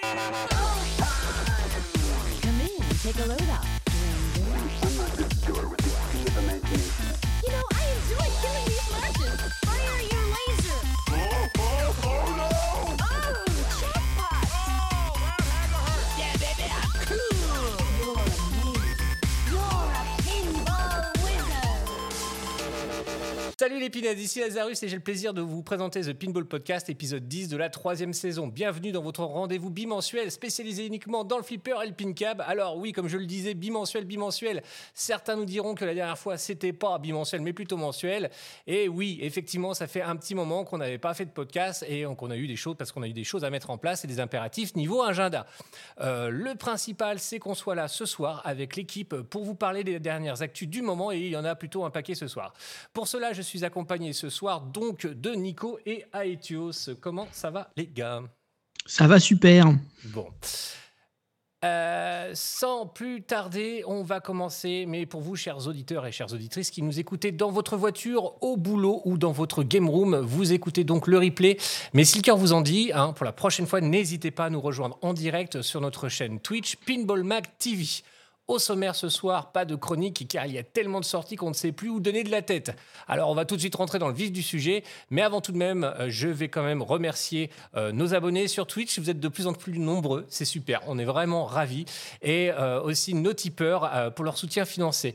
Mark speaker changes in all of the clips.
Speaker 1: Come in, take a load off.
Speaker 2: Pinheads, ici Lazarus et j'ai le plaisir de vous présenter The Pinball Podcast, épisode 10 de la troisième saison. Bienvenue dans votre rendez-vous bimensuel spécialisé uniquement dans le flipper et le pin cab. Alors oui, comme je le disais, bimensuel, bimensuel. Certains nous diront que la dernière fois c'était pas bimensuel mais plutôt mensuel. Et oui, effectivement, ça fait un petit moment qu'on n'avait pas fait de podcast et qu'on a eu des choses parce qu'on a eu des choses à mettre en place et des impératifs niveau agenda. Euh, le principal, c'est qu'on soit là ce soir avec l'équipe pour vous parler des dernières actus du moment et il y en a plutôt un paquet ce soir. Pour cela, je suis accompagné ce soir donc de Nico et Aetios. Comment ça va les gars?
Speaker 3: Ça va super.
Speaker 2: Bon. Euh, sans plus tarder, on va commencer. Mais pour vous, chers auditeurs et chères auditrices qui nous écoutez dans votre voiture, au boulot ou dans votre game room, vous écoutez donc le replay. Mais si le cœur vous en dit, hein, pour la prochaine fois, n'hésitez pas à nous rejoindre en direct sur notre chaîne Twitch Pinball Mag TV. Au sommaire ce soir, pas de chronique car il y a tellement de sorties qu'on ne sait plus où donner de la tête. Alors on va tout de suite rentrer dans le vif du sujet, mais avant tout de même, euh, je vais quand même remercier euh, nos abonnés sur Twitch. Vous êtes de plus en plus nombreux, c'est super, on est vraiment ravis. Et euh, aussi nos tipeurs pour leur soutien financier.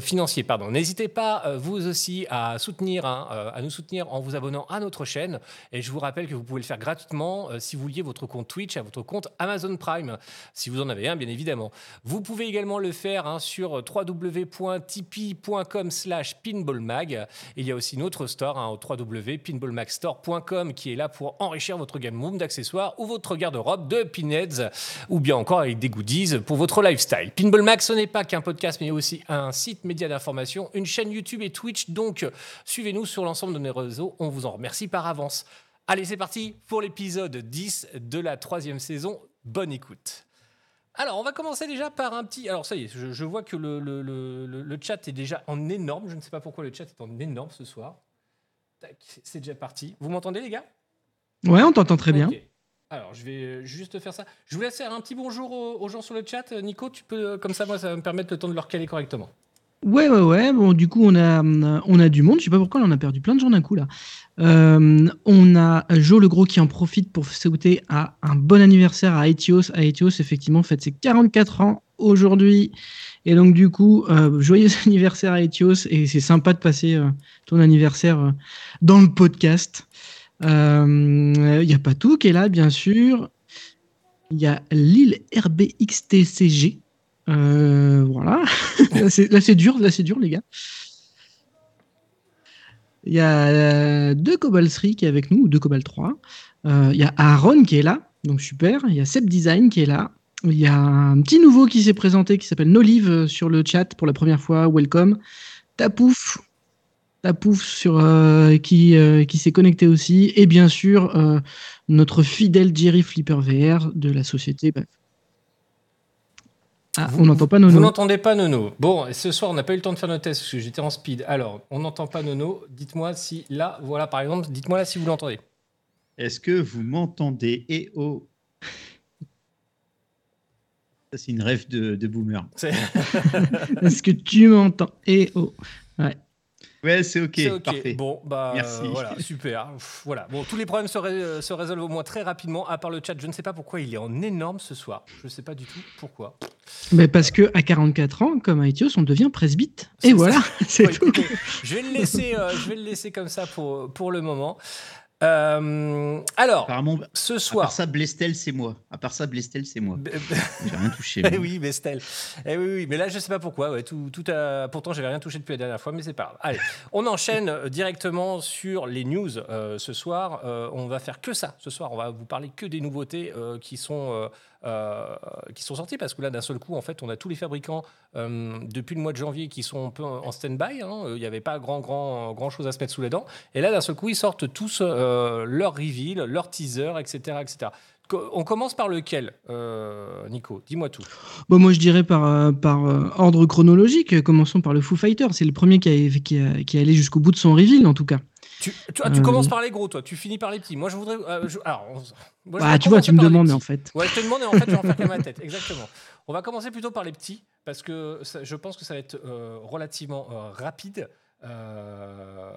Speaker 2: financier pardon. N'hésitez pas vous aussi à soutenir, hein, à nous soutenir en vous abonnant à notre chaîne. Et je vous rappelle que vous pouvez le faire gratuitement si vous liez votre compte Twitch à votre compte Amazon Prime, si vous en avez un bien évidemment. Vous pouvez également le faire hein, sur www.tipeee.com slash pinballmag. Il y a aussi notre store hein, www.pinballmagstore.com qui est là pour enrichir votre game room d'accessoires ou votre garde-robe de pinheads ou bien encore avec des goodies pour votre lifestyle. Pinball Mag, ce n'est pas qu'un podcast mais aussi un site média d'information, une chaîne YouTube et Twitch. Donc suivez-nous sur l'ensemble de nos réseaux. On vous en remercie par avance. Allez, c'est parti pour l'épisode 10 de la troisième saison. Bonne écoute. Alors, on va commencer déjà par un petit. Alors, ça y est, je, je vois que le, le- le- chat est déjà en énorme. Je ne sais pas pourquoi le chat est en énorme ce soir. Tac, c'est déjà parti. Vous m'entendez, les gars?
Speaker 3: Ouais, on t'entend très bien.
Speaker 2: Alors, je vais juste faire ça. Je vous laisse faire un petit bonjour aux, aux gens sur le chat. Nico, tu peux, comme ça, moi, ça va me permettre le temps de leur caler correctement.
Speaker 3: Ouais, ouais, ouais. Bon, du coup, on a, a du monde. Je sais pas pourquoi, on a perdu plein de gens d'un coup là. Euh, on a Joe le Gros qui en profite pour souhaiter à un bon anniversaire à Aetios. Aetios, effectivement, fête ses 44 ans aujourd'hui. Et donc, du coup, euh, joyeux anniversaire à Aetios. Et c'est sympa de passer euh, ton anniversaire euh, dans le podcast. Il y a Patou qui est là, bien sûr. Il y a Lille RBXTCG. Euh, voilà. là, c'est dur, là, c'est dur, les gars. Il y a euh, deux Cobalt 3 qui est avec nous, ou deux Cobalt 3. Euh, il y a Aaron qui est là, donc super. Il y a Seb Design qui est là. Il y a un petit nouveau qui s'est présenté qui s'appelle Nolive sur le chat pour la première fois. Welcome. Tapouf. Tapouf sur, euh, qui, euh, qui s'est connecté aussi. Et bien sûr, notre fidèle Jerry Flipper VR de la société. Bref. Ah,
Speaker 2: Vous-
Speaker 3: on n'entend pas
Speaker 2: Vous
Speaker 3: Nono.
Speaker 2: n'entendez pas Nono. Bon, ce soir, on n'a pas eu le temps de faire notre test parce que j'étais en speed. Alors, on n'entend pas Nono. Dites-moi si là, voilà, par exemple, dites-moi là si vous l'entendez.
Speaker 4: Est-ce que vous m'entendez? Eh oh Ça, c'est une rêve de, de boomer.
Speaker 3: Est-ce que tu m'entends? Eh oh.
Speaker 4: Ouais, c'est OK.
Speaker 2: c'est ok.
Speaker 4: Parfait.
Speaker 2: Bon, bah
Speaker 4: Merci.
Speaker 2: euh, voilà, super. Pff, voilà. Bon, tous les problèmes se, ré- se résolvent au moins très rapidement, à part le chat. Je ne sais pas pourquoi il est en énorme ce soir. Je ne sais pas du tout pourquoi.
Speaker 3: Mais parce que à 44 ans, comme Aetios, on devient presbyte. Et voilà, c'est tout.
Speaker 2: écoutez, je vais le laisser, euh, je vais le laisser comme ça pour pour le moment. Euh, alors,
Speaker 4: Apparemment,
Speaker 2: ce
Speaker 4: à
Speaker 2: soir.
Speaker 4: part ça, Blestel, c'est moi. À part ça, Blestel, c'est moi. J'ai rien touché.
Speaker 2: Eh oui, Bestel. Eh oui, oui, mais là, je sais pas pourquoi. Ouais, tout, tout a... Pourtant, j'avais rien touché depuis la dernière fois, mais c'est pas grave. Allez, on enchaîne euh, directement sur les news euh, ce soir. Euh, on va faire que ça ce soir. On va vous parler que des nouveautés qui sont euh, qui sont sorties parce que là, d'un seul coup, en fait, on a tous les fabricants euh, depuis le mois de janvier qui sont un peu en stand-by. hein. Il n'y avait pas grand, grand, grand chose à se mettre sous les dents. Et là, d'un seul coup, ils sortent tous euh, leur reveal, leur teaser, etc., etc. On commence par lequel, euh, Nico? Dis-moi tout.
Speaker 3: Bon, moi, je dirais par, par ordre chronologique. Commençons par le Foo Fighter. C'est le premier qui, a, qui, qui est allé jusqu'au bout de son reveal, en tout cas.
Speaker 2: Tu, tu, ah, tu
Speaker 3: Euh,
Speaker 2: commences par les gros, toi. Tu finis par les petits. Moi, je voudrais. euh, je- alors, on- moi, je
Speaker 3: Bah, tu vois, tu me demandes, en fait.
Speaker 2: Ouais, je te demande et en fait, je vais en faire que ma tête. Exactement. On va commencer plutôt par les petits parce que ça- je pense que ça va être euh, relativement euh, rapide. Euh,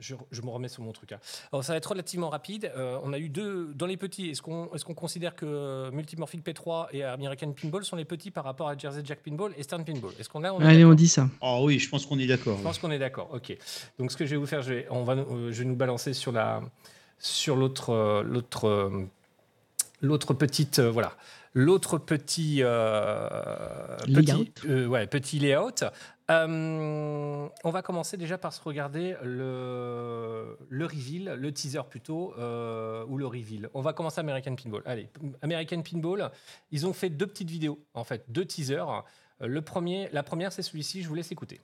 Speaker 2: je, je me remets sur mon truc. hein. Alors, ça va être relativement rapide. Euh, on a eu deux dans les petits. Est-ce qu'on est qu'on considère que Multimorphic P3 et American Pinball sont les petits par rapport à Jersey Jack Pinball et Stern Pinball? Est-ce qu'on a on
Speaker 3: Allez, on dit ça.
Speaker 4: Oh oui, je pense qu'on est d'accord.
Speaker 2: je pense qu'on est d'accord. Ok. Donc ce que je vais vous faire, je vais, on va, euh, je vais nous balancer sur la, sur l'autre, euh, l'autre, euh, l'autre petite, euh, voilà, l'autre petit, euh, petit, euh, ouais, petit layout. Euh, on va commencer déjà par se regarder le, le reveal, le teaser plutôt, euh, ou le reveal. On va commencer American Pinball. Allez, American Pinball, ils ont fait deux petites vidéos, en fait, deux teasers. Euh, Le premier, la première, c'est celui-ci, je vous laisse écouter.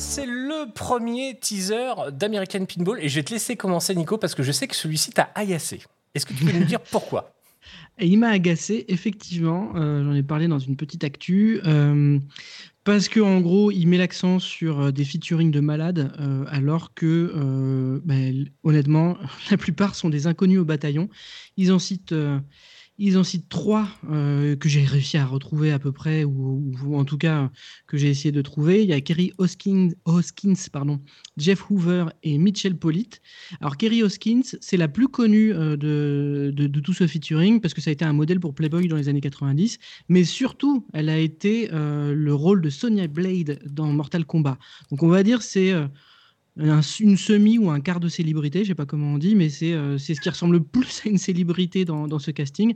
Speaker 2: C'est le premier teaser d'American Pinball. Et je vais te laisser commencer, Nico, parce que je sais que celui-ci t'a agacé. Est-ce que tu peux nous dire pourquoi?
Speaker 3: Il m'a agacé, effectivement. euh, J'en ai parlé dans une petite actu. euh, parce que en gros, il met l'accent sur euh, des featuring de malades, alors que, ben, honnêtement, la plupart sont des inconnus au bataillon. Ils en citent, ils en citent trois euh, que j'ai réussi à retrouver à peu près, ou, en tout cas que j'ai essayé de trouver. Il y a Kerry Hoskins, Jeff Hoover et Mitchell Pollitt. Alors Kerry Hoskins, c'est la plus connue euh, de, de, tout ce featuring parce que ça a été un modèle pour Playboy dans les années 90, mais surtout, elle a été euh, le rôle de Sonya Blade dans Mortal Kombat. Donc on va dire c'est un- une semi ou un quart de célébrité, je sais pas comment on dit, mais c'est euh, c'est ce qui ressemble le plus à une célébrité dans, dans ce casting.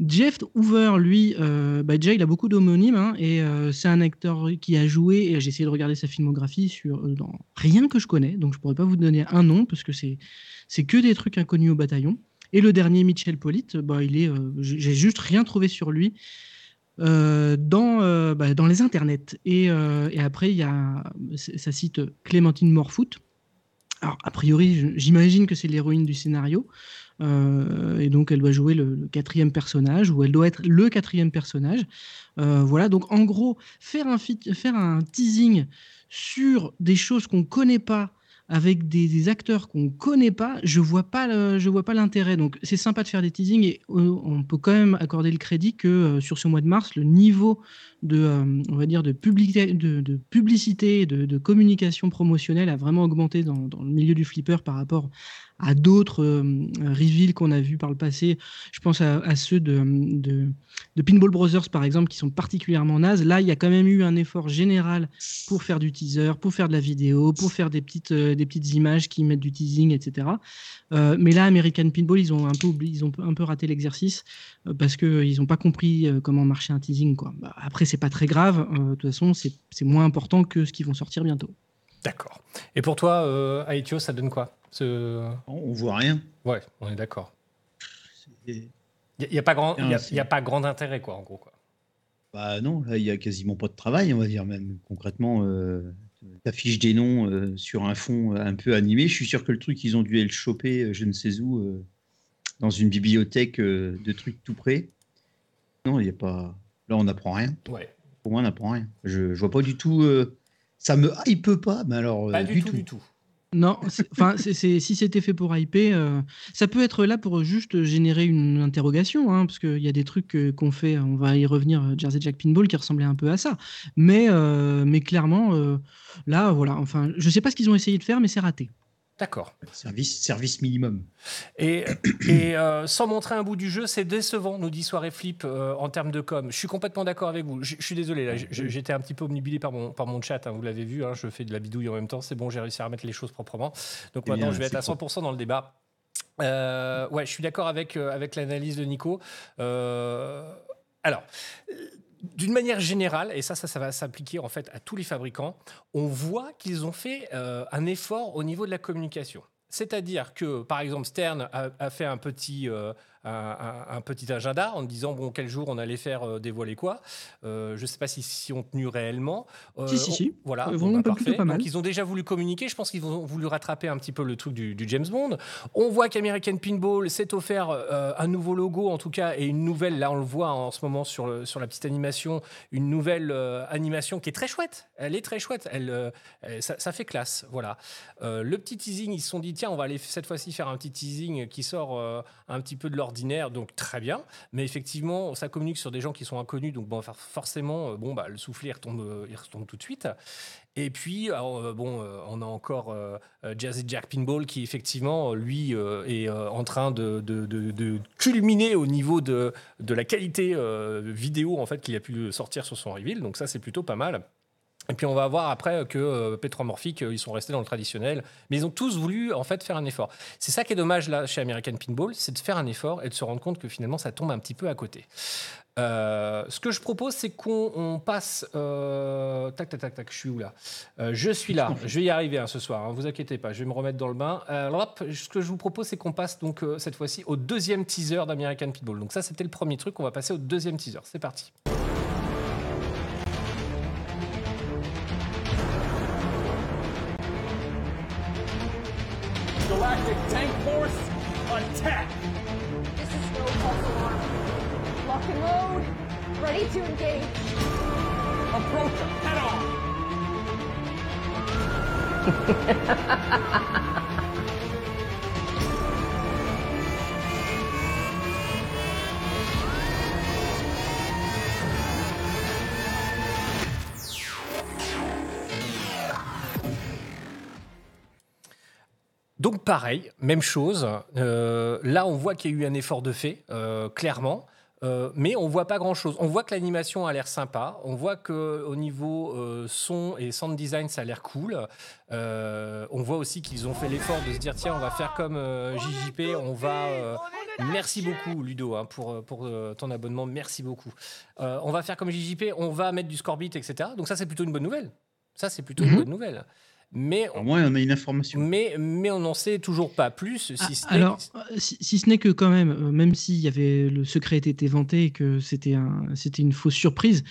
Speaker 3: Jeff Hoover, lui, euh, bah déjà il a beaucoup d'homonymes hein, et euh, c'est un acteur qui a joué et j'ai essayé de regarder sa filmographie sur dans rien que je connais, donc je pourrais pas vous donner un nom parce que c'est que des trucs inconnus au bataillon. Et le dernier, Mitchell Pollitt, bah, il est, j'ai juste rien trouvé sur lui euh, dans, euh, bah, dans les internets. Et, euh, et après, il y a, ça cite Clémentine Morfoot. Alors, a priori, j'imagine que c'est l'héroïne du scénario. Et donc, elle doit jouer le, quatrième personnage, ou elle doit être le quatrième personnage. Voilà, donc en gros, faire un, faire un teasing sur des choses qu'on ne connaît pas, avec des, acteurs qu'on ne connaît pas, je je vois pas l'intérêt. Donc c'est sympa de faire des teasings et euh, on peut quand même accorder le crédit que euh, sur ce mois de mars, le niveau de, euh, on va dire de, publicité, de, publicité, de, communication promotionnelle a vraiment augmenté dans, le milieu du flipper par rapport à d'autres euh, reveals qu'on a vus par le passé. Je pense à, ceux de, de, Pinball Brothers, par exemple, qui sont particulièrement nazes. Là, il y a quand même eu un effort général pour faire du teaser, pour faire de la vidéo, pour faire des petites, euh, des petites images qui mettent du teasing, etc. Euh, mais là, American Pinball, ils ont un peu, oublié, ils ont un peu raté l'exercice parce qu'ils n'ont pas compris comment marchait un teasing. Quoi. Bah, après, c'est pas très grave. euh, de toute façon, c'est c'est moins important que ce qu'ils vont sortir bientôt.
Speaker 2: D'accord. Et pour toi, euh, Aetio, ça donne quoi Ce-
Speaker 4: On voit rien.
Speaker 2: Ouais, on est d'accord. Il n'y a, pas grand- y a- y a pas grand intérêt, quoi, en gros. Quoi.
Speaker 4: Bah non, là, il y a quasiment pas de travail, on va dire même. Concrètement, euh, t'affiches des noms euh, sur un fond euh, un peu animé. Je suis sûr que le truc, ils ont dû le choper, je ne sais où, euh, dans une bibliothèque euh, de trucs tout près. Non, il y a pas. Là, on n'apprend rien.
Speaker 2: Ouais.
Speaker 4: Pour moi, on n'apprend rien. Je, je vois pas du tout. euh, Ça me hype pas, mais alors. euh,
Speaker 2: Pas du, tout, du tout.
Speaker 3: Non, c'est- enfin, si c'était fait pour hyper, euh, ça peut être là pour juste générer une interrogation, hein, parce qu'il y a des trucs euh, qu'on fait, on va y revenir, euh, Jersey Jack Pinball, qui ressemblait un peu à ça. Mais, euh, mais clairement, euh, là, voilà, enfin, je sais pas ce qu'ils ont essayé de faire, mais c'est raté.
Speaker 2: D'accord.
Speaker 4: Service, service minimum.
Speaker 2: Et, et euh, sans montrer un bout du jeu, c'est décevant, nous dit Soirée Flip, euh, en termes de com. Je suis complètement d'accord avec vous. Je je suis désolé, là, j'étais un petit peu omnibulé par mon, par mon chat, hein, vous l'avez vu, hein, je fais de la bidouille en même temps, c'est bon, j'ai réussi à remettre les choses proprement. Donc
Speaker 4: Eh
Speaker 2: maintenant,
Speaker 4: bien,
Speaker 2: je vais être à
Speaker 4: c'est
Speaker 2: 100% dans le débat. Euh, ouais, je suis d'accord avec, avec l'analyse de Nico. Alors, d'une manière générale, et ça, ça, ça va s'appliquer en fait à tous les fabricants, on voit qu'ils ont fait euh, un effort au niveau de la communication. C'est-à-dire que, par exemple, Stern a, fait un petit, euh, un, petit agenda en disant bon, quel jour on allait faire euh, dévoiler quoi. Euh, je ne sais pas si, si on tenu réellement. Euh,
Speaker 3: Si, si,
Speaker 2: on-
Speaker 3: si.
Speaker 2: Voilà, bon, bah,
Speaker 3: pas- plutôt
Speaker 2: parfait.
Speaker 3: pas mal.
Speaker 2: Donc, ils ont déjà voulu communiquer. Je pense qu'ils ont voulu rattraper un petit peu le truc du, du James Bond. On voit qu'American Pinball s'est offert euh, un nouveau logo, en tout cas, et une nouvelle, là on le voit en ce moment sur, le- sur la petite animation, une nouvelle animation qui est très chouette. Elle est très chouette. Elle, ça, ça fait classe. Voilà. Le petit teasing, ils se sont dit, tiens, on va aller cette fois-ci faire un petit teasing qui sort un petit peu de donc très bien. Mais effectivement, ça communique sur des gens qui sont inconnus, donc bon, for- forcément, euh, bon, bah, le soufflet, retombe, euh, il retombe tout de suite. Et puis, euh, bon, on a encore euh, Jazzy Jack Pinball qui, effectivement, lui, est en train de, de- culminer au niveau de, la qualité vidéo, en fait, qu'il a pu sortir sur son reveal. Donc ça, c'est plutôt pas mal. Et puis on va voir après que euh, Petromorphic, euh, ils sont restés dans le traditionnel, mais ils ont tous voulu en fait faire un effort. C'est ça qui est dommage là chez American Pinball, c'est de faire un effort et de se rendre compte que finalement ça tombe un petit peu à côté. Euh, ce que je propose, c'est qu'on on passe. euh, tac, tac, tac, tac, je suis où là? Je suis là, je vais y arriver hein, ce soir, hein, vous inquiétez pas, je vais me remettre dans le bain. Alors, hop, ce que je vous propose, c'est qu'on passe donc cette fois-ci au deuxième teaser d'American Pinball. Donc, ça, c'était le premier truc, on va passer au deuxième teaser. C'est parti.
Speaker 5: Attack!
Speaker 1: This is no false alarm. Lock and load. Ready to engage.
Speaker 5: Approach her head on!
Speaker 2: Donc pareil, même chose. Euh, là, on voit qu'il y a eu un effort de fait, euh, clairement. Euh, mais on voit pas grand chose. On voit que l'animation a l'air sympa. On voit que au niveau euh, son et sound design, ça a l'air cool. Euh, on voit aussi qu'ils ont fait l'effort de se dire tiens, on va faire comme JJP. On va. merci beaucoup Ludo hein, pour pour ton abonnement. Merci beaucoup. On va faire comme JJP. On va mettre du scorbit, etc. Donc ça, c'est plutôt une bonne nouvelle. Ça, c'est plutôt une
Speaker 3: Mhm.
Speaker 2: bonne nouvelle. Mais
Speaker 4: Au moins, on a une information.
Speaker 2: mais, mais on n'en sait toujours pas plus, si
Speaker 3: Ah,
Speaker 2: ce n'est-
Speaker 3: alors, euh, si, si ce n'est que quand même, euh, même s'il y avait le secret était vanté et que c'était un, c'était une fausse surprise,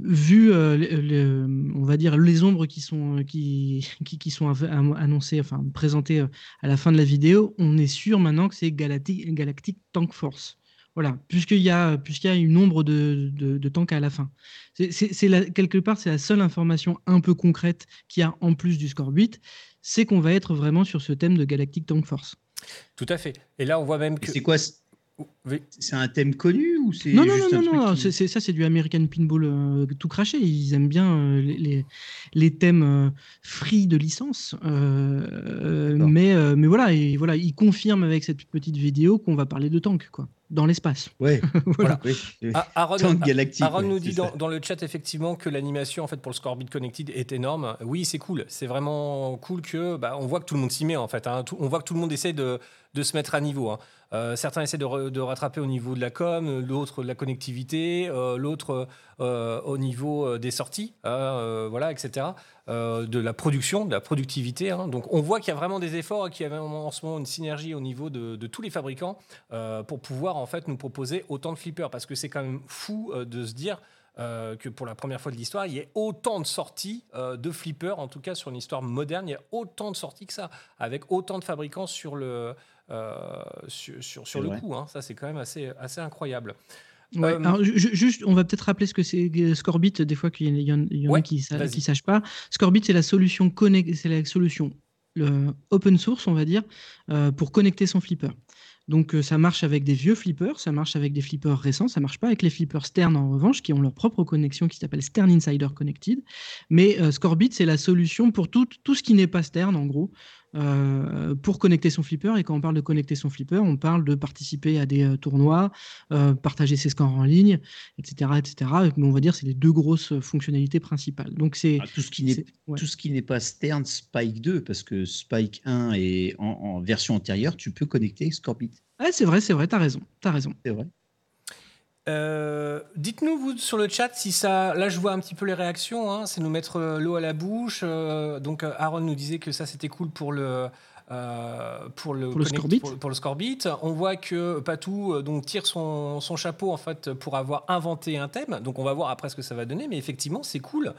Speaker 3: vu, euh, le- le- on va dire, les ombres qui sont, qui, qui, qui sont annoncées, enfin présentées à la fin de la vidéo, on est sûr maintenant que c'est Galactic, Galactic Tank Force. Voilà, puisqu'il y a, puisqu'il y a une ombre de, de, de tank à la fin. C'est, quelque part, c'est la seule information un peu concrète qu'il y a en plus du score 8, c'est qu'on va être vraiment sur ce thème de Galactic Tank Force.
Speaker 2: Tout à fait. Et là, on voit même que.
Speaker 4: C'est quoi. C'est un thème connu ou c'est
Speaker 3: Non, non,
Speaker 4: juste
Speaker 3: non, non,
Speaker 4: truc
Speaker 3: non,
Speaker 4: qui-
Speaker 3: c'est, c'est- ça c'est du American Pinball euh, tout craché. Ils aiment bien euh, les, les, thèmes euh, free de licence. euh, mais, euh, mais voilà, et, voilà, ils confirment avec cette petite vidéo qu'on va parler de tank, quoi, dans l'espace.
Speaker 4: Ouais,
Speaker 3: Voilà.
Speaker 4: oui. oui.
Speaker 2: Ah, Aaron,
Speaker 4: Tank galactique.
Speaker 2: Aaron
Speaker 4: ouais,
Speaker 2: nous dit dans, dans le chat effectivement que l'animation en fait pour le Scorbit Connected est énorme. Oui, c'est cool. C'est vraiment cool que bah, on voit que tout le monde s'y met en fait. hein. Tout- on voit que tout le monde essaie de, de se mettre à niveau. hein. Euh, certains essaient de, rattraper au niveau de la com, l'autre de la connectivité, euh, l'autre euh, au niveau euh, des sorties, hein, euh, voilà, etc. euh, de la production, de la productivité. hein. Donc on voit qu'il y a vraiment des efforts qu'il y a en ce moment une synergie au niveau de, tous les fabricants euh, pour pouvoir en fait nous proposer autant de flippers parce que c'est quand même fou euh, de se dire euh, que pour la première fois de l'histoire, il y ait autant de sorties euh, de flippers, en tout cas sur une histoire moderne, il y a autant de sorties que ça, avec autant de fabricants sur le, euh, sur, sur, le
Speaker 4: vrai.
Speaker 2: coup. hein. Ça, c'est quand même assez, assez incroyable.
Speaker 3: Ouais,
Speaker 2: Euh,
Speaker 3: alors, juste, on va peut-être rappeler ce que c'est Scorbit, des fois qu'il y en, y
Speaker 2: Ouais,
Speaker 3: a qui ne sachent pas. Scorbit, c'est la solution, c'est la solution le open source, on va dire, euh, pour connecter son flipper. Donc euh, ça marche avec des vieux flippers, ça marche avec des flippers récents, ça marche pas avec les flippers Stern en revanche, qui ont leur propre connexion qui s'appelle Stern Insider Connected. Mais euh, Scorbit, c'est la solution pour tout, tout ce qui n'est pas Stern en gros. Euh, pour connecter son flipper. Et quand on parle de connecter son flipper, on parle de participer à des euh, tournois, euh, partager ses scores en ligne, etc., etc. Mais on va dire c'est les deux grosses fonctionnalités principales. Donc c'est
Speaker 4: Ah, tout ce qui n'est
Speaker 3: c'est- ouais.
Speaker 4: tout ce qui n'est pas Stern Spike 2 parce que Spike 1 est en, en version antérieure, tu peux connecter Scorbit.
Speaker 3: Ah, c'est vrai, c'est vrai, t'as raison, t'as raison.
Speaker 4: C'est vrai.
Speaker 2: Euh, Dites-nous, vous, sur le chat, si ça. Là, je vois un petit peu les réactions. hein, c'est nous mettre euh, l'eau à la bouche. euh, donc, Aaron nous disait que ça, c'était cool pour le. euh, pour le,
Speaker 3: Pour le
Speaker 2: pour, pour beat. On voit que Patou donc, tire son, son chapeau en fait, pour avoir inventé un thème. Donc on va voir après ce que ça va donner. Mais effectivement, c'est cool.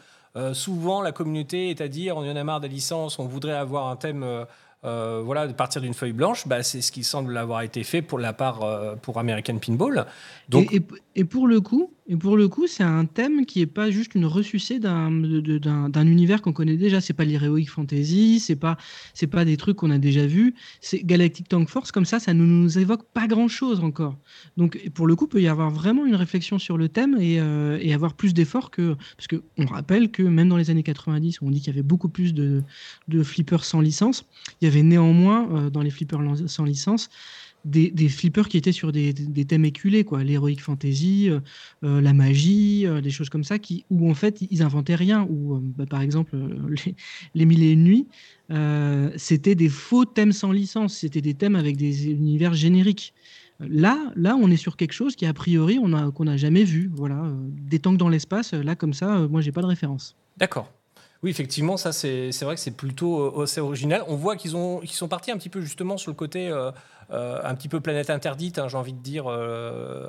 Speaker 2: Souvent, la communauté est à dire on y en a marre des licences, on voudrait avoir un thème. Euh, voilà, de partir d'une feuille blanche, bah, c'est ce qui semble avoir été fait pour la part euh, pour American Pinball. Donc,
Speaker 3: et, pour le coup, et pour le coup, c'est un thème qui est pas juste une ressucée d'un univers qu'on connaît déjà. C'est pas l'Heroic Fantasy, c'est pas c'est pas des trucs qu'on a déjà vus. C'est Galactic Tank Force comme ça, ça ne nous évoque pas grand chose encore. Donc pour le coup, peut y avoir vraiment une réflexion sur le thème et, euh, et avoir plus d'efforts que parce que on rappelle que même dans les années 90, on dit qu'il y avait beaucoup plus de, de flippers sans licence. Il y avait néanmoins euh, dans les flippers sans licence des, flippers qui étaient sur des, thèmes éculés, quoi, l'heroic fantasy, euh, euh, la magie, des choses comme ça, qui, où en fait ils inventaient rien. Ou bah, par exemple les, les mille et une nuits, c'était des faux thèmes sans licence, c'était des thèmes avec des univers génériques. Là, là, on est sur quelque chose qui a priori on a qu'on n'a jamais vu. Voilà, des tanks dans l'espace. Là, comme ça, moi, j'ai pas de référence.
Speaker 2: D'accord. Oui, effectivement, ça c'est vrai que c'est plutôt euh, assez original. On voit qu'ils qu'ils sont partis un petit peu justement sur le côté euh, euh, un petit peu planète interdite, hein, j'ai envie de dire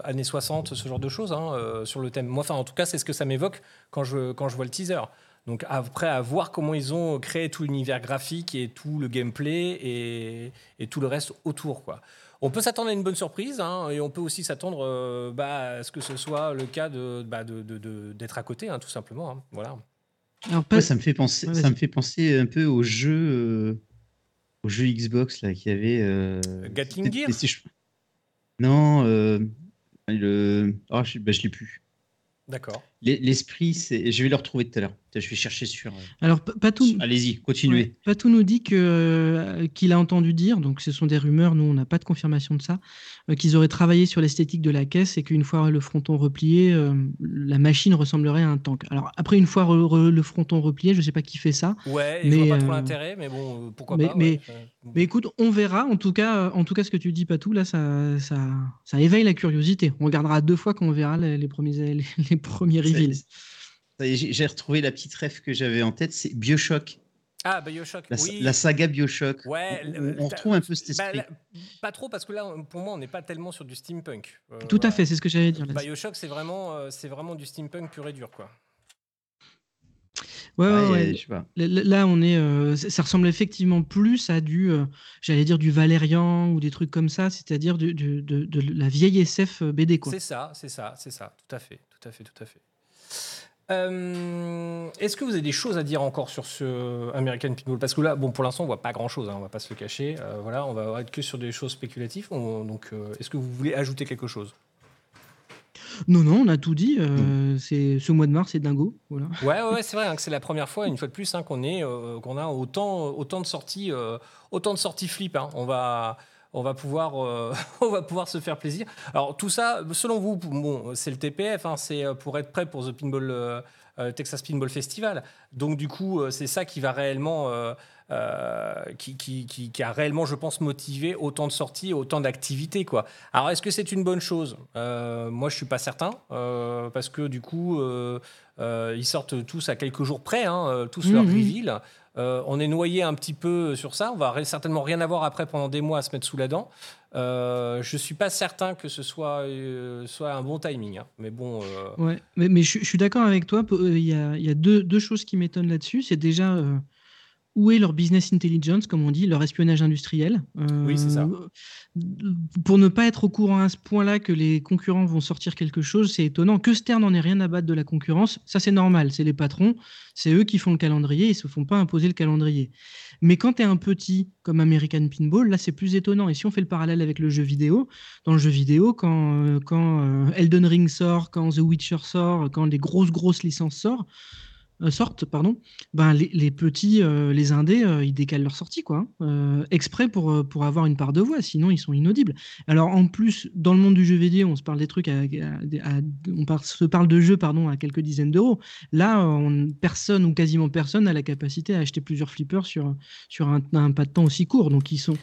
Speaker 2: années 60, ce genre de choses hein, sur le thème. Moi, enfin, en tout cas, c'est ce que ça m'évoque quand je quand je vois le teaser. Donc après, à voir comment ils ont créé tout l'univers graphique et tout le gameplay et, et tout le reste autour, quoi. On peut s'attendre à une bonne surprise hein, et on peut aussi s'attendre bah, à ce que ce soit le cas bah, de- d'être à côté, tout simplement. Voilà.
Speaker 3: Alors, pas-
Speaker 4: Ouais, ça me fait penser,
Speaker 3: Ouais,
Speaker 4: ça me fait penser un peu au jeu, euh, au jeu Xbox là qui avait. euh,
Speaker 2: Gatling Gear
Speaker 4: Non, euh, le. Ah, je, bah, je l'ai plus.
Speaker 2: D'accord.
Speaker 4: L'es- L'esprit, c'est. Je vais le retrouver tout à l'heure. Je vais chercher sur. euh,
Speaker 3: alors tout.
Speaker 4: Allez-y, continuez.
Speaker 3: Ouais. Patou nous dit que, euh, qu'il a entendu dire, donc ce sont des rumeurs, nous on n'a pas de confirmation de ça, euh, qu'ils auraient travaillé sur l'esthétique de la caisse et qu'une fois le fronton replié, euh, la machine ressemblerait à un tank. Alors après, une fois re- re- le fronton replié, je ne sais pas qui fait ça,
Speaker 2: Ouais, et je
Speaker 3: Mais,
Speaker 2: vois pas trop
Speaker 3: euh,
Speaker 2: l'intérêt, mais bon, pourquoi
Speaker 3: mais-
Speaker 2: pas.
Speaker 3: mais-
Speaker 2: ouais.
Speaker 3: Mais écoute, on verra. En tout cas, en tout cas ce que tu dis, Patou, là, ça, ça, ça éveille la curiosité. On regardera deux fois quand on verra les, les premiers, les, les premiers
Speaker 4: J'ai retrouvé la petite rêve que j'avais en tête, c'est Bioshock,
Speaker 2: Ah, Bioshock,
Speaker 4: la,
Speaker 2: oui.
Speaker 4: la saga Bioshock.
Speaker 2: Ouais,
Speaker 4: on, retrouve un peu cet
Speaker 2: Bah,
Speaker 4: esprit.
Speaker 2: là, pas trop, parce que là, pour moi, on n'est pas tellement sur du steampunk. Euh,
Speaker 3: Tout à fait, c'est ce que j'allais dire. là.
Speaker 2: Bioshock, c'est vraiment, euh, c'est vraiment du steampunk pur et dur, quoi.
Speaker 3: Ouais, ouais,
Speaker 4: je sais pas.
Speaker 3: Là- on est, euh, ça ressemble effectivement plus à du, euh, j'allais dire du Valérian ou des trucs comme ça, c'est-à-dire de, de la vieille SF BD quoi.
Speaker 2: C'est ça, c'est ça, c'est ça. Tout à fait, tout à fait, tout à fait. Euh, Est-ce que vous avez des choses à dire encore sur ce American Pinball? Parce que là, bon, pour l'instant, on voit pas grand-chose, hein, on va pas se le cacher. Euh, voilà, on va être que sur des choses spéculatives. On- donc, euh, est-ce que vous voulez ajouter quelque chose?
Speaker 3: Non, non, on a tout dit. euh, C'est ce mois de mars, c'est dingo. Voilà.
Speaker 2: Ouais, ouais, ouais, c'est vrai hein, que c'est la première fois, une fois de plus, hein, qu'on est, qu'on a autant, autant de sorties, autant de sorties flip. hein. On va, on va pouvoir, euh, on va pouvoir se faire plaisir. Alors tout ça, selon vous, bon, c'est le TPF, hein, c'est euh, pour être prêt pour the Pinball, euh, Texas Pinball Festival. Donc du coup, c'est ça qui va réellement, euh, qui, qui, qui, qui a réellement, je pense, motivé autant de sorties, autant d'activités, quoi. Alors, est-ce que c'est une bonne chose? Moi, je suis pas certain, parce que du coup, ils sortent tous à quelques jours près, hein, tous leur
Speaker 3: Mhm.
Speaker 2: reveal. Euh, on est noyé un petit peu sur ça. On va certainement rien avoir après pendant des mois à se mettre sous la dent. Euh, je suis pas certain que ce soit, euh, soit un bon timing. hein. Mais bon, euh,
Speaker 3: Ouais, mais, mais je, je suis d'accord avec toi. Il y a, il y a deux, deux choses qui m'étonnent là-dessus. C'est déjà où est leur business intelligence, comme on dit, leur espionnage industriel.
Speaker 2: Oui, c'est ça.
Speaker 3: Euh, Pour ne pas être au courant à ce point-là que les concurrents vont sortir quelque chose, c'est étonnant. Que Stern n'en ait rien à battre de la concurrence, ça c'est normal. C'est les patrons, c'est eux qui font le calendrier, ils se font pas imposer le calendrier. Mais quand tu es un petit comme American Pinball, là c'est plus étonnant. Et si on fait le parallèle avec le jeu vidéo, dans le jeu vidéo, quand, euh, quand euh, Elden Ring sort, quand The Witcher sort, quand les grosses grosses licences sortent, euh, sortent, pardon, ben les, petits, euh, les indés, euh, ils décalent leur sortie, quoi, hein, exprès pour, avoir une part de voix, sinon ils sont inaudibles. Alors en plus, dans le monde du jeu vidéo, on se parle des trucs, on se parle de jeux pardon, à quelques dizaines d'euros. Là, on- personne ou quasiment personne n'a la capacité à acheter plusieurs flippers sur, sur un, un pas de temps aussi court. Donc ils sont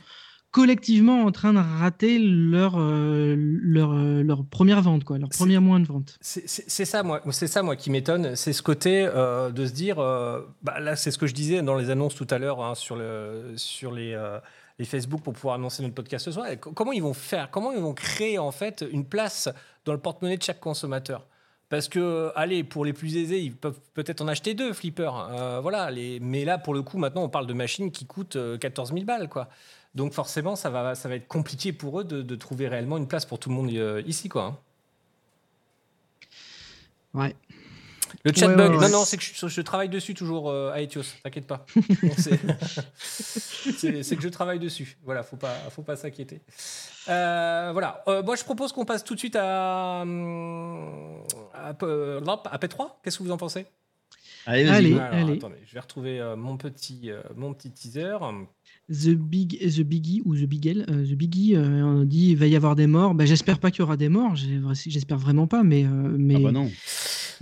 Speaker 3: collectivement en train de rater leur, euh, leur, euh, leur première vente, quoi, leur premier mois de vente.
Speaker 2: C'est ça, moi, c'est ça, moi, qui m'étonne. C'est ce côté euh, de se dire, euh, bah, là, c'est ce que je disais dans les annonces tout à l'heure hein, sur, le, sur les, les Facebook pour pouvoir annoncer notre podcast ce soir. Et comment ils vont faire Comment ils vont créer en fait une place dans le porte-monnaie de chaque consommateur? Parce que, allez, pour les plus aisés, ils peuvent peut-être en acheter deux flippers. euh, voilà, les... Mais là, pour le coup, maintenant, on parle de machines qui coûtent euh, 14 000 balles. Quoi. Donc forcément, ça va, ça va être compliqué pour eux de, de trouver réellement une place pour tout le monde euh, ici. Quoi, hein.
Speaker 3: Ouais.
Speaker 2: Le chat
Speaker 3: Ouais,
Speaker 2: non, non, c'est que je, je travaille dessus toujours euh, à Etios, t'inquiète pas. C'est- que je travaille dessus. Voilà, faut pas, faut pas s'inquiéter. Euh, voilà, Euh, moi je propose qu'on passe tout de suite à, hum, à, à P3. Qu'est-ce que vous en pensez?
Speaker 4: Allez, vas-y.
Speaker 3: Allez.
Speaker 2: Alors,
Speaker 3: allez.
Speaker 2: attendez, je vais retrouver euh, mon, petit, euh, mon petit teaser.
Speaker 3: The Big, The Biggie ou The Bigel, euh, The Biggie, euh, on dit il va y avoir des morts. Ben, j'espère pas qu'il y aura des morts. j'ai- J'espère vraiment pas, mais euh, mais
Speaker 4: Ah bah non.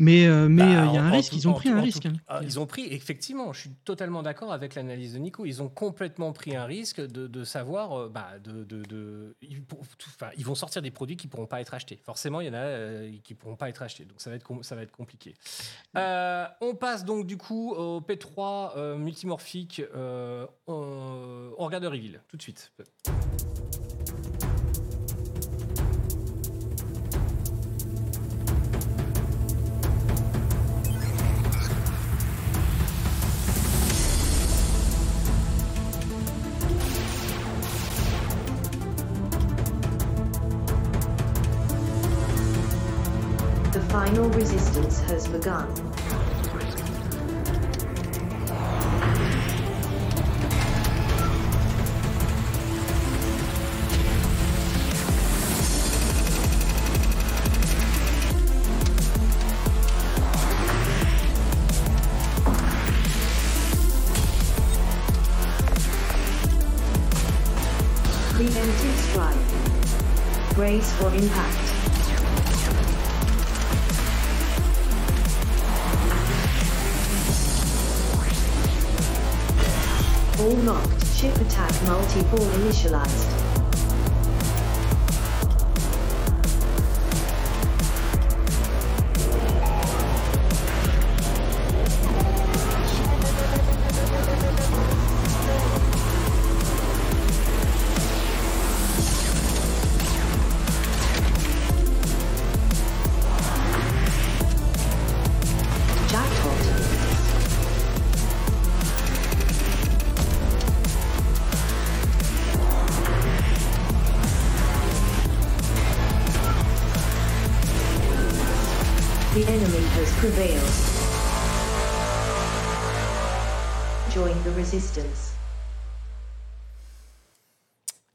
Speaker 3: Mais euh, mais
Speaker 2: Bah,
Speaker 3: euh, il y a un risque.
Speaker 2: tout-
Speaker 3: Ils ont pris
Speaker 2: tout-
Speaker 3: un risque.
Speaker 2: tout-
Speaker 3: hein.
Speaker 2: ah, ils ont pris, effectivement, je suis totalement d'accord avec l'analyse de Nico. Ils ont complètement pris un risque de, de savoir, euh, bah, de, de, de- ils, pour- vont sortir des produits qui pourront pas être achetés. Forcément, il y en a euh, qui pourront pas être achetés, donc ça va être, ça va être compliqué. Euh, on passe donc du coup au P3 euh, multimorphique. on, on regarde Reveal tout de suite.
Speaker 6: Resistance.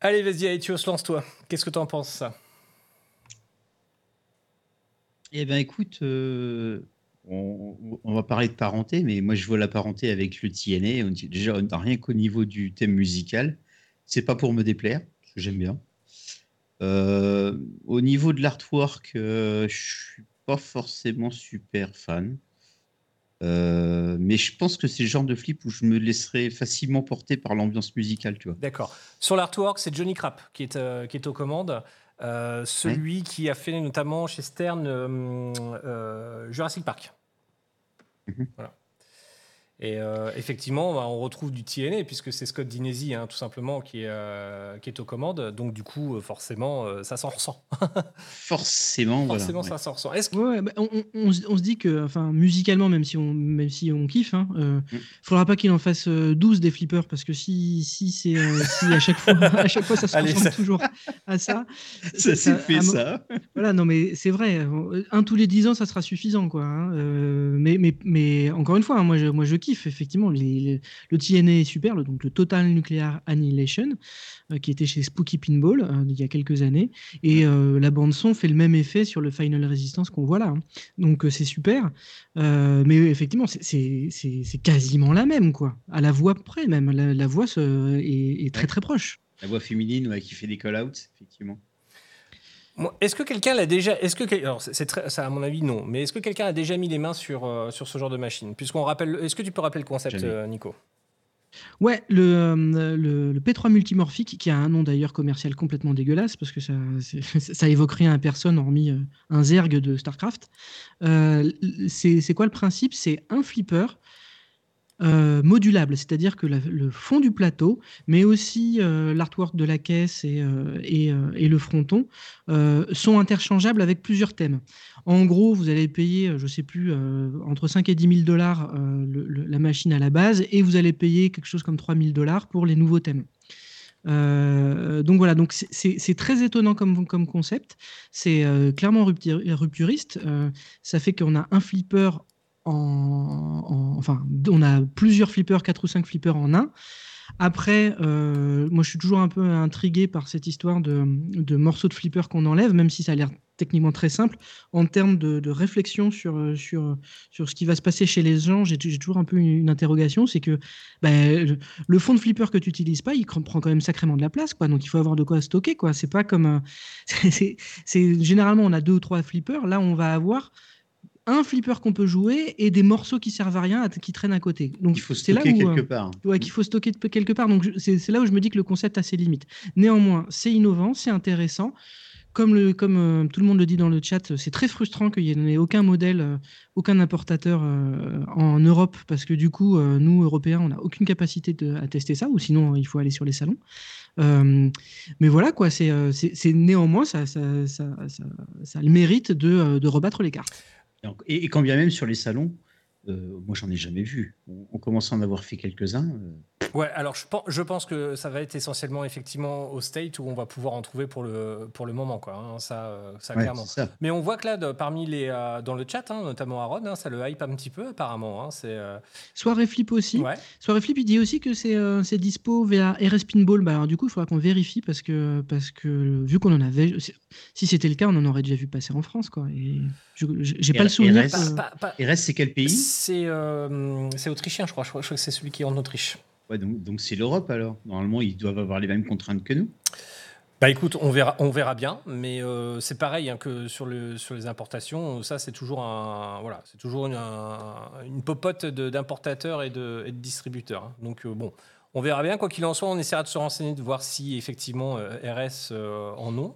Speaker 2: Allez, vas-y, Aetios, lance-toi. Qu'est-ce que tu en penses ça?
Speaker 4: Eh ben écoute, euh, on, on va parler de parenté, mais moi je vois la parenté avec le TNA. On dit, déjà, on n'a rien qu'au niveau du thème musical. C'est pas pour me déplaire, j'aime bien. Euh, au niveau de l'artwork, euh, je suis pas forcément super fan. Euh, mais je pense que c'est le genre de flip où je me laisserais facilement porter par l'ambiance musicale, tu vois.
Speaker 2: D'accord. Sur l'artwork, c'est Johnny Crapp qui est, euh, qui est aux commandes. Euh, celui qui a fait notamment chez Stern Jurassic Park.
Speaker 4: Mhm.
Speaker 2: Voilà. Et euh, effectivement, bah, on retrouve du TNA puisque c'est Scott Dinesi, hein, tout simplement, qui est, euh, qui est aux commandes. Donc, du coup, euh, forcément, euh, ça s'en ressent.
Speaker 4: Forcément,
Speaker 2: forcément, ça s'en ressent. Est-ce que-
Speaker 3: Ouais, ouais, bah, on, on- on se dit que, enfin, musicalement, même si on, même si on kiffe, hein, euh,
Speaker 4: Mm.
Speaker 3: faudra pas qu'il en fasse euh, 12 des flippers parce que si, si c'est, euh, si à chaque fois, à chaque fois, ça se
Speaker 2: Allez,
Speaker 3: ressemble
Speaker 2: ça-
Speaker 3: toujours à ça.
Speaker 4: Ça s'est fait
Speaker 3: à
Speaker 4: ça.
Speaker 3: Voilà, non, mais c'est vrai. Un tous les 10 ans, ça sera suffisant, quoi. hein, euh, mais, mais, mais encore une fois, hein, moi, je, moi, je kiffe. Kiffe, effectivement. Les- les- le TNA est super, le, donc le Total Nuclear Annihilation, euh, qui était chez Spooky Pinball euh, il y a quelques années. Et euh, la bande-son fait le même effet sur le Final Resistance qu'on voit là. hein. Donc euh, c'est super. Mais effectivement, c'est- quasiment la même, quoi. À la voix près, même. La, la voix est, est très très proche.
Speaker 4: La voix féminine ouais, qui fait des call-outs, effectivement.
Speaker 2: Est-ce que quelqu'un l'a déjà Est-ce que alors c'est ça à mon avis non, mais est-ce que quelqu'un a déjà mis les mains sur euh, sur ce genre de machine? Puisqu'on rappelle, est-ce que tu peux rappeler le concept, euh, Nico?
Speaker 3: Ouais, le, euh, le, le P3 multimorphique, qui a un nom d'ailleurs commercial complètement dégueulasse, parce que ça, ça évoque rien à personne hormis un zerg de StarCraft. Euh, c'est c'est quoi le principe? C'est un flipper euh, modulable, c'est-à-dire que le fond du plateau, mais aussi euh, l'artwork de la caisse et, euh, le fronton, sont interchangeables avec plusieurs thèmes. En gros, vous allez payer, je sais plus, entre 5 et 10 000 dollars la machine à la base, et vous allez payer quelque chose comme 3 000 dollars pour les nouveaux thèmes. Donc voilà, donc c'est- très étonnant comme, concept. C'est clairement rupturiste. Ça fait qu'on a un flipper en, en- enfin, on a plusieurs flippers, quatre ou cinq flippers en un. Après, euh, moi je suis toujours un peu intrigué par cette histoire de, morceaux de flipper qu'on enlève, même si ça a l'air techniquement très simple. En termes de, réflexion sur, sur, sur ce qui va se passer chez les gens, j'ai toujours un peu une, interrogation, c'est que ben, le- fond de flipper que tu n'utilises pas, il prend quand même sacrément de la place, quoi. Donc il faut avoir de quoi stocker, quoi. C'est pas comme, euh, c'est- généralement on a deux ou trois flippers, là on va avoir un flipper qu'on peut jouer et des morceaux qui servent à rien à- qui traînent à côté. Donc
Speaker 4: Il faut
Speaker 3: là
Speaker 4: stocker
Speaker 3: où, euh,
Speaker 4: quelque part.
Speaker 3: Ouais, qu'il faut stocker quelque part. Donc, c'est là où je me dis que le concept a ses limites. Néanmoins, c'est innovant, c'est intéressant. Comme, le, comme euh, tout le monde le dit dans le chat, c'est très frustrant qu'il n'y ait aucun modèle, euh, aucun importateur en Europe, parce que du coup, nous, Européens, on n'a aucune capacité de, à tester ça, ou sinon, il faut aller sur les salons. Euh, mais voilà, quoi, c'est néanmoins, ça, ça, ça, ça- ça a le mérite de, de rebattre les cartes.
Speaker 4: Et quand bien même sur les salons, euh, moi j'en ai jamais vu. On, on commence à en avoir fait quelques-uns. euh,
Speaker 2: Ouais, alors je pense, je pense que ça va être essentiellement effectivement au state où on va pouvoir en trouver pour le pour le moment quoi. hein, ça, euh, ça
Speaker 4: ouais,
Speaker 2: clairement.
Speaker 4: ça.
Speaker 2: Mais on voit que là, de- parmi les euh, dans le chat, hein, notamment Aaron, hein, ça le hype un petit peu apparemment. hein, c'est euh,
Speaker 3: Soirée Flip aussi.
Speaker 2: ouais.
Speaker 3: Soirée Flip, il dit aussi que c'est euh, c'est dispo via RS Pinball. Bah, alors, du coup, il faudra qu'on vérifie parce que, parce que vu qu'on en avait. Si c'était le cas, on en aurait déjà vu passer en France. Quoi. Et j'ai pas le souvenir.
Speaker 4: RS.
Speaker 3: que-
Speaker 2: Pas- pas-
Speaker 4: RS, c'est quel pays?
Speaker 2: C'est euh, c'est autrichien, je crois. Je crois, que c'est celui qui est en Autriche.
Speaker 4: ouais, Donc c'est l'Europe alors. Normalement, ils doivent avoir les mêmes contraintes que nous.
Speaker 2: Bah écoute, on verra, on verra bien, mais euh, c'est pareil hein, que sur, le, sur les importations. Ça, c'est toujours un, voilà, c'est toujours une, un- une popote d'importateurs et de, et de distributeurs. hein. Donc euh, bon, on verra bien. Quoi qu'il en soit, on essaiera de se renseigner, de voir si effectivement euh, RS euh, en ont.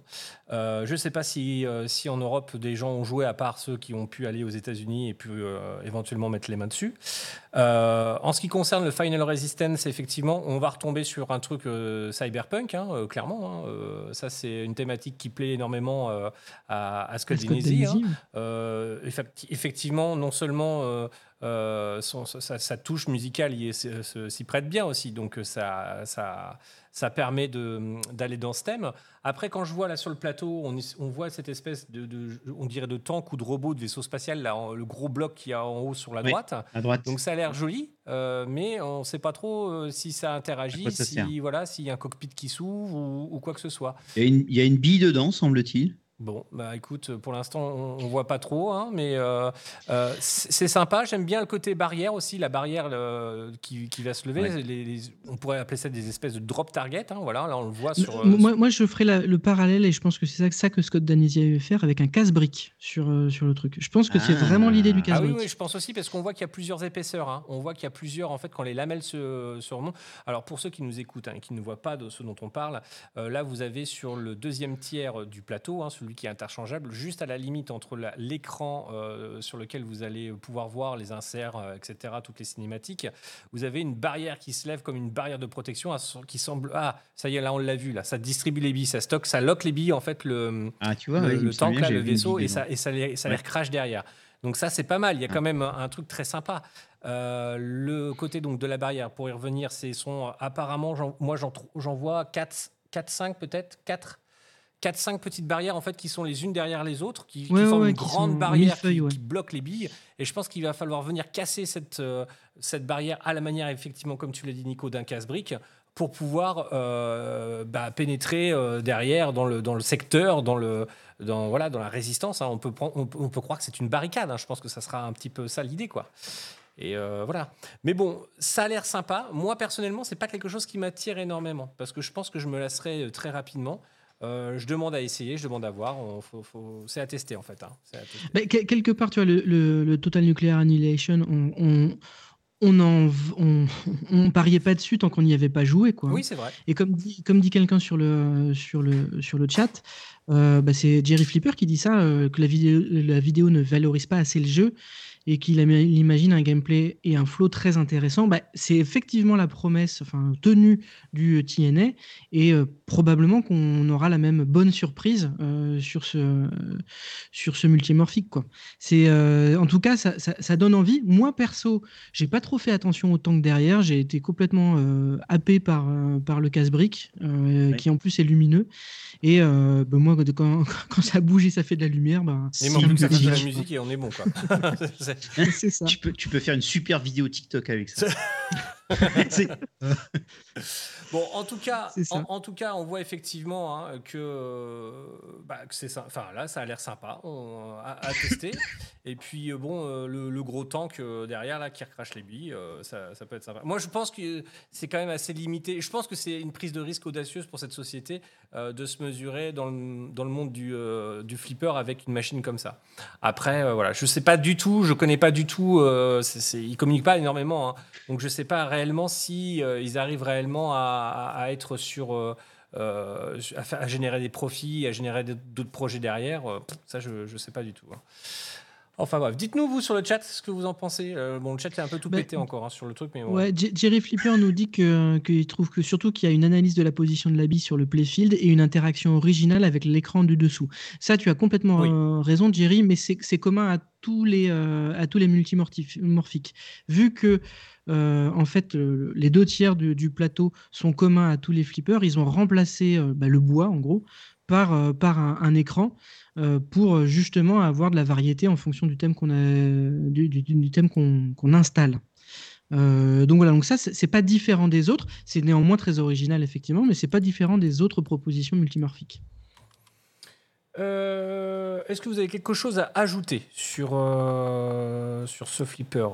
Speaker 2: Euh, je ne sais pas si, si en Europe des gens ont joué à part ceux qui ont pu aller aux États-Unis et pu éventuellement mettre les mains dessus. En ce qui concerne le Final Resistance, effectivement, on va retomber sur un truc cyberpunk, hein, clairement. hein. Ça, c'est une thématique qui plaît énormément à, à Scott Dinizy, hein. Effectivement, non seulement euh, euh, son- sa, sa touche musicale s'y prête bien aussi, donc euh, ça, ça, ça permet de- d'aller dans ce thème. Après, quand je vois là sur le plateau, on, on voit cette espèce de, de- on dirait de tank ou de robot, de vaisseau spatial, là, en- le gros bloc qu'il y a en haut sur la
Speaker 4: Oui.
Speaker 2: droite.
Speaker 4: À droite.
Speaker 2: Donc ça a l'air joli, euh, mais on ne sait pas trop euh, si ça interagit,
Speaker 4: ça
Speaker 2: si voilà, s'il y a un cockpit qui s'ouvre ou, ou quoi que ce soit.
Speaker 4: il, y a une, il y a une bille dedans, semble-t-il.
Speaker 2: Bon, bah écoute, pour l'instant, on, on voit pas trop, hein, mais euh, euh, c'est sympa. J'aime bien le côté barrière aussi, la barrière le- qui, qui va se lever.
Speaker 4: Ouais.
Speaker 2: Les- les- on pourrait appeler ça des espèces de drop target. hein, voilà, là on le voit sur. euh,
Speaker 3: moi, moi, je ferai la- le parallèle et je pense que c'est ça, ça que Scott Danizy avait faire avec un casse-brique sur, euh, sur le truc. Je pense que c'est
Speaker 4: Ah.
Speaker 3: vraiment l'idée du
Speaker 2: Ah oui,
Speaker 3: casse-brique.
Speaker 2: oui, je pense aussi parce qu'on voit qu'il y a plusieurs épaisseurs. hein. On voit qu'il y a plusieurs, en fait, quand les lamelles se, se remontent. Alors, pour ceux qui nous écoutent hein, et qui ne voient pas de ce dont on parle, euh, là, vous avez sur le deuxième tiers du plateau, hein, celui qui est interchangeable, juste à la limite entre l'écran euh, sur lequel vous allez pouvoir voir les inserts, euh, etc., toutes les cinématiques, vous avez une barrière qui se lève comme une barrière de protection à- qui semble. Ah, ça y est, là, on l'a vu, là. Ça distribue les billes, ça stocke, ça lock les billes, en fait, le
Speaker 4: Ah, tu vois,
Speaker 2: le, le tank, là, le vaisseau, et ça, et ça, les, ça les recrache derrière. Donc ça, c'est pas mal. Il y a quand même un, truc très sympa. Euh, le côté donc de la barrière, pour y revenir, c'est sont apparemment, moi j'en vois 4, 4, 5 peut-être, 4, 4-5 petites barrières en fait qui sont les unes derrière les autres, qui, qui
Speaker 3: Ouais,
Speaker 2: forment
Speaker 3: ouais,
Speaker 2: une
Speaker 3: qui
Speaker 2: grande barrière qui, bloque les billes. Et je pense qu'il va falloir venir casser cette, euh, cette barrière à la manière, effectivement, comme tu l'as dit, Nico, d'un casse-brique pour pouvoir euh, bah, pénétrer euh, derrière dans le, dans le secteur, dans, le, dans, voilà, dans la résistance. hein. On, peut prendre- on, peut- on peut croire que c'est une barricade. hein. Je pense que ça sera un petit peu ça l'idée. quoi. Et euh, voilà. Mais bon, ça a l'air sympa. Moi, personnellement, c'est pas quelque chose qui m'attire énormément parce que je pense que je me lasserai très rapidement. Euh, je demande à essayer, je demande à voir. Faut- faut- C'est à tester en fait. hein. À tester.
Speaker 3: Quelque part, tu vois, le, le- le Total Nuclear Annihilation, on, on, on, en v- on, on pariait pas dessus tant qu'on n'y avait pas joué. Quoi.
Speaker 2: Oui, c'est vrai.
Speaker 3: Et comme dit, comme dit quelqu'un sur le, sur, le, sur le chat, euh, bah, c'est Jerry Flipper qui dit ça, euh, que la vidéo, la vidéo ne valorise pas assez le jeu et qu'il imagine un gameplay et un flow très intéressant. Bah, c'est effectivement la promesse enfin, tenue du TNA et euh, probablement qu'on aura la même bonne surprise euh, sur, ce, sur ce multimorphique. Quoi. C'est, euh, en tout cas, ça, ça- ça donne envie. Moi, perso, j'ai pas trop fait attention au tank derrière. J'ai été complètement euh, happé par, euh, par le casse-brique, euh,
Speaker 4: Ouais.
Speaker 3: qui en plus est lumineux. Et euh, bah, moi, quand, quand- ça bouge et ça fait de la lumière, bah,
Speaker 2: de la musique et on est bon quoi. C'est-
Speaker 3: C'est ça.
Speaker 4: Tu peux, tu peux faire une super vidéo TikTok avec ça.
Speaker 2: Bon, en tout cas, en, en tout cas, on voit effectivement hein, que, euh, bah, que c'est ça. Enfin, là, ça a l'air sympa on- à, à tester. Et puis, euh, bon, euh, le, le gros tank euh, derrière là qui recrache les billes, euh, ça, ça peut être sympa. Moi, je pense que c'est quand même assez limité. Je pense que c'est une prise de risque audacieuse pour cette société euh, de se mesurer dans le, dans le monde du, euh, du flipper avec une machine comme ça. Après, euh, voilà, je sais pas du tout, je connais pas du tout. Euh, c'est- c'est- ils communiquent pas énormément, hein. donc je sais pas réellement si ils arrivent réellement à, à- être sur, à, générer des profits, à générer d'autres projets derrière. Ça, je je sais pas du tout. hein. Enfin bref, dites-nous vous sur le chat ce que vous en pensez. Euh, bon, le chat est un peu tout
Speaker 3: Bah,
Speaker 2: pété encore hein, sur le truc, mais bon.
Speaker 3: Ouais, Jerry Flipper nous dit que- qu'il trouve que surtout qu'il y a une analyse de la position de la bille sur le playfield et une interaction originale avec l'écran du dessous. Ça, tu as complètement
Speaker 2: Oui.
Speaker 3: euh, raison, Jerry, mais c'est commun à tous les, euh, à tous les multimorphiques. Vu que euh, en fait, le- les deux tiers du, du plateau sont communs à tous les flippers, ils ont remplacé euh, bah, le bois, en gros, par, par un, un écran euh, pour euh, justement avoir de la variété en fonction du thème qu'on du, du- du thème qu'on installe. Euh, donc voilà, donc ça c'est pas différent des autres, c'est néanmoins très original effectivement, mais c'est pas différent des autres propositions multimorphiques.
Speaker 2: Euh, Est-ce que vous avez quelque chose à ajouter sur, euh, sur ce flipper?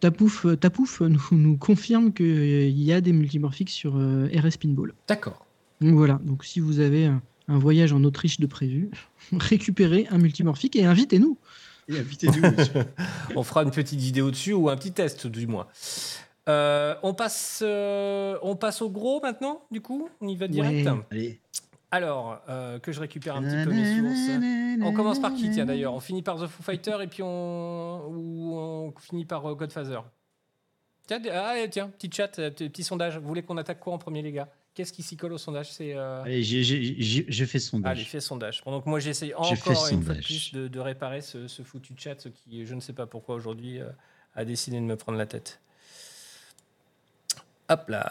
Speaker 3: Tapouf, Tapouf nous, nous confirme qu'il y a des multimorphiques sur RS Pinball.
Speaker 2: D'accord.
Speaker 3: Donc voilà, donc si vous avez un, voyage en Autriche de prévu, récupérez un multimorphique et invitez-nous.
Speaker 4: Et invitez-nous, monsieur.
Speaker 2: On fera une petite vidéo dessus ou un petit test du moins. Euh, on, passe, euh, on passe au gros maintenant, du coup? On y va direct?
Speaker 3: Ouais.
Speaker 4: Allez.
Speaker 2: Alors, euh, que je récupère un petit peu mes sources. On commence par qui, tiens d'ailleurs? On finit par The Foo Fighter et puis on, ou on finit par Godfather Tiens, ah, tiens, petit chat, petit, petit sondage. Vous voulez qu'on attaque quoi en premier, les gars? Qu'est-ce qui s'y colle au sondage? C'est. euh,
Speaker 4: Allez, j'ai- fait
Speaker 2: Allez,
Speaker 4: sondage.
Speaker 2: fais sondage. Que moi, j'essaye encore une fois de plus de, de réparer ce, ce foutu chat, ce qui, je ne sais pas pourquoi aujourd'hui, euh, a décidé de me prendre la tête. Hop là.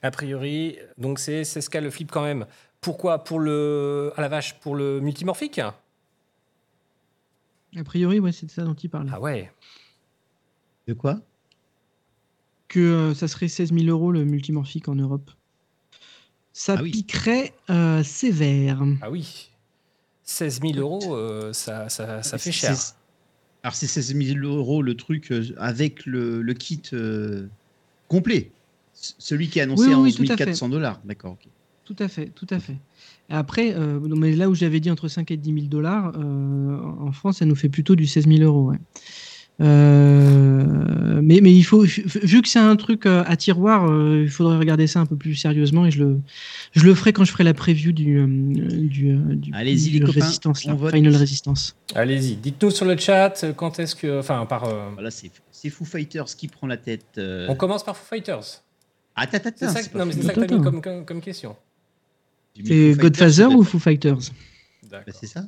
Speaker 2: A priori, donc c'est c'est ce qu'a le flip quand même. Pourquoi? Pour le. À la vache, pour le multimorphique?
Speaker 3: A priori, ouais, c'est de ça dont il parle.
Speaker 2: Ah ouais.
Speaker 4: De quoi?
Speaker 3: Que euh, ça serait 16 000 euros le multimorphique en Europe. Ça
Speaker 4: Ah oui.
Speaker 3: piquerait euh, sévère.
Speaker 2: Ah oui. 16 000 euros, euh, ça, ça, ça fait cher.
Speaker 4: Alors, c'est 16 000 euros le truc avec le, le kit euh, complet. C- Celui qui est annoncé
Speaker 3: Oui, oui,
Speaker 4: à
Speaker 3: oui,
Speaker 4: 11
Speaker 3: tout à fait.
Speaker 4: 400 dollars. D'accord, ok.
Speaker 3: Tout à fait, tout à fait. Et après, euh, non, mais là où j'avais dit entre 5 et 10 000 dollars, euh, en France, ça nous fait plutôt du 16 000 euros. ouais. Euh, mais, mais il faut, vu que c'est un truc euh, à tiroir, euh, il faudrait regarder ça un peu plus sérieusement et je le, je le ferai quand je ferai la preview du, du, du,
Speaker 4: Allez-y,
Speaker 3: du
Speaker 4: les copains,
Speaker 3: Résistance, là,
Speaker 4: on vote.
Speaker 3: Final Resistance.
Speaker 2: Allez-y, dites-nous sur le chat quand est-ce que. Enfin, par. euh,
Speaker 4: Voilà, c'est c'est Foo Fighters qui prend la tête. euh.
Speaker 2: On commence par Foo Fighters.
Speaker 4: Attends,
Speaker 2: C'est ça,
Speaker 4: c'est
Speaker 2: que- non, mais c'est
Speaker 4: fini.
Speaker 2: ça que t'as mis comme, comme, comme question.
Speaker 3: C'est Godfather ou Foo Fighters?
Speaker 4: Bah. C'est ça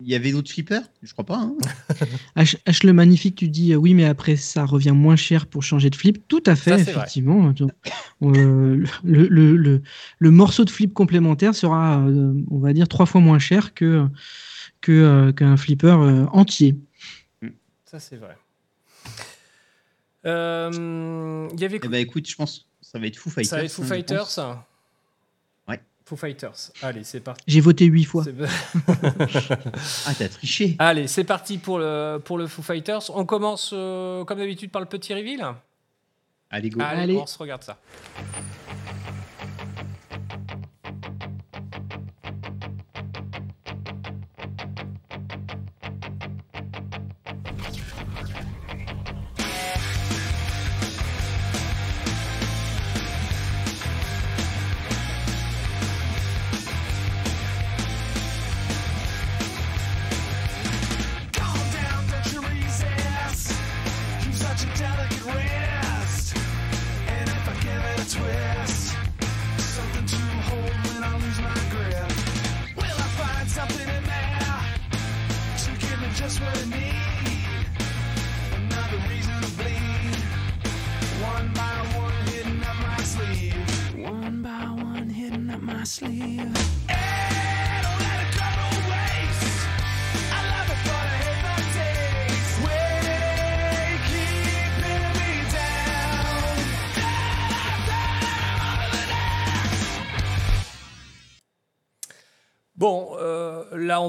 Speaker 4: Il y avait d'autres flippers? Je crois pas. hein.
Speaker 3: H, H le magnifique, tu dis euh, oui, mais après ça revient moins cher pour changer de flip. Tout à fait,
Speaker 2: Ça,
Speaker 3: effectivement. Donc, euh, le, le- le- le morceau de flip complémentaire sera, euh, on va dire, trois fois moins cher que euh, qu'un flipper euh, entier.
Speaker 2: Ça, c'est vrai. Euh, Il y avait
Speaker 4: Eh ben écoute, je pense que ça va être Foo Fighters.
Speaker 2: ça va être Foo
Speaker 4: hein,
Speaker 2: Fighters. Foo Fighters. Allez, c'est parti.
Speaker 3: J'ai voté huit fois.
Speaker 4: Ah, t'as triché.
Speaker 2: Allez, c'est parti pour le, pour le Foo Fighters. On commence euh, comme d'habitude par le petit reveal.
Speaker 4: Allez, go.
Speaker 2: Allez,
Speaker 3: Allez.
Speaker 2: on se regarde ça.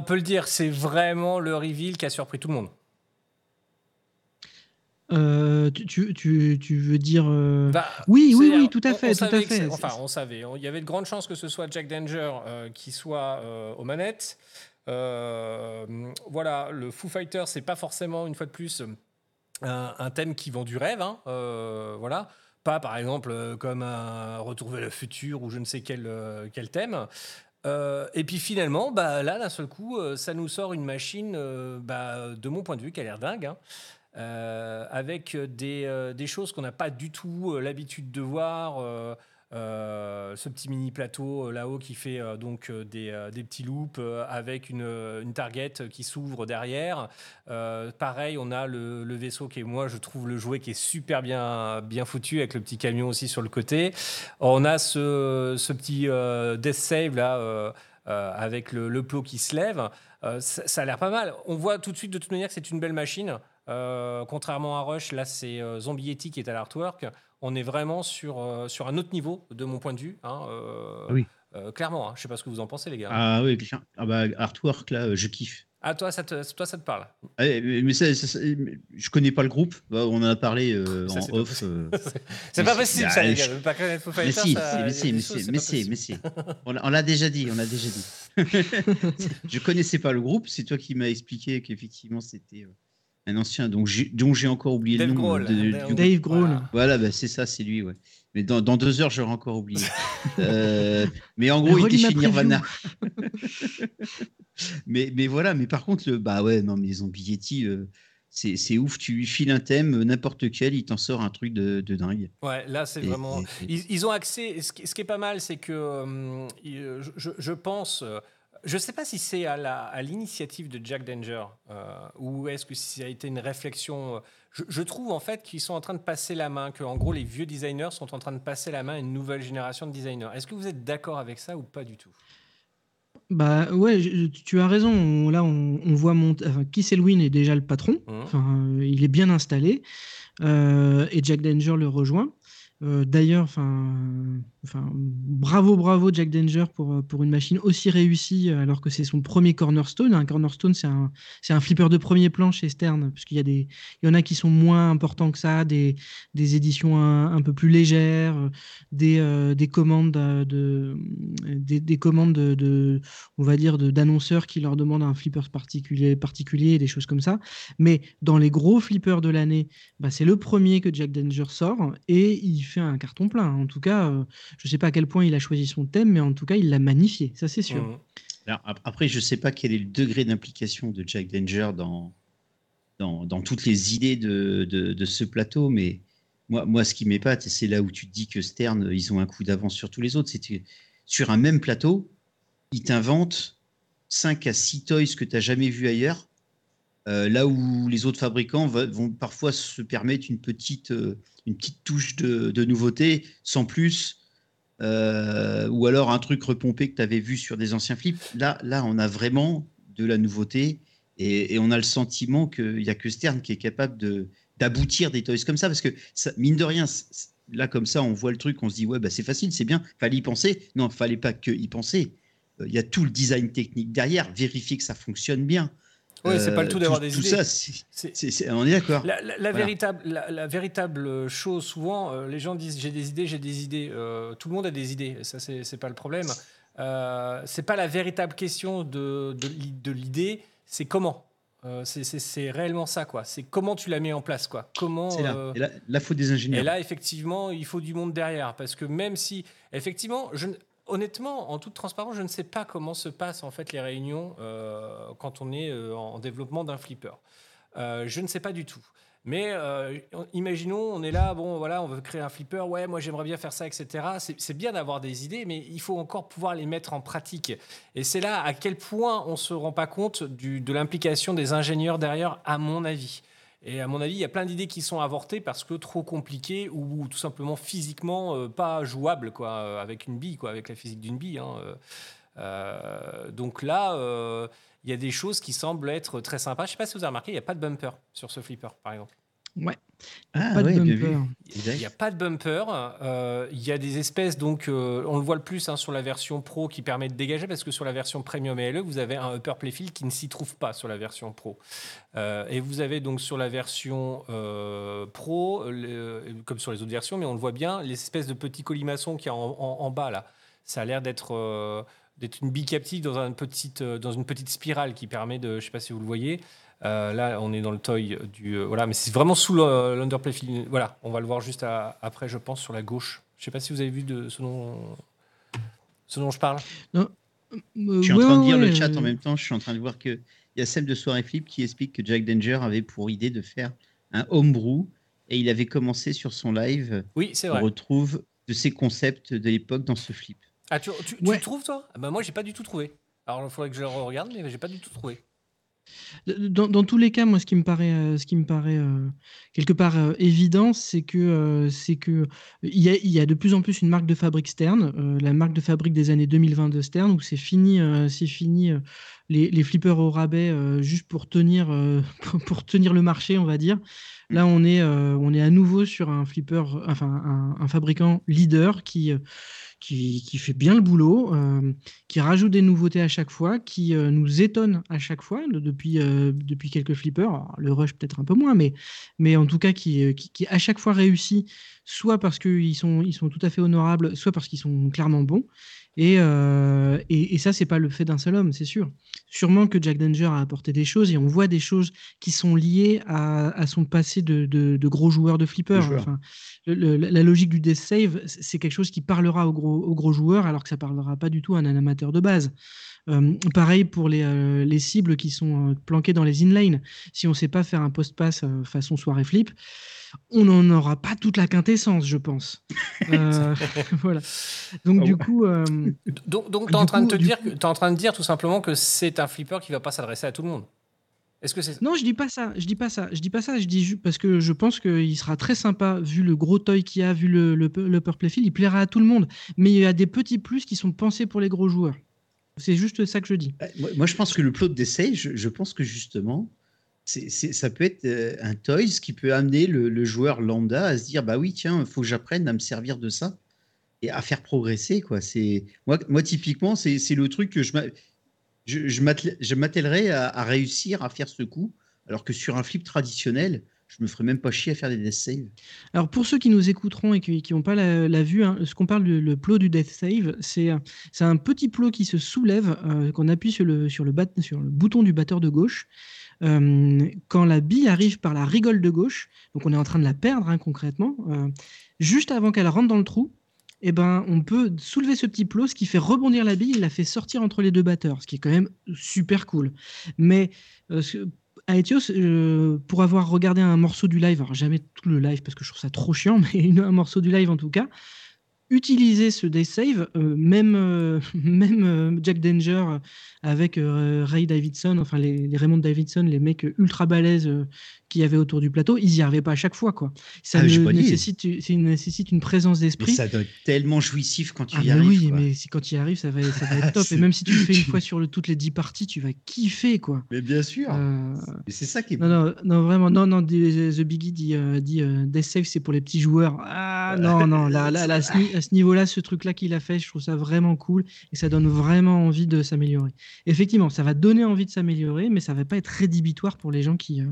Speaker 2: Peut le dire, c'est vraiment le reveal qui a surpris tout le monde.
Speaker 3: Euh, tu, tu, tu, tu veux dire euh,
Speaker 2: Bah,
Speaker 3: Oui, oui, oui, tout à
Speaker 2: on-
Speaker 3: fait,
Speaker 2: on
Speaker 3: tout à fait.
Speaker 2: Enfin, on savait. Il y avait de grandes chances que ce soit Jack Danger euh, qui soit aux manettes. Voilà, le Foo Fighter, c'est pas forcément, une fois de plus, un, un thème qui vend du rêve. hein, voilà. Pas, par exemple, comme un Retour vers le futur ou je ne sais quel, quel thème. Euh, et puis finalement, bah, là, d'un seul coup, euh, ça nous sort une machine, euh, bah, de mon point de vue, qui a l'air dingue. hein. Avec des, choses qu'on n'a pas du tout l'habitude de voir. Euh, ce petit mini plateau euh, là-haut qui fait euh, donc des, petits loops avec une, target qui s'ouvre derrière. Pareil, on a le, vaisseau qui est, moi, je trouve le jouet qui est super bien, bien foutu avec le petit camion aussi sur le côté. On a ce, petit death save là. avec le, plot qui se lève, ça, a l'air pas mal. On voit tout de suite de toute manière que c'est une belle machine. Contrairement à Rush, là c'est Zombie Yeti qui est à l'artwork. On est vraiment sur, euh, sur un autre niveau de mon point de vue. hein, euh,
Speaker 4: Ah oui.
Speaker 2: euh, clairement, hein. je sais pas ce que vous en pensez les gars.
Speaker 4: Ah oui. Ah bah, artwork, là, je kiffe.
Speaker 2: Ah toi ça te, toi ça te parle
Speaker 4: Ah, mais mais ça, ça- ça- je connais pas le groupe. Bah, on en a parlé en off.
Speaker 2: C'est pas possible
Speaker 4: ah,
Speaker 2: ça les
Speaker 4: je-
Speaker 2: gars. pas connaître
Speaker 4: Mais si, mais si, mais si,
Speaker 2: c'est
Speaker 4: mais
Speaker 2: pas
Speaker 4: si,
Speaker 2: possible.
Speaker 4: mais si. On l'a- déjà dit, on l'a déjà dit. je connaissais pas le groupe, c'est toi qui m'as expliqué qu'effectivement c'était un ancien dont j'ai dont j'ai encore oublié
Speaker 2: Dave
Speaker 4: le nom.
Speaker 2: Grohl,
Speaker 4: euh, de- du
Speaker 2: Dave.
Speaker 3: Dave Grohl.
Speaker 2: Voilà.
Speaker 4: Voilà, bah, c'est ça, c'est lui, ouais. Mais dans, dans deux heures, j'aurai encore oublié. Euh, mais en gros, il était chez. Nirvana. mais, mais voilà, mais par contre, le, bah ouais, non, mais euh, c'est c'est ouf. Tu lui files un thème, euh, n'importe quel, il t'en sort un truc de, de dingue.
Speaker 2: Ouais, là c'est
Speaker 4: Et-
Speaker 2: vraiment.
Speaker 4: et- et-
Speaker 2: Ils, ils ont accès. Ce qui, ce qui est pas mal, c'est que euh, je, je pense. Je sais pas si c'est à l'initiative de Jack Danger euh, ou est-ce que ça a été une réflexion. euh, Je, je trouve en fait qu'ils sont en train de passer la main, que en gros les vieux designers sont en train de passer la main à une nouvelle génération de designers. Est-ce que vous êtes d'accord avec ça ou pas du tout?
Speaker 3: Bah ouais, je- tu as raison. On- là, on, on voit mon, enfin, Keith Elwin est déjà le patron. Enfin, euh, il est bien installé euh, et Jack Danger le rejoint. D'ailleurs, enfin, bravo, bravo Jack Danger pour, euh, pour une machine aussi réussie euh, alors que c'est son premier cornerstone. Un cornerstone, c'est un, c'est un flipper de premier plan chez Stern, parce qu'il y a des, il y en a qui sont moins importants que ça, des, des éditions un, peu plus légères, euh, des, des commandes de, des, des commandes de, on va dire, de- d'annonceurs qui leur demandent un flipper particulier, particulier, des choses comme ça. Mais dans les gros flippers de l'année, bah, c'est le premier que Jack Danger sort et il fait un carton plein. En tout cas, je ne sais pas à quel point il a choisi son thème, mais en tout cas, il l'a magnifié, ça c'est sûr.
Speaker 4: Alors, ap- après, je sais pas quel est le degré d'implication de Jack Danger dans, dans, dans toutes les idées de, de, de ce plateau, mais moi, moi, ce qui m'épate, et c'est là où tu te dis que Stern, ils ont un coup d'avance sur tous les autres, c'est que sur un même plateau, ils t'inventent 5 à 6 toys que tu n'as jamais vu ailleurs. Euh, là où les autres fabricants va- vont parfois se permettre une petite, euh, une petite touche de, de nouveauté sans plus, euh, ou alors un truc repompé que tu avais vu sur des anciens flips. Là, là, on a vraiment de la nouveauté et, on a le sentiment qu'il n'y a que Stern qui est capable d'aboutir des toys comme ça parce que mine de rien, là comme ça, on voit le truc, on se dit ouais bah c'est facile, c'est bien, fallait y penser. Non, fallait pas que y penser. Euh, Il y a tout le design technique derrière, vérifier que ça fonctionne bien.
Speaker 2: Ouais, c'est pas le
Speaker 4: Euh,
Speaker 2: tout d'avoir des
Speaker 4: tout
Speaker 2: idées.
Speaker 4: ça, c'est- on est d'accord.
Speaker 2: La, la- la
Speaker 4: Voilà.
Speaker 2: véritable, la, la véritable chose, souvent, euh, les gens disent j'ai des idées, j'ai des idées. Euh, tout le monde a des idées, ça, c'est c'est pas le problème. Euh, c'est pas la véritable question de, de, l'i- de l'idée, c'est comment. Euh, c'est- réellement ça, quoi. C'est comment tu la mets en place, quoi. Comment.
Speaker 4: C'est là.
Speaker 2: euh,
Speaker 4: Et là, là, faut des ingénieurs.
Speaker 2: et là, effectivement, il faut du monde derrière. Parce que même si, effectivement, je, ne- honnêtement, en toute transparence, je ne sais pas comment se passent en fait les réunions euh, quand on est euh, en développement d'un flipper. Euh, je ne sais pas du tout. Mais imaginons, on est là, bon, voilà, on veut créer un flipper, ouais, moi j'aimerais bien faire ça, etc. C'est bien d'avoir des idées, mais il faut encore pouvoir les mettre en pratique. Et c'est là à quel point on se rend pas compte de l'implication des ingénieurs derrière, à mon avis. Et à mon avis, il y a plein d'idées qui sont avortées parce que trop compliquées ou, ou tout simplement physiquement euh, pas jouables, quoi, euh, avec une bille, quoi, avec la physique d'une bille. hein, euh. Donc là, il y a des choses qui semblent être très sympas. Je sais pas si vous avez remarqué, il n'y a pas de bumper sur ce flipper, par exemple.
Speaker 3: Ouais.
Speaker 4: Ah,
Speaker 3: pas
Speaker 4: ouais,
Speaker 3: bumper.
Speaker 2: Il n'y a pas de bumper. euh, Il y a des espèces, donc, euh, on le voit le plus hein, sur la version Pro qui permet de dégager, parce que sur la version Premium et LE, vous avez un upper playfield qui ne s'y trouve pas sur la version Pro. Euh, et vous avez donc sur la version euh, Pro, le- comme sur les autres versions, mais on le voit bien, les espèces de petits colimaçons qu'il y a en, en- en bas là. Ça a l'air d'être euh, d'être une bille captive dans, un petite, dans une petite spirale qui permet de, je sais pas si vous le voyez. Euh, là, on est dans le toy du. euh, voilà, mais c'est vraiment sous le- l'underplay. Voilà, on va le voir juste à- après, je pense, sur la gauche. Je sais pas si vous avez vu de ce dont, ce dont je parle.
Speaker 3: Euh,
Speaker 4: Je suis en train de
Speaker 3: ouais,
Speaker 4: lire le chat
Speaker 3: euh,
Speaker 4: en même temps. Je suis en train de voir que il y a celle de Soirée Flip qui explique que Jack Danger avait pour idée de faire un homebrew et il avait commencé sur son live.
Speaker 2: Oui, c'est
Speaker 4: On
Speaker 2: vrai.
Speaker 4: retrouve de ses concepts de l'époque dans ce flip.
Speaker 2: Ah, tu, tu, le trouves, toi? Ah bah, Moi, j'ai pas du tout trouvé. Alors, il faudrait que je le regarde, mais j'ai pas du tout trouvé.
Speaker 3: Dans, tous les cas, moi, ce qui me paraît, euh, euh, quelque part euh, évident, c'est que c'est il y, a, de plus en plus une marque de fabrique Stern, la marque de fabrique des années 2020 de Stern, où c'est fini, c'est fini les, les flippers au rabais juste pour tenir, pour, tenir le marché, on va dire. Là, on est, on est à nouveau sur un flipper, enfin un, fabricant leader qui qui, fait bien le boulot, euh, qui rajoute des nouveautés à chaque fois, qui euh, nous étonne à chaque fois de- depuis, euh, depuis quelques flippers. Le rush peut-être un peu moins, mais, mais en tout cas qui, qui, qui à chaque fois réussit, soit parce qu'ils sont, ils sont tout à fait honorables, soit parce qu'ils sont clairement bons. Et, euh, et, et ça, c'est pas le fait d'un seul homme, c'est sûr. Sûrement que Jack Danger a apporté des choses et on voit des choses qui sont liées à, à son passé de, de, de gros joueur de flipper.
Speaker 4: Joueur.
Speaker 3: Enfin, le- le- la logique du death save, c'est quelque chose qui parlera aux gros, aux gros joueurs alors que ça parlera pas du tout à un amateur de base. Euh, pareil pour les, euh, les cibles qui sont euh, planquées dans les inlanes. Si on sait pas faire un post-pass façon soirée flip, on n'en aura pas toute la quintessence, je pense. Euh, voilà. Donc
Speaker 4: Ah
Speaker 3: du coup, euh,
Speaker 2: Donc, tu es en train de te dire, en train de dire tout simplement que c'est un flipper qui va pas s'adresser à tout le monde. Est-ce que c'est
Speaker 3: Non, je dis pas ça. Je dis pas ça. Je dis pas ça. Je dis parce que je pense qu'il sera très sympa vu le gros toy qu'il y a, vu le, le, le Purple Field, il plaira à tout le monde. Mais il y a des petits plus qui sont pensés pour les gros joueurs. C'est juste ça que je dis.
Speaker 4: Ouais, Moi, moi, je pense que le plot d'essai, je, je pense que justement, c'est- ça peut être euh, un toys qui peut amener le, joueur lambda à se dire bah oui, tiens, faut que j'apprenne à me servir de ça et à faire progresser. Quoi. C'est, moi, moi, typiquement, c'est, le truc que je, je, je, m'attel- je m'attellerais à, réussir à faire ce coup, alors que sur un flip traditionnel, je me ferais même pas chier à faire des death saves.
Speaker 3: Alors pour ceux qui nous écouteront et qui n'ont pas la, vue, hein, ce qu'on parle du le plot du Death Save, c'est un petit plot qui se soulève, euh, qu'on appuie sur le, sur le bouton du batteur de gauche. Euh, quand la bille arrive par la rigole de gauche, donc on est en train de la perdre hein, concrètement, euh, juste avant qu'elle rentre dans le trou, eh ben, on peut soulever ce petit plot, ce qui fait rebondir la bille et la fait sortir entre les deux batteurs, ce qui est quand même super cool. Mais à Etios, euh, pour avoir regardé un morceau du live, alors jamais tout le live parce que je trouve ça trop chiant, mais un morceau du live en tout cas, utiliser ce day save, euh, même, euh, même euh, Jack Danger avec Ray Davidson, enfin les, les Raymond Davidson, les mecs ultra balèzes qu'il y avait autour du plateau, ils y arrivaient pas à chaque fois. Quoi. Ça,
Speaker 4: Ah,
Speaker 3: ne- nécessite, une- nécessite une présence d'esprit.
Speaker 4: ça doit être tellement jouissif quand tu
Speaker 3: Ah
Speaker 4: y arrives.
Speaker 3: oui,
Speaker 4: quoi.
Speaker 3: mais si, quand il arrive, ça va, ça va être top. Et même si tu le fais une fois sur le- toutes les 10 parties, tu vas kiffer. quoi.
Speaker 4: Mais bien sûr.
Speaker 3: Euh,
Speaker 4: C'est ça qui est
Speaker 3: non, non, non, vraiment, non, non, The Biggie dit, euh, dit euh, Death Save, c'est pour les petits joueurs. Ah non, non, là, là, là, à ce, ni- à ce niveau-là, ce truc-là qu'il a fait, je trouve ça vraiment cool et ça donne vraiment envie de s'améliorer. Effectivement, ça va donner envie de s'améliorer, mais ça va pas être rédhibitoire pour les gens qui euh,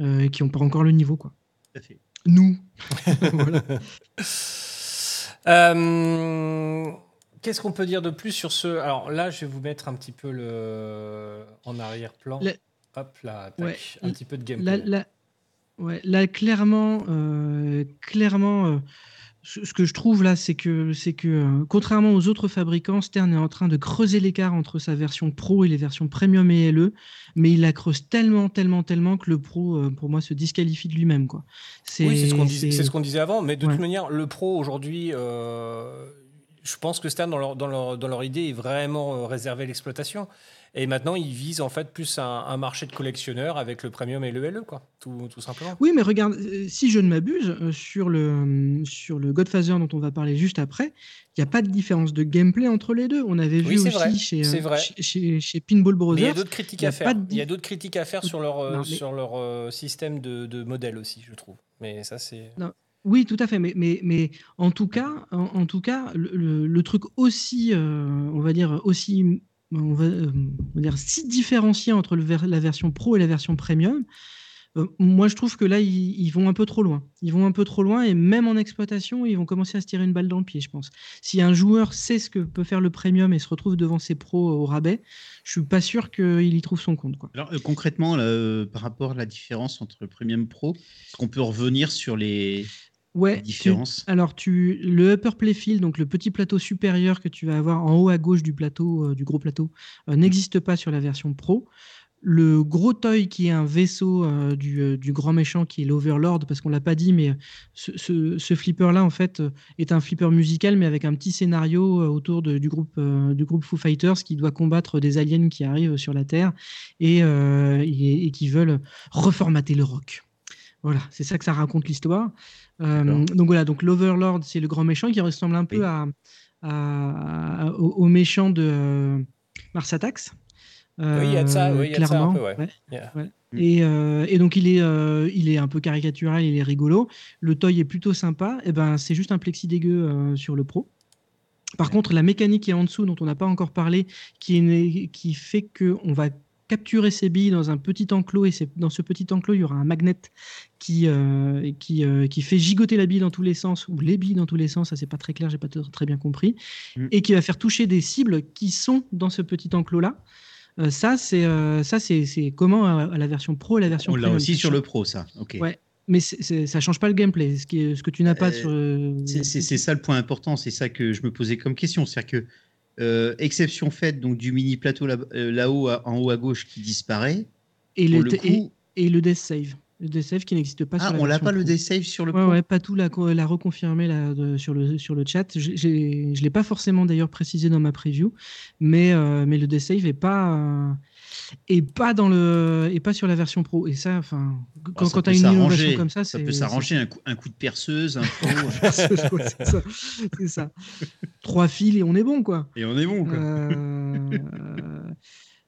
Speaker 3: euh, qui ont pas encore le niveau, quoi.
Speaker 4: Tout à fait.
Speaker 3: Nous. Voilà.
Speaker 2: Euh, Qu'est-ce qu'on peut dire de plus sur ce Alors là, je vais vous mettre un petit peu le en arrière-plan.
Speaker 3: La-
Speaker 2: Hop là, tac,
Speaker 3: Ouais.
Speaker 2: un petit peu de gameplay.
Speaker 3: là, ouais, là, clairement, euh, clairement, euh, ce, que je trouve là, c'est que, c'est que euh, contrairement aux autres fabricants, Stern est en train de creuser l'écart entre sa version Pro et les versions Premium et LE, mais il la creuse tellement, tellement, tellement que le Pro, euh, pour moi, se disqualifie de lui-même. Quoi.
Speaker 2: Oui, c'est ce qu'on disait,
Speaker 3: c'est-
Speaker 2: c'est ce qu'on disait avant, mais de
Speaker 3: Ouais.
Speaker 2: toute manière, le pro aujourd'hui, euh, je pense que Stern, dans leur, dans leur, dans leur idée, est vraiment réservé à l'exploitation. Et maintenant, ils visent en fait plus un, un marché de collectionneurs avec le premium et le LE, quoi, tout, tout simplement.
Speaker 3: Oui, mais regarde, euh, si je ne m'abuse, euh, sur le, sur le Godfather dont on va parler juste après, il n'y a pas de différence de gameplay entre les deux. On avait vu aussi
Speaker 2: vrai,
Speaker 3: chez,
Speaker 2: c'est
Speaker 3: euh,
Speaker 2: vrai.
Speaker 3: chez, chez- chez Pinball
Speaker 2: Mais il y a
Speaker 3: Brothers.
Speaker 2: d'autres critiques à faire. Il y a d'autres critiques à faire sur leur,
Speaker 3: Non, mais-
Speaker 2: sur leur système de, de modèle aussi, je trouve. Mais ça, c'est.
Speaker 3: Oui, tout à fait. Mais, mais, mais en tout cas, en, en tout cas, le, le- le truc aussi, euh, on va dire aussi, on va, euh, on va dire si différencié entre la version Pro et la version Premium. euh, moi, je trouve que là, ils, vont un peu trop loin. Ils vont un peu trop loin et même en exploitation, ils vont commencer à se tirer une balle dans le pied, je pense. Si un joueur sait ce que peut faire le Premium et se retrouve devant ses pros au rabais, je suis pas sûr qu'il y trouve son compte.
Speaker 4: Alors euh, concrètement, par rapport à la différence entre Premium Pro, est-ce qu'on peut revenir sur les,
Speaker 3: Ouais, tu-
Speaker 4: différences
Speaker 3: Alors, tu, le upper playfield, donc le petit plateau supérieur que tu vas avoir en haut à gauche du plateau, euh, du gros plateau, euh, n'existe pas sur la version Pro. Le gros toy qui est un vaisseau euh, du, du grand méchant qui est l'Overlord, parce qu'on l'a pas dit, mais ce, ce- ce flipper-là, en fait, est un flipper musical, mais avec un petit scénario autour de- du, groupe, du groupe Foo Fighters qui doit combattre des aliens qui arrivent sur la Terre et, et- et qui veulent reformater le rock. Voilà, c'est ça que ça raconte l'histoire. Euh, donc voilà, donc l'Overlord, c'est le grand méchant qui ressemble un peu
Speaker 4: Oui.
Speaker 3: à, à- à- au, au méchant de euh, Mars Attacks.
Speaker 2: Oui, il y a de ça, oui, il y a de ça un
Speaker 3: clairement,
Speaker 2: peu, ouais.
Speaker 3: ouais.
Speaker 2: Yeah.
Speaker 3: Ouais. Et, et donc il est, euh, il est un peu caricatural, il est rigolo. Le toy est plutôt sympa. Et ben c'est juste un plexi dégueu sur le pro. Par contre, la mécanique qui est en dessous, dont on n'a pas encore parlé, qui, est qui fait que on va capturer ces billes dans un petit enclos et dans ce petit enclos il y aura un magnet qui euh, qui, euh, qui fait gigoter la bille dans tous les sens ou les billes dans tous les sens ça c'est pas très clair j'ai pas très bien compris
Speaker 4: Mm.
Speaker 3: et qui va faire toucher des cibles qui sont dans ce petit enclos là ça c'est euh, ça c'est comment à, la version pro et la version
Speaker 4: On l'a
Speaker 3: premium.
Speaker 4: aussi sur le Pro, ça. Ok.
Speaker 3: Ouais. mais ça change pas le gameplay ce, qui est- ce que tu n'as pas
Speaker 4: Euh,
Speaker 3: sur euh,
Speaker 4: c'est ça le point important, c'est ça que je me posais comme question. C'est-à-dire que, euh, exception faite donc du mini plateau là- euh, là-haut, en haut à gauche qui disparaît,
Speaker 3: et le, et, le death save le save qui n'existe pas
Speaker 4: ah,
Speaker 3: sur
Speaker 4: on l'a pas le
Speaker 3: pro.
Speaker 4: save sur le
Speaker 3: Ouais,
Speaker 4: Pro
Speaker 3: ouais, l'a co- l'a reconfirmé là, de- sur, le, sur le chat. J'ai- j'ai- Je ne l'ai pas forcément d'ailleurs précisé dans ma preview, mais, euh, mais le save est pas, euh, est pas, dans le, est pas sur la version pro. Et ça, enfin, quand,
Speaker 4: ça
Speaker 3: quand tu as une innovation comme ça,
Speaker 4: Ça
Speaker 3: c'est
Speaker 4: peut s'arranger un coup, un coup de perceuse, un Pro,
Speaker 3: ouais, c'est ça. c'est ça. Trois fils et on est bon, quoi.
Speaker 4: et on est bon. Quoi.
Speaker 3: Euh,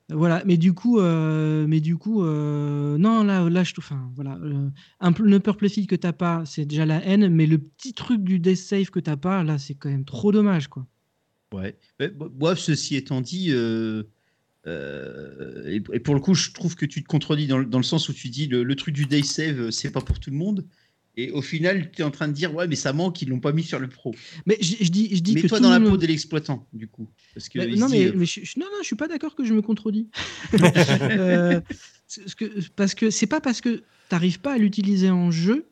Speaker 3: voilà, mais du coup, euh, mais du coup, euh, non, là, là, je enfin, voilà, euh, un le purple field que t'as pas, c'est déjà la haine, mais le petit truc du death save que t'as pas, là, c'est quand même trop dommage, quoi.
Speaker 4: Ouais. Mais, moi, ceci étant dit, euh, et, pour le coup, je trouve que tu te contredis dans, le- dans le sens où tu dis le, truc du day save, c'est pas pour tout le monde. Et au final, tu es en train de dire, ouais, mais ça manque, ils l'ont pas mis sur le pro.
Speaker 3: Mais je, je dis, je dis
Speaker 4: Mais
Speaker 3: que
Speaker 4: toi dans la peau de l'exploitant, du coup. Parce que
Speaker 3: non, mais,
Speaker 4: euh,
Speaker 3: mais je, non, non, je suis pas d'accord que je me contredis. Euh, que, parce que c'est pas parce que t'arrives pas à l'utiliser en jeu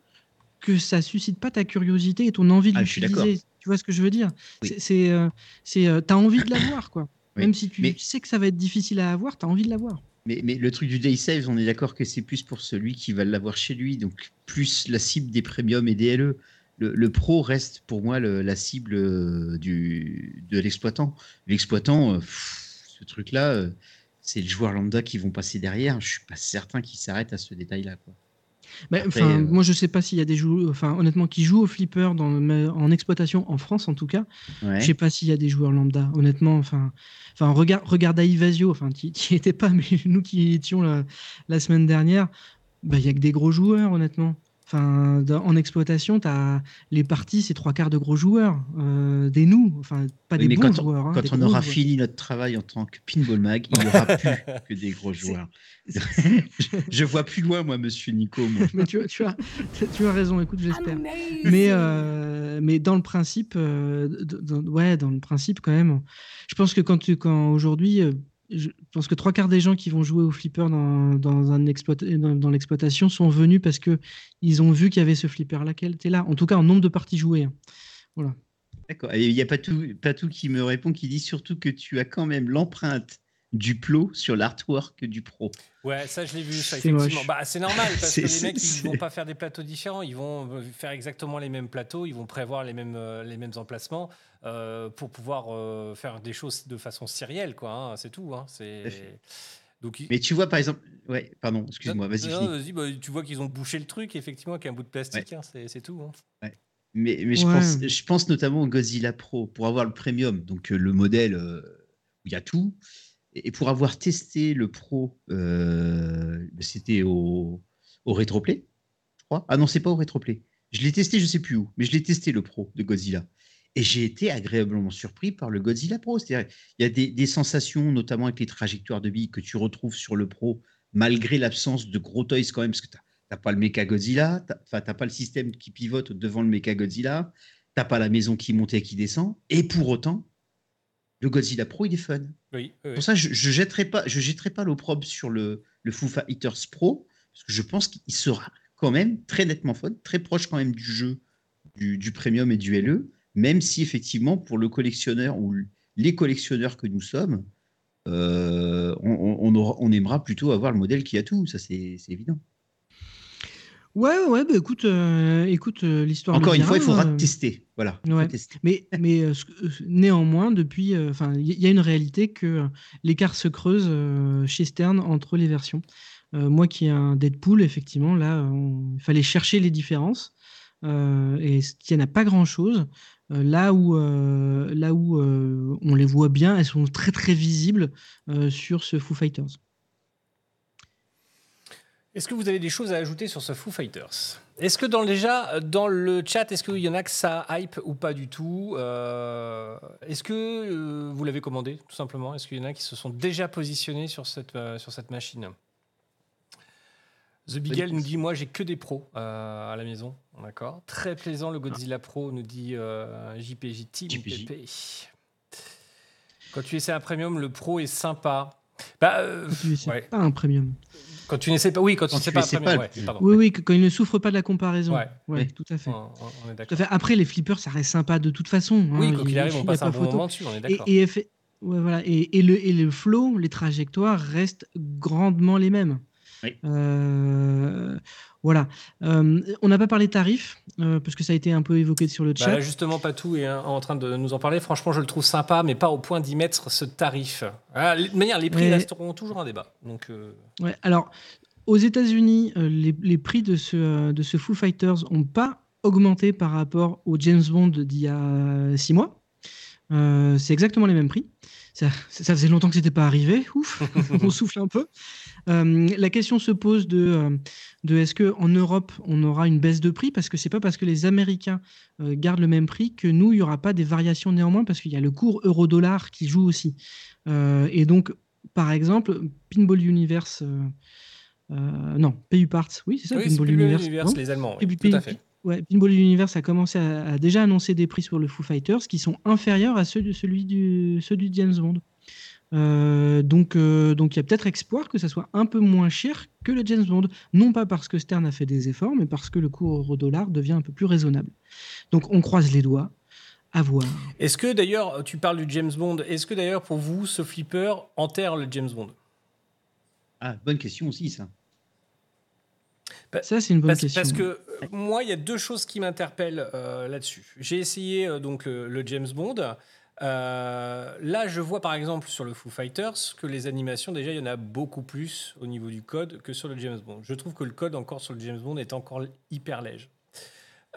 Speaker 3: que ça suscite pas ta curiosité et ton envie de
Speaker 4: Ah,
Speaker 3: l'utiliser. Tu vois ce que je veux dire?
Speaker 4: Oui.
Speaker 3: C'est- C'est, euh, euh, t'as envie de l'avoir, quoi.
Speaker 4: Oui.
Speaker 3: Même si tu
Speaker 4: Mais-
Speaker 3: sais que ça va être difficile à avoir, t'as envie de l'avoir.
Speaker 4: Mais, le truc du day save, on est d'accord que c'est plus pour celui qui va l'avoir chez lui, donc plus la cible des premiums et des LE. le, le pro reste pour moi la cible euh, du, de l'exploitant. L'exploitant, euh, ce truc-là, euh, c'est le joueur lambda qui vont passer derrière. Je suis pas certain qu'il s'arrête à ce détail-là. Après, euh,
Speaker 3: moi, je sais pas s'il y a des joueurs, enfin, honnêtement, qui jouent au flipper dans, en exploitation en France, en tout cas.
Speaker 4: Ouais.
Speaker 3: Je sais pas s'il y a des joueurs lambda, honnêtement. Enfin, enfin regarde, regarde à Ivasio, enfin, tu n'y étais pas, mais nous qui y étions la, la semaine dernière, bah, il y a que des gros joueurs, honnêtement. Enfin, dans- en exploitation, as les parties, c'est trois quarts de gros joueurs, euh, des nous, enfin, pas
Speaker 4: Oui,
Speaker 3: des bons
Speaker 4: quand, on-
Speaker 3: joueurs. hein,
Speaker 4: quand on
Speaker 3: gros
Speaker 4: aura
Speaker 3: joueurs.
Speaker 4: fini notre travail en tant que pinball mag, il n'y aura plus que des gros joueurs. je, je vois plus loin, moi, monsieur Nico. moi.
Speaker 3: mais tu, tu as, tu as raison, écoute, j'espère. Mais, euh, mais dans le principe, euh, ouais, dans le principe quand même, je pense que quand, tu- quand aujourd'hui, euh, je pense que trois quarts des gens qui vont jouer au flipper dans, dans, un exploita- dans, l'exploitation sont venus parce que ils ont vu qu'il y avait ce flipper là était là. En tout cas, en nombre de parties jouées. hein. Voilà.
Speaker 4: D'accord. Il y a Patou, Patou qui me répond, qui dit surtout que tu as quand même l'empreinte du plot sur l'artwork du pro.
Speaker 2: Ouais, ça je l'ai vu, ça,
Speaker 3: C'est
Speaker 2: effectivement. Bah, c'est normal parce
Speaker 4: C'est-
Speaker 2: que les mecs ils vont pas faire des plateaux différents, ils vont euh, faire exactement les mêmes plateaux, ils vont prévoir les mêmes, euh, les mêmes emplacements euh, pour pouvoir euh, faire des choses de façon sérielle, quoi. hein, c'est tout. Hein, c'est donc.
Speaker 4: Mais tu vois, par exemple, ouais, pardon, excuse-moi, vas-y.
Speaker 2: Vas-y, bah, tu vois qu'ils ont bouché le truc, effectivement, avec un bout de plastique, hein, c'est c'est tout. hein.
Speaker 4: Mais, mais je,
Speaker 3: Ouais.
Speaker 4: pense, je pense notamment au Godzilla Pro pour avoir le premium, donc euh, le modèle euh, où il y a tout. Et pour avoir testé le Pro, euh, c'était au, au Retroplay, je crois. Ah non, c'est pas au Retroplay. Je l'ai testé, je sais plus où, mais je l'ai testé le Pro de Godzilla. Et j'ai été agréablement surpris par le Godzilla Pro. C'est-à-dire, il y a des, des sensations, notamment avec les trajectoires de billes que tu retrouves sur le Pro, malgré l'absence de gros toys quand même, parce que tu n'as pas le Mecha Godzilla, tu n'as pas le système qui pivote devant le Mecha Godzilla, tu n'as pas la maison qui monte et qui descend, et pour autant, le Godzilla Pro, il est fun.
Speaker 2: Oui, oui, oui.
Speaker 4: Pour ça, je ne jetterai pas, je jetterai pas l'opprobre sur le, le Foo Fighters Pro, parce que je pense qu'il sera quand même très nettement fun, très proche quand même du jeu, du, du premium et du LE, même si effectivement, pour le collectionneur ou les collectionneurs que nous sommes, euh, on, on- on aura- on aimera plutôt avoir le modèle qui a tout, ça c'est évident.
Speaker 3: Ouais, ouais, bah écoute, euh, écoute, euh, l'histoire.
Speaker 4: Encore une fois, il faudra
Speaker 3: hein.
Speaker 4: tester. Voilà,
Speaker 3: Ouais.
Speaker 4: tester.
Speaker 3: Mais, mais euh, euh, néanmoins, depuis, euh, enfin, il y a une réalité que euh, l'écart se creuse euh, chez Stern entre les versions. Euh, moi qui ai un Deadpool, effectivement, là, il fallait chercher les différences. Euh, et il n'y en a pas grand-chose. Euh, là où, euh, là où euh, on les voit bien, elles sont très très visibles euh, sur ce Foo Fighters.
Speaker 2: Est-ce que vous avez des choses à ajouter sur ce Foo Fighters? Est-ce que dans, déjà, dans le chat, est-ce qu'il y en a que ça hype ou pas du tout Euh, Est-ce que euh, vous l'avez commandé, tout simplement? Est-ce qu'il y en a qui se sont déjà positionnés sur cette, euh, sur cette machine? The Bigel nous dit Moi, j'ai que des pros euh, à la maison. D'accord? Très plaisant, le Godzilla Pro, nous dit euh, JPJ Team
Speaker 4: JPJ.
Speaker 2: PP. Quand tu essaies un premium, le pro est sympa. Bah, euh,
Speaker 3: Quand tu essaies
Speaker 2: ouais.
Speaker 3: pas un premium.
Speaker 2: Quand tu n'essaies pas, oui, quand,
Speaker 4: Quand
Speaker 2: tu n'essaies
Speaker 4: tu
Speaker 2: pas
Speaker 4: essaies
Speaker 2: premium,
Speaker 4: pas
Speaker 2: ouais,
Speaker 4: le-.
Speaker 3: Oui, oui, quand il ne souffre pas de la comparaison.
Speaker 2: Ouais.
Speaker 3: Ouais,
Speaker 4: Oui.
Speaker 3: tout à fait.
Speaker 2: On, on- on est
Speaker 3: Tout à
Speaker 2: d'accord.
Speaker 3: fait. Après, les flippers, ça reste sympa de toute façon.
Speaker 2: Oui,
Speaker 3: hein,
Speaker 2: qu'il
Speaker 3: il-
Speaker 2: arrive, on passe
Speaker 3: pas
Speaker 2: un bon
Speaker 3: photo.
Speaker 2: moment dessus, on est
Speaker 3: Et,
Speaker 2: d'accord.
Speaker 3: et, ouais, voilà. et, et le, et le flow, les trajectoires restent grandement les mêmes.
Speaker 4: Oui.
Speaker 3: Euh, voilà. Euh, on n'a pas parlé tarifs, euh, parce que ça a été un peu évoqué sur le
Speaker 2: Bah,
Speaker 3: chat.
Speaker 2: là, justement, Patou est hein, en train de nous en parler. Franchement, je le trouve sympa, mais pas au point d'y mettre ce tarif. Ah, de toute manière, les prix
Speaker 3: Ouais.
Speaker 2: resteront toujours un débat. Donc, euh,
Speaker 3: Ouais, alors, aux États-Unis, les, les prix de ce, de ce Foo Fighters n'ont pas augmenté par rapport au James Bond d'il y a six mois. C'est exactement les mêmes prix. Ça, ça faisait longtemps que c'était pas arrivé. Ouf, on souffle un peu. Euh, la question se pose de, euh, de est-ce que en Europe on aura une baisse de prix? Parce que c'est pas parce que les Américains euh, gardent le même prix que nous il y aura pas des variations néanmoins parce qu'il y a le cours euro-dollar qui joue aussi. Euh, et donc par exemple Pinball Universe, non PU Parts, oui c'est ça
Speaker 2: oui,
Speaker 3: Pinball Universe.
Speaker 2: Universe, les Allemands. oui, tout à fait.
Speaker 3: ouais, Pinball Universe a commencé à, à déjà annoncer des prix sur le Foo Fighters qui sont inférieurs à ceux de celui du, ceux du James Bond. Euh, donc, euh, donc il y a peut-être espoir que ça soit un peu moins cher que le James Bond, non pas parce que Stern a fait des efforts, mais parce que le cours euro-dollar devient un peu plus raisonnable. Donc on croise les doigts, à voir.
Speaker 2: Est-ce que d'ailleurs, tu parles du James Bond, est-ce que d'ailleurs pour vous, ce flipper enterre le James Bond?
Speaker 4: Ah, bonne question aussi, ça.
Speaker 3: Ça, c'est une bonne
Speaker 2: Parce,
Speaker 3: question.
Speaker 2: parce que euh, moi, il y a deux choses qui m'interpellent euh, là-dessus. J'ai essayé euh, donc le, le James Bond. Euh, là, je vois par exemple sur le Foo Fighters que les animations, déjà, il y en a beaucoup plus au niveau du code que sur le James Bond. Je trouve que le code encore sur le James Bond est encore hyper léger.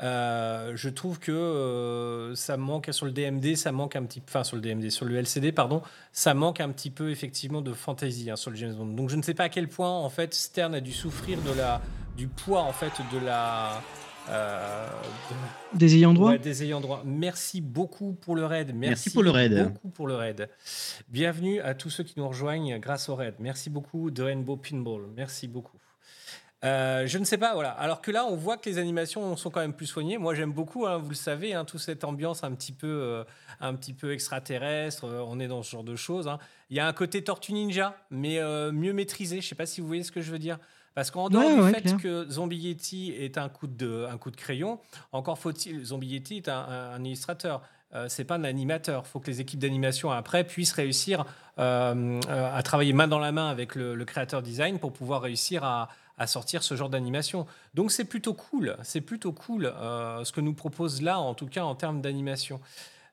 Speaker 2: Euh, je trouve que euh, ça manque sur le DMD, ça manque un petit, enfin sur le DMD, sur le LCD, pardon, ça manque un petit peu effectivement de fantaisie hein, sur le James Bond. Donc je ne sais pas à quel point en fait Stern a dû souffrir de la, du poids en fait de la, euh, de-
Speaker 3: Des ayants droit
Speaker 2: Ouais, des ayants droit. Merci beaucoup pour le raid. Merci,
Speaker 4: Merci pour le raid.
Speaker 2: beaucoup pour le raid. Bienvenue à tous ceux qui nous rejoignent grâce au raid. Merci beaucoup de Rainbow Pinball. Merci beaucoup. Euh, je ne sais pas, voilà. Alors que là, on voit que les animations sont quand même plus soignées. Moi, j'aime beaucoup, hein, vous le savez, hein, toute cette ambiance un petit peu, euh, un petit peu extraterrestre. euh, on est dans ce genre de choses. hein. Il y a un côté Tortue Ninja, mais euh, mieux maîtrisé. Je ne sais pas si vous voyez ce que je veux dire. Parce qu'en dehors
Speaker 3: Ouais,
Speaker 2: du
Speaker 3: ouais,
Speaker 2: fait
Speaker 3: clair.
Speaker 2: que Zombie Yeti est un coup de, un coup de crayon, encore faut-il, Zombie Yeti est un, un- un illustrateur. Euh, c'est pas un animateur. Il faut que les équipes d'animation après puissent réussir euh, euh, à travailler main dans la main avec le, le créateur design pour pouvoir réussir à, à sortir ce genre d'animation. Donc c'est plutôt cool. C'est plutôt cool euh, ce que nous propose là, en tout cas en termes d'animation.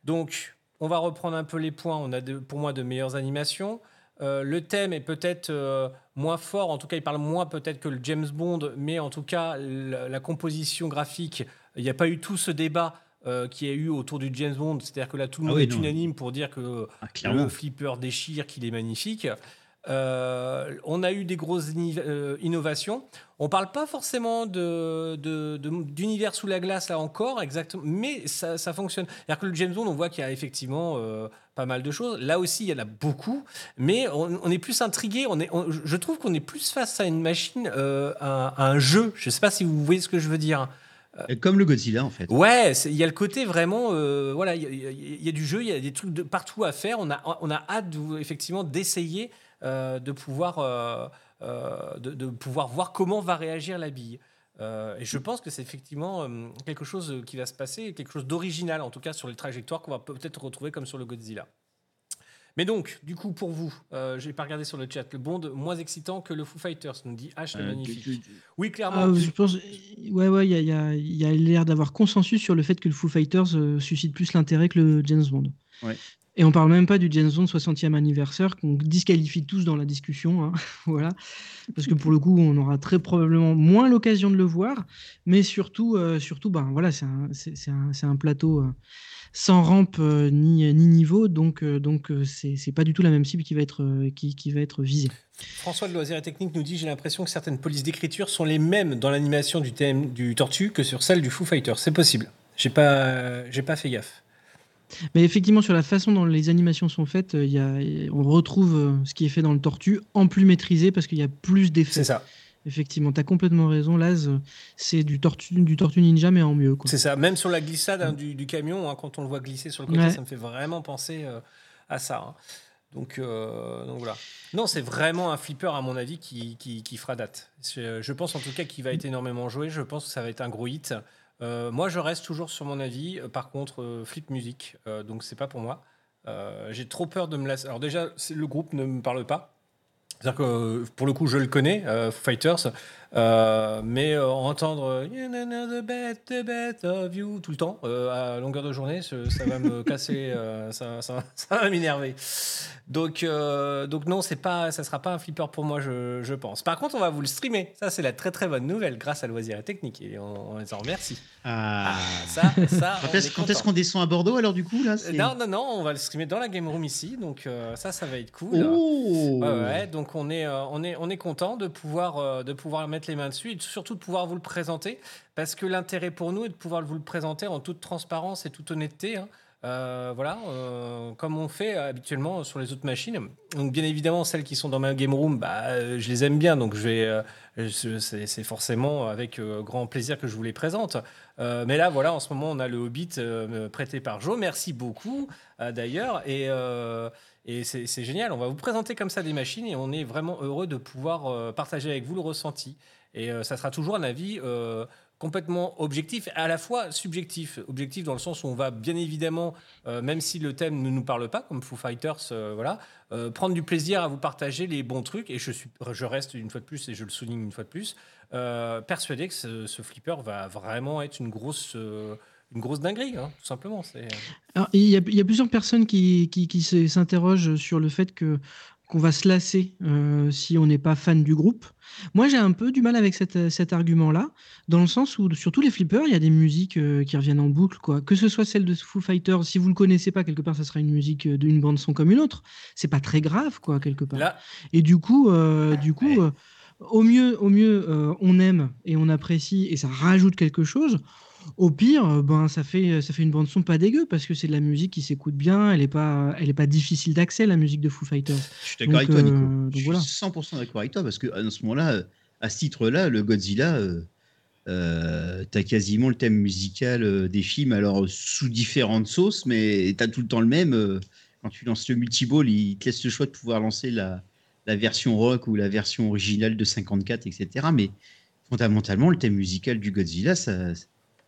Speaker 2: Donc on va reprendre un peu les points. On a de- pour moi de meilleures animations. Euh, le thème est peut-être euh, moins fort, en tout cas il parle moins peut-être que le James Bond, mais en tout cas la, la composition graphique, il n'y a pas eu tout ce débat euh, qui a eu autour du James Bond, c'est-à-dire que là tout le
Speaker 4: Ah
Speaker 2: monde
Speaker 4: oui,
Speaker 2: est
Speaker 4: non.
Speaker 2: unanime pour dire que
Speaker 4: Ah,
Speaker 2: le flipper déchire, qu'il est magnifique. Euh, on a eu des grosses euh, innovations. On parle pas forcément de, de- de- d'univers sous la glace là encore, exactement, mais ça, ça fonctionne. C'est-à-dire que le James Bond, on voit qu'il y a effectivement euh, pas mal de choses. Là aussi, il y en a beaucoup, mais on, on est plus intrigué. On est, on- je trouve qu'on est plus face à une machine, euh, à, à un jeu. Je sais pas si vous voyez ce que je veux dire.
Speaker 4: Euh, Comme le Godzilla, en fait.
Speaker 2: Ouais, il y a le côté vraiment, euh, voilà, il y, a- y du jeu, il y a des trucs de partout à faire. On a, on a hâte de- effectivement d'essayer euh, de pouvoir, euh, euh, de, de pouvoir voir comment va réagir la bille. Euh, et je pense que c'est effectivement euh, quelque chose qui va se passer, quelque chose d'original en tout cas sur les trajectoires qu'on va peut-être retrouver comme sur le Godzilla. Mais donc, du coup, pour vous, euh, j'ai pas regardé sur le chat, le Bond moins excitant que le Foo Fighters, nous dit H, le
Speaker 4: Euh,
Speaker 2: magnifique.
Speaker 4: tu- tu-
Speaker 2: Oui, clairement.
Speaker 3: Ah, je pense, ouais, ouais, il y a, y a- il y a l'air d'avoir consensus sur le fait que le Foo Fighters euh, suscite plus l'intérêt que le James Bond.
Speaker 4: Ouais.
Speaker 3: Et on parle même pas du James Bond 60e anniversaire qu'on disqualifie tous dans la discussion, hein, voilà, parce que pour le coup, on aura très probablement moins l'occasion de le voir, mais surtout, euh, surtout, ben voilà, c'est un, plateau euh, sans rampe euh, ni, ni niveau, donc, donc c'est pas du tout la même cible qui va être, qui, qui va être visée.
Speaker 2: François de Loisirs et Technique nous dit J'ai l'impression que certaines polices d'écriture sont les mêmes dans l'animation du thème du Tortue que sur celle du Foo Fighter. C'est possible. J'ai pas, j'ai pas fait gaffe.
Speaker 3: Mais effectivement, sur la façon dont les animations sont faites, euh, il y a, on retrouve euh, ce qui est fait dans le Tortue en plus maîtrisé parce qu'il y a plus
Speaker 2: C'est
Speaker 3: d'effets.
Speaker 2: ça.
Speaker 3: Effectivement, tu as complètement raison, Laz. C'est du tortue, du tortue Ninja, mais en mieux.
Speaker 2: C'est ça. Même sur la glissade hein, du, du camion, hein, quand on le voit glisser sur le côté,
Speaker 3: Ouais.
Speaker 2: ça me fait vraiment penser euh, à ça. hein. Donc, euh, donc voilà. Non, c'est vraiment un flipper, à mon avis, qui, qui, qui fera date. Je, je pense en tout cas qu'il va être énormément joué. Je pense que ça va être un gros hit. Euh, moi, je reste toujours sur mon avis. Euh, Par contre, euh, Flip Music, euh, donc c'est pas pour moi. J'ai trop peur de me lasser. Alors déjà, le groupe ne me parle pas. C'est-à-dire que pour le coup, je le connais, Fighters, euh, mais euh, entendre You know the best, the best of you tout le temps, euh, à longueur de journée, ce- ça va me casser, euh, ça, ça- ça va m'énerver. Donc, euh, donc non, c'est pas, ça sera pas un flipper pour moi, je, je pense. Par contre, on va vous le streamer. Ça, c'est la très très bonne nouvelle, grâce à Loisirs et Technique, et on, on les en remercie.
Speaker 4: Ah.
Speaker 2: Ça, ça,
Speaker 4: Quand est-ce
Speaker 2: est
Speaker 4: qu'on descend à Bordeaux alors du coup là
Speaker 2: Non, non, non, on va le streamer dans la game room ici, donc euh, ça, ça va être cool.
Speaker 4: Oh
Speaker 2: Ouais, ouais, donc on est, euh, on est, on est content de pouvoir, euh, de pouvoir mettre les mains dessus et surtout de pouvoir vous le présenter parce que l'intérêt pour nous est de pouvoir vous le présenter en toute transparence et toute honnêteté. hein. Euh, voilà, euh, comme on fait habituellement sur les autres machines. Donc bien évidemment, celles qui sont dans ma game room, bah, euh, je les aime bien, donc je vais, c'est forcément avec grand plaisir que je vous les présente. Mais là, voilà, en ce moment, on a le Hobbit prêté par Joe. Merci beaucoup, d'ailleurs. Et, et c'est génial. On va vous présenter comme ça des machines et on est vraiment heureux de pouvoir euh, partager avec vous le ressenti. Et euh, ça sera toujours un avis euh, complètement objectif, à la fois subjectif. Objectif dans le sens où on va bien évidemment, même si le thème ne nous parle pas, comme Foo Fighters, voilà, prendre du plaisir à vous partager les bons trucs. Et je, suis, je reste une fois de plus, et je le souligne une fois de plus, persuadé que ce, flipper va vraiment être une grosse, une grosse dinguerie, hein, tout simplement.
Speaker 3: Alors, il, y a, il y a plusieurs personnes qui, qui, qui se- s'interrogent sur le fait que qu'on va se lasser euh, si on n'est pas fan du groupe. Moi, j'ai un peu du mal avec cet, cet argument-là, dans le sens où sur tous les flippers, il y a des musiques euh, qui reviennent en boucle, quoi. Que ce soit celle de Foo Fighters, si vous le connaissez pas quelque part, ça sera une musique euh, d'une bande son comme une autre. C'est pas très grave, quoi, quelque part.
Speaker 2: Là,
Speaker 3: Et du coup, euh, du coup, euh, au mieux, au mieux, euh, on aime et on apprécie et ça rajoute quelque chose. Au pire, euh, ben ça fait, ça fait une bande son pas dégueu parce que c'est de la musique qui s'écoute bien. Elle est pas, elle est pas difficile d'accès la musique de Foo Fighters.
Speaker 4: Je suis d'accord avec toi, Nico.
Speaker 3: euh,
Speaker 4: je suis
Speaker 3: voilà.
Speaker 4: 100% d'accord avec toi parce que à ce moment-là, euh, à ce titre-là, le Godzilla, euh, euh, t'as quasiment le thème musical euh, des films, alors sous différentes sauces, mais t'as tout le temps le même. euh, quand tu lances le multiball, il te laisse le choix de pouvoir lancer la, la version rock ou la version originale de 54, etc. Mais fondamentalement, le thème musical du Godzilla, ça,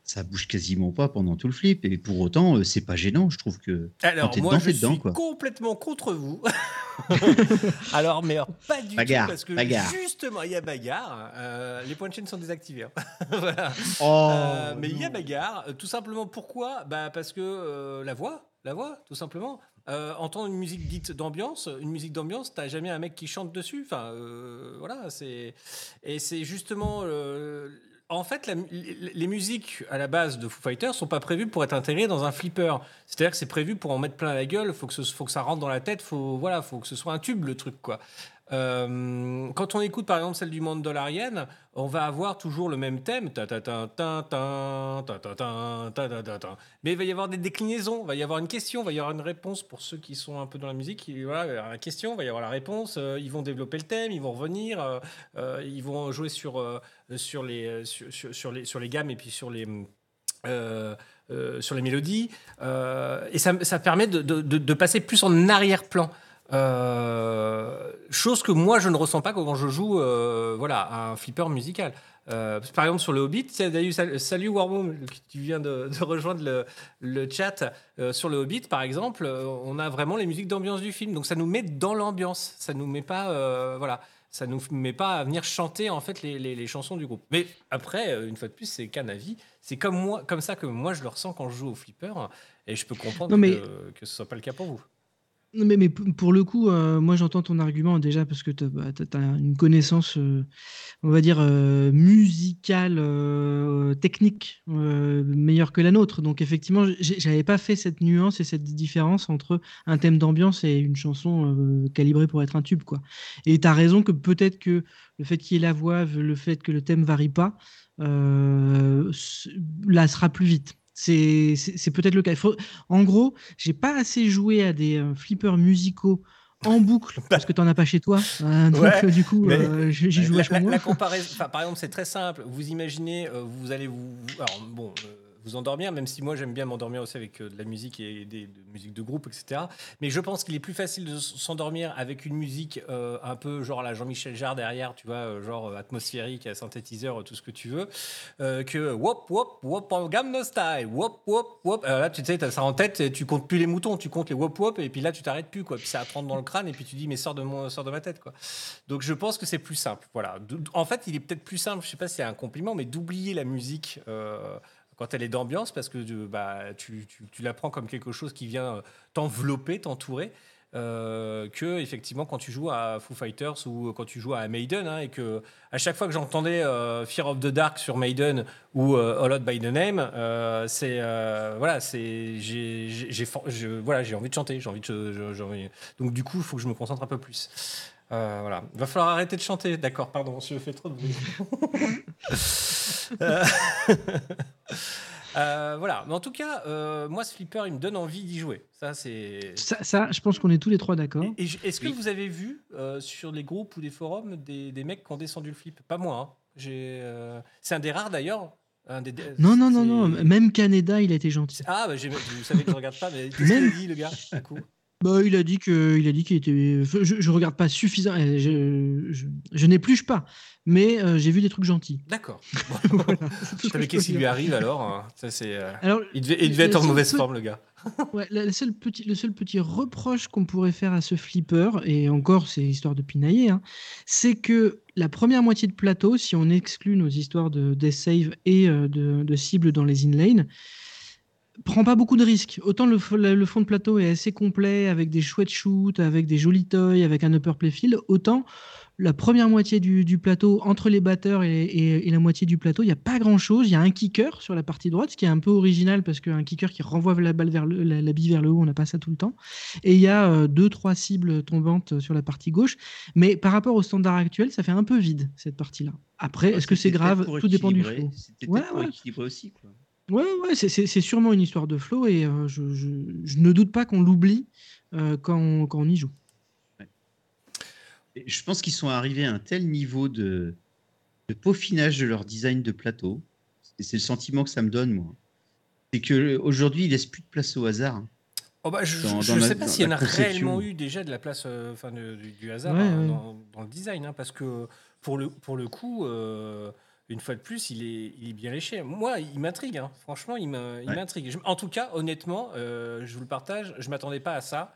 Speaker 4: ça bouge quasiment pas pendant tout le flip. Et pour autant, euh, c'est pas gênant. Je trouve que
Speaker 2: Alors,
Speaker 4: t'es
Speaker 2: moi,
Speaker 4: dedans,
Speaker 2: je
Speaker 4: dedans,
Speaker 2: suis
Speaker 4: quoi.
Speaker 2: complètement contre vous. alors, mais alors, pas du
Speaker 4: Bagarre,
Speaker 2: tout, parce que
Speaker 4: bagarre.
Speaker 2: justement, il y a bagarre. euh, les points de chaîne sont désactivés. hein. voilà.
Speaker 4: Oh,
Speaker 2: Euh, mais il y a bagarre. Tout simplement, pourquoi? Bah, Parce que euh, la voix, la voix, tout simplement. Euh, entendre une musique dite d'ambiance, une musique d'ambiance, t'as jamais un mec qui chante dessus. Enfin, euh, voilà, c'est et c'est justement. euh, en fait, les musiques à la base de Foo Fighters sont pas prévues pour être intégrées dans un flipper. C'est-à-dire que c'est prévu pour en mettre plein la gueule. Faut faut que ça rentre dans la tête. Faut voilà, faut que ce soit un tube le truc quoi. Quand on écoute par exemple celle du monde dollarienne, on va avoir toujours le même thème. Mais il va y avoir des déclinaisons, il va y avoir une question, il va y avoir une réponse pour ceux qui sont un peu dans la musique. Il va y avoir la question, il va y avoir la réponse. Ils vont développer le thème, ils vont revenir, ils vont jouer sur, les, gammes et puis sur les. Mélodies, et ça, permet de, passer plus en arrière-plan. Euh, chose que moi je ne ressens pas quand je joue euh, voilà, à un flipper musical. Euh, par exemple sur le Hobbit, tiens, d'ailleurs, sal- salut Warmoom, tu viens de, de rejoindre le, le chat. Sur le Hobbit, par exemple, on a vraiment les musiques d'ambiance du film, donc ça nous met dans l'ambiance. Ça nous met pas, voilà, ça nous met pas à venir chanter en fait les, les- les chansons du groupe. Mais après, une fois de plus, c'est qu'un avis. C'est comme moi, comme ça que moi je le ressens quand je joue au flipper, et je peux comprendre
Speaker 3: Non, mais-
Speaker 2: que, que ce soit pas le cas pour vous.
Speaker 3: Mais, pour le coup, euh, moi j'entends ton argument déjà parce que tu as, une connaissance, euh, on va dire, euh, musicale, technique, meilleure que la nôtre. Donc effectivement, j'avais pas fait cette nuance et cette différence entre un thème d'ambiance et une chanson calibrée pour être un tube. Quoi. Et tu as raison que peut-être que le fait qu'il y ait la voix, le fait que le thème varie pas, euh, s- lassera plus vite. C'est peut-être le cas. Il faut- En gros, j'ai pas assez joué à des euh, flippers musicaux en boucle parce que t'en as pas chez toi. Euh, donc
Speaker 2: Ouais,
Speaker 3: euh, du coup, euh, j'y joue
Speaker 2: la,
Speaker 3: vachement
Speaker 2: la- la comparaison, par exemple, c'est très simple. Vous imaginez, vous allez vous, alors bon, vous endormir, même si moi j'aime bien m'endormir aussi avec euh, de la musique et des de musique de groupe, etc. Mais je pense qu'il est plus facile de s'endormir avec une musique euh, un peu genre la Jean-Michel Jarre derrière, tu vois, euh, genre atmosphérique, à synthétiseur, tout ce que tu veux, que wop wop wop en Gangnam Style, wop wop wop. Là, tu sais, t'as ça en tête, et tu comptes plus les moutons, tu comptes les wop wop, et puis là, tu t'arrêtes plus, quoi. Puis ça rentre dans le crâne, et puis tu dis, mais sors de, mon, sors de ma tête, quoi. Donc je pense que c'est plus simple. Voilà. En fait, il est peut-être plus simple, je sais pas si c'est un compliment, mais d'oublier la musique quand elle est d'ambiance, parce que euh, bah, tu, tu, la prends comme quelque chose qui vient euh, t'envelopper, t'entourer. euh, que effectivement quand tu joues à Foo Fighters ou quand tu joues à Maiden hein, et que à chaque fois que j'entendais euh, Fear of the Dark sur Maiden ou euh, All Out by the Name euh, c'est voilà c'est j'ai voilà j'ai envie de chanter j'ai envie de envie- donc du coup il faut que je me concentre un peu plus euh, voilà. Il va falloir arrêter de chanter. D'accord, pardon, je fais trop de bruit. Euh, euh, voilà. Mais en tout cas, euh, moi, ce flipper, il me donne envie d'y jouer. Ça, c'est.
Speaker 3: Ça, ça, je pense qu'on est tous les trois d'accord.
Speaker 2: Et- et j- Est-ce que vous avez vu euh, sur les groupes ou des forums des, des mecs qui ont descendu le flip? Pas moi. hein. J'ai. euh, C'est un des rares d'ailleurs. Un des-
Speaker 3: Non, non, non, non. Même Canada, il a été gentil.
Speaker 2: Ah, bah, j'ai- vous savez que je regarde pas, mais qu'est-ce
Speaker 3: Même-
Speaker 2: qu'il a dit, le gars, du coup?
Speaker 3: Bah, il a dit que, il a dit qu'il était. Je, je regarde pas suffisant. euh, Je, je, je n'épluche pas, mais euh, j'ai vu des trucs gentils.
Speaker 2: D'accord.
Speaker 3: Voilà,
Speaker 2: Mais qu'est-ce qui lui arrive alors hein Ça, c'est, euh,
Speaker 3: Alors,
Speaker 2: il, devait, il devait être en mauvaise forme, le gars.
Speaker 3: Ouais, la- la seule petit, le seul petit reproche qu'on pourrait faire à ce flipper, et encore c'est histoire de pinailler, hein, c'est que la première moitié de plateau, si on exclut nos histoires de death save et euh, de, de cibles dans les inlanes, prend pas beaucoup de risques. Autant le, fond de plateau est assez complet, avec des chouettes shoots, avec des jolis toys, avec un upper playfield, autant la première moitié du, du plateau, entre les batteurs et, et- et la moitié du plateau, il n'y a pas grand-chose. Il y a un kicker sur la partie droite, ce qui est un peu original parce qu'un kicker qui renvoie la, balle vers le, la, la bille vers le haut, on n'a pas ça tout le temps. Et il y a euh, deux, trois cibles tombantes sur la partie gauche. Mais par rapport au standard actuel, ça fait un peu vide, cette partie-là. Après, est-ce que c'est grave? Tout dépend du flow.
Speaker 4: C'était
Speaker 3: Ouais,
Speaker 4: pour
Speaker 3: ouais.
Speaker 4: équilibrer aussi. Quoi.
Speaker 3: Ouais, ouais, c'est- c'est c'est sûrement une histoire de flow et euh, je, je- je ne doute pas qu'on l'oublie euh, quand, on- quand on y joue.
Speaker 4: Et je pense qu'ils sont arrivés à un tel niveau de, de peaufinage de leur design de plateau. Et c'est le sentiment que ça me donne, moi. C'est qu'aujourd'hui, ils laissent plus de place au hasard. hein.
Speaker 2: Oh bah, je ne sais pas s'il y en a
Speaker 4: conception.
Speaker 2: réellement eu déjà de la place, euh, enfin de- du, du hasard
Speaker 3: Ouais,
Speaker 2: hein,
Speaker 3: ouais.
Speaker 2: Dans, dans le design, hein, parce que pour le, pour le coup, euh, une fois de plus, il est, il est bien léché. Moi, il m'intrigue, hein. franchement, il
Speaker 4: Ouais.
Speaker 2: m'intrigue. En tout cas, honnêtement, euh, je vous le partage, je m'attendais pas à ça,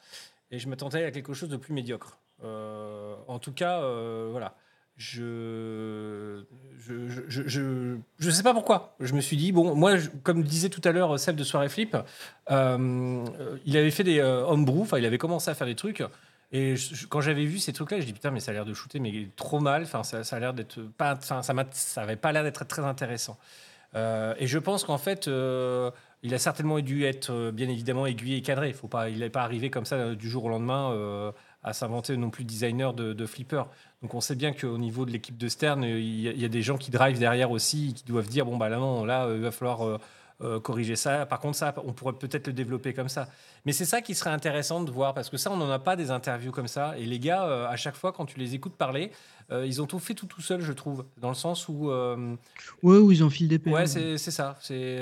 Speaker 2: et je m'attendais à quelque chose de plus médiocre. Euh, en tout cas, euh, voilà. Je je, je, je, je- je sais pas pourquoi. Je me suis dit, bon, moi, je- comme disait tout à l'heure Seb de Soirée Flip, il avait fait des homebrew, enfin, il avait commencé à faire des trucs. Et quand j'avais vu ces trucs-là, je dis putain, mais ça a l'air de shooter, mais trop mal. Enfin, ça, ça a l'air d'être pas, ça ça avait pas l'air d'être très intéressant. Euh, et je pense qu'en fait, euh, il a certainement dû être euh, bien évidemment aiguillé et cadré. Faut pas, il n'est pas arrivé comme ça du jour au lendemain à s'inventer non plus designer de, flipper. Donc on sait bien qu'au niveau de l'équipe de Stern, il y, a- des gens qui drivent derrière aussi, qui doivent dire bon bah là là il va falloir euh, corriger ça. Par contre ça, on pourrait peut-être le développer comme ça. Mais c'est ça qui serait intéressant de voir parce que ça on n'en a pas des interviews comme ça. Et les gars, euh, à chaque fois quand tu les écoutes parler, euh, ils ont tout fait tout tout seuls, je trouve, dans le sens où
Speaker 3: Ouais, où ils enfilent des paires.
Speaker 2: Ouais, c'est c'est ça. C'est.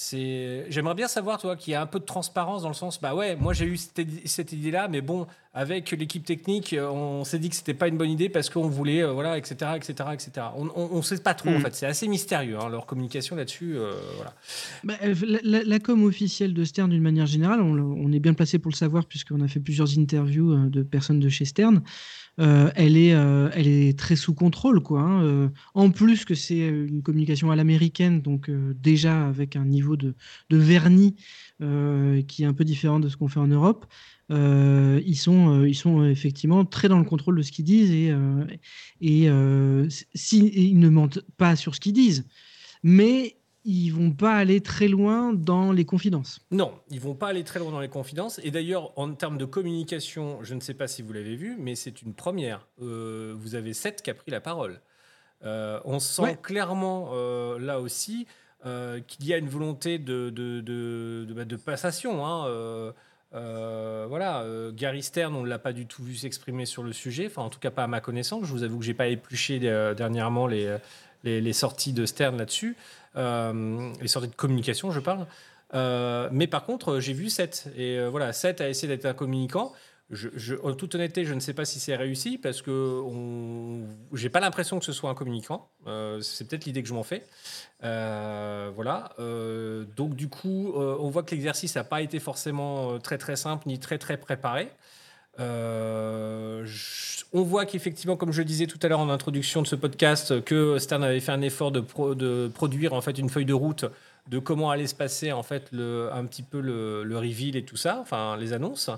Speaker 2: C'est- J'aimerais bien savoir, toi, qu'il y a un peu de transparence dans le sens, bah ouais, moi j'ai eu cette, idée- cette idée-là, mais bon, avec l'équipe technique, on s'est dit que c'était pas une bonne idée parce qu'on voulait, euh, voilà, etc., etc., etc. On, on, on sait pas trop, en
Speaker 3: Mm.
Speaker 2: fait. C'est assez mystérieux, hein, leur communication là-dessus. euh, voilà.
Speaker 3: Bah, euh, la, la- la com officielle de Stern, d'une manière générale, on, on est bien placé pour le savoir puisqu'on a fait plusieurs interviews de personnes de chez Stern. Euh, elle, est, euh, elle est très sous contrôle. Quoi, hein. Euh, en plus que c'est une communication à l'américaine, donc déjà avec un niveau de, vernis qui est un peu différent de ce qu'on fait en Europe. ils, sont, ils sont effectivement très dans le contrôle de ce qu'ils disent et, et euh, si, ils ne mentent pas sur ce qu'ils disent, mais ils vont pas aller très loin dans les confidences.
Speaker 2: Non, ils vont pas aller très loin dans les confidences. Et d'ailleurs, en termes de communication, je ne sais pas si vous l'avez vu, mais c'est une première. Euh, vous avez Seth qui a pris la parole. Euh, on sent
Speaker 3: Ouais.
Speaker 2: clairement euh, là aussi qu'il y a une volonté de, de, de, de- bah, de passation. hein. Euh, voilà, euh, Gary Stern, on ne l'a pas du tout vu s'exprimer sur le sujet, enfin en tout cas pas à ma connaissance. Je vous avoue que j'ai pas épluché euh, dernièrement les, les, les sorties de Stern là-dessus, les sorties de communication, je parle. Euh, mais par contre, euh, j'ai vu Seth. Et euh, voilà, Seth a essayé d'être un communicant. En toute honnêteté, je ne sais pas si c'est réussi parce que j'ai pas l'impression que ce soit un communicant. Euh, c'est peut-être l'idée que je m'en fais. Euh, voilà. Euh, donc du coup, euh, on voit que l'exercice n'a pas été forcément euh, très très simple ni très très préparé. Euh, je- on voit qu'effectivement, comme je le disais tout à l'heure en introduction de ce podcast, que Stern avait fait un effort de, pro- de produire en fait une feuille de route de comment allait se passer en fait le, un petit peu le, le reveal et tout ça, enfin les annonces.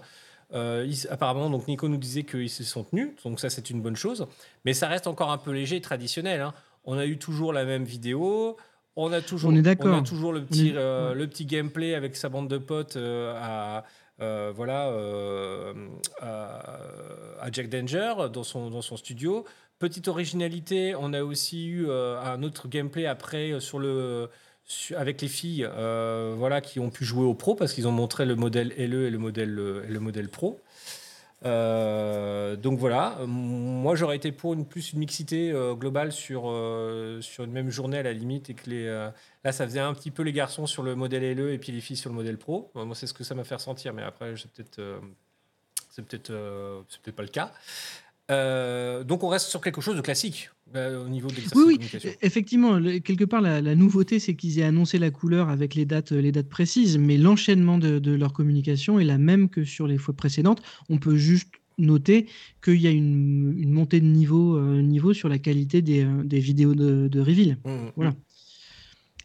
Speaker 2: Euh, ils- apparemment, donc Nico nous disait qu'ils se sont tenus, donc ça c'est une bonne chose. Mais ça reste encore un peu léger et traditionnel. hein. On a eu toujours la même vidéo. On a toujours,
Speaker 3: On est d'accord.
Speaker 2: on a toujours le petit, euh, le petit gameplay avec sa bande de potes à, euh, voilà, euh, à, Jack Danger dans son, dans son studio. Petite originalité, on a aussi eu euh, un autre gameplay après sur le, avec les filles voilà, qui ont pu jouer au pro parce qu'ils ont montré le modèle LE et le modèle, et le modèle pro. Euh, donc voilà, moi j'aurais été pour une plus une mixité euh, globale sur, euh, sur une même journée à la limite et que les là ça faisait un petit peu les garçons sur le modèle LE et puis les filles sur le modèle Pro. Moi c'est ce que ça m'a fait ressentir, mais après c'est peut-être peut-être peut-être pas le cas. Donc on reste sur quelque chose de classique euh, au niveau de l'exercice
Speaker 3: Oui,
Speaker 2: de
Speaker 3: oui, e- effectivement, le- quelque part, la, la nouveauté, c'est qu'ils aient annoncé la couleur avec les dates, les dates précises, mais l'enchaînement de, de leur communication est la même que sur les fois précédentes. On peut juste noter qu'il y a une, une montée de niveau, euh, niveau sur la qualité des, euh, des vidéos de, de reveal.
Speaker 2: Mm,
Speaker 3: Voilà.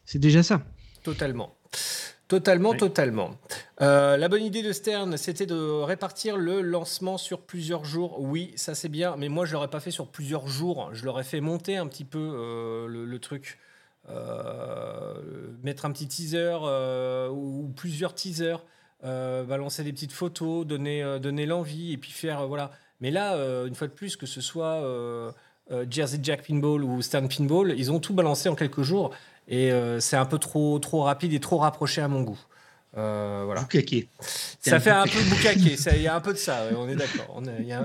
Speaker 3: C'est déjà ça.
Speaker 2: Totalement. Totalement,
Speaker 4: Oui.
Speaker 2: totalement. Euh, la bonne idée de Stern, c'était de répartir le lancement sur plusieurs jours. Oui, ça c'est bien, mais moi je l'aurais pas fait sur plusieurs jours. Je l'aurais fait monter un petit peu euh, le, le truc. Euh, mettre un petit teaser ou, ou plusieurs teasers, balancer des petites photos, donner, donner l'envie et puis faire. voilà. Mais là, une fois de plus, que ce soit Jersey Jack Pinball ou Stern Pinball, ils ont tout balancé en quelques jours. Et euh, c'est un peu trop, trop rapide et trop rapproché à mon goût. Euh, voilà.
Speaker 4: Boucaquet. C'est
Speaker 2: Ça
Speaker 4: un
Speaker 2: fait un peu boucaqué, il y a un peu de ça, ouais, on est d'accord.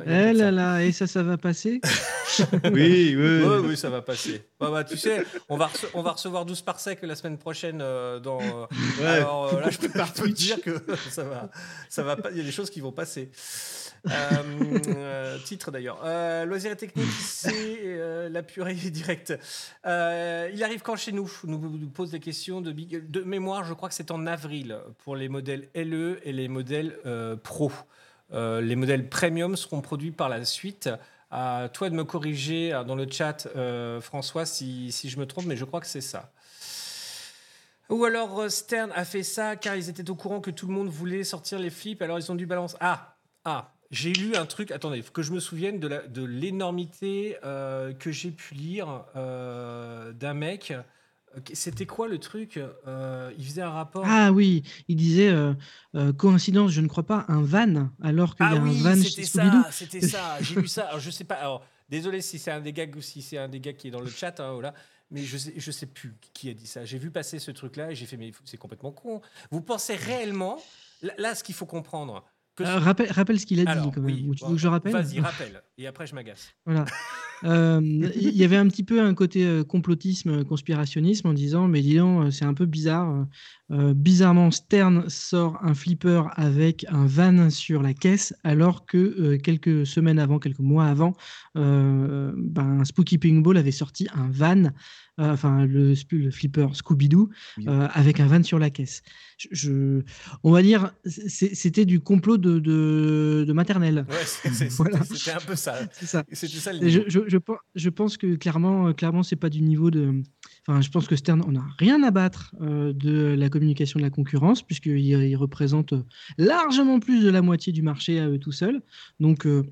Speaker 3: Eh là là, et ça, ça va passer
Speaker 4: Oui, oui.
Speaker 2: Oui, oui, ça va passer. Bah, bah, tu sais, on va, on va recevoir 12 par sec la semaine prochaine euh, dans. euh,
Speaker 4: Ouais,
Speaker 2: alors euh, là, je peux pas te dire que ça va, ça va pas. Il y a des choses qui vont passer. Euh, euh, titre d'ailleurs. Euh, loisirs et techniques, c'est euh, la purée directe. Il arrive quand chez nous? Nous, nous pose des questions de, de mémoire. Je crois que c'est en avril pour les modèles LE et les modèles Pro. Les modèles premium seront produits par la suite. À toi de me corriger dans le chat, François, si, si je me trompe, mais je crois que c'est ça. Ou alors Stern a fait ça car ils étaient au courant que tout le monde voulait sortir les flips, alors ils ont dû balancer. Ah, ah, j'ai lu un truc. Attendez, que je me souvienne de l'énormité euh, que j'ai pu lire euh, d'un mec. C'était quoi le truc Euh, Il faisait un rapport.
Speaker 3: Ah oui, il disait coïncidence, je ne crois pas, un van, alors qu'il y
Speaker 2: Ah
Speaker 3: a un
Speaker 2: oui,
Speaker 3: van
Speaker 2: c'était ça, c'était ça. J'ai lu ça. Alors, je sais pas. Alors, désolé si c'est un des gags ou si c'est un des gars qui est dans le chat, hein, voilà. Mais je sais, je sais plus qui a dit ça. J'ai vu passer ce truc-là et j'ai fait, mais c'est complètement con. Vous pensez réellement, là, là, ce qu'il faut comprendre, que
Speaker 3: Euh, rappelle, rappelle ce qu'il a dit quand même.
Speaker 2: oui,
Speaker 3: Ou tu
Speaker 2: bon,
Speaker 3: veux que je rappelle
Speaker 2: Vas-y, rappelle. Et après, je m'agace.
Speaker 3: Voilà. Euh, Il y avait un petit peu un côté euh, complotisme, conspirationnisme en disant mais dis donc, c'est un peu bizarre. euh, bizarrement, Stern sort un flipper avec un van sur la caisse, alors que quelques semaines avant, quelques mois avant, ben, Spooky Pinball avait sorti un van, enfin le, flipper Scooby-Doo, euh, avec un van sur la caisse. Je, je- on va dire, c'était du complot de, de, de maternelle.
Speaker 2: Ouais,
Speaker 3: Voilà.
Speaker 2: c'était un peu ça.
Speaker 3: C'est ça.
Speaker 2: Ça le
Speaker 3: je, pense que clairement, euh, clairement, c'est pas du niveau de. Enfin, je pense que Stern, on n'a rien à battre euh, de la communication de la concurrence, puisqu'il il représente euh, largement plus de la moitié du marché à eux tout seuls. Donc, euh,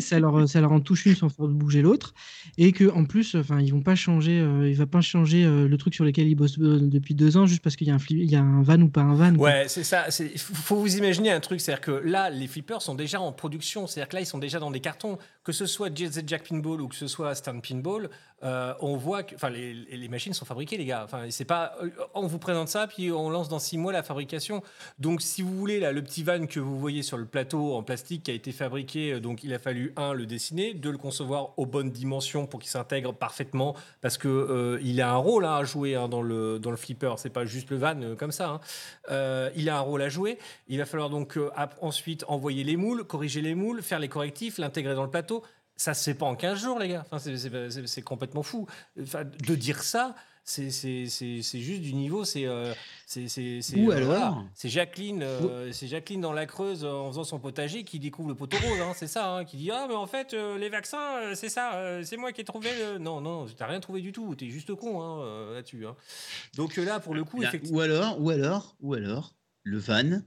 Speaker 3: ça, leur, ça leur en touche une sans faire bouger l'autre. Et que en plus, enfin, ils vont pas changer, euh, il va pas changer euh, le truc sur lequel ils bossent euh, depuis deux ans, juste parce qu'il y, a un il y a un van ou pas un van.
Speaker 2: Ouais, c'est ça. Il faut vous imaginer un truc, c'est-à-dire que là, les flippers sont déjà en production, c'est-à-dire que là, ils sont déjà dans des cartons. Que ce soit JZ Jack Pinball ou que ce soit Stern Pinball, euh, on voit que, enfin, les, les machines sont fabriquées, les gars. Enfin, c'est pas, euh, on vous présente ça, puis on lance dans six mois la fabrication. Donc, si vous voulez, là, le petit van que vous voyez sur le plateau en plastique qui a été fabriqué, euh, donc il a fallu un le dessiner, deux le concevoir aux bonnes dimensions pour qu'il s'intègre parfaitement, parce que euh, il a un rôle hein, à jouer hein, dans le dans le flipper. C'est pas juste le van euh, comme ça. hein. Euh, il a un rôle à jouer. Il va falloir donc ensuite envoyer les moules, corriger les moules, faire les correctifs, l'intégrer dans le plateau. Ça se fait pas en 15 jours, les gars. C'est- complètement fou. De dire ça, c'est c'est- c'est- c'est juste du niveau. C'est euh, c'est- c'est- euh,
Speaker 4: alors
Speaker 2: voilà. C'est Jacqueline, euh, c'est Jacqueline dans la Creuse en faisant son potager qui découvre le poteau rose. hein, c'est ça, hein, qui dit ah mais en fait les vaccins, c'est ça, c'est moi qui ai trouvé. Le... Non non, t'as rien trouvé du tout. T'es juste con hein, là-dessus. hein. Donc là pour le coup,
Speaker 4: Là,
Speaker 2: effectivement.
Speaker 4: Ou alors, ou alors, ou alors, le van,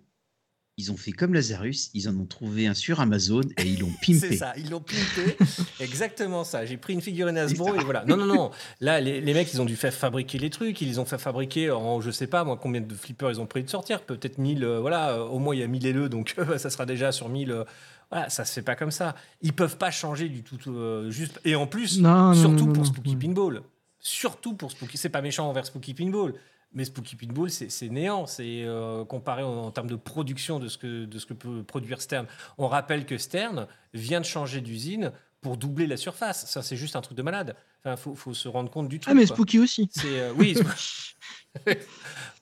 Speaker 4: ils ont fait comme Lazarus, ils en ont trouvé un sur Amazon et ils l'ont
Speaker 2: C'est
Speaker 4: pimpé.
Speaker 2: ça, ils l'ont pimpé. Exactement ça. J'ai pris une figurine Hasbro
Speaker 4: C'est
Speaker 2: et voilà. Non, non, non. Là, les, les mecs, ils ont dû faire fabriquer les trucs. Ils les ont fait fabriquer en, je sais pas, moi, combien de flippers ils ont pris de sortir. Peut-être 1000. euh, voilà, euh, au moins, il y a 1000 LE, donc euh, ça sera déjà sur 1000. euh, voilà, ça se fait pas comme ça. Ils peuvent pas changer du tout. euh, juste. Et en plus,
Speaker 3: Non, non,
Speaker 2: surtout
Speaker 3: non,
Speaker 2: pour
Speaker 3: non,
Speaker 2: Spooky
Speaker 3: non.
Speaker 2: Pinball. Surtout pour Spooky. C'est pas méchant envers Spooky Pinball. Mais Spooky Pitbull, c'est néant. C'est euh, comparé en, en termes de production de ce, que, de ce que peut produire Stern. On rappelle que Stern vient de changer d'usine pour doubler la surface. Ça, c'est juste un truc de malade. Enfin, faut, faut se rendre compte du truc.
Speaker 3: Ah, mais
Speaker 2: quoi.
Speaker 3: Spooky aussi.
Speaker 2: Euh, oui,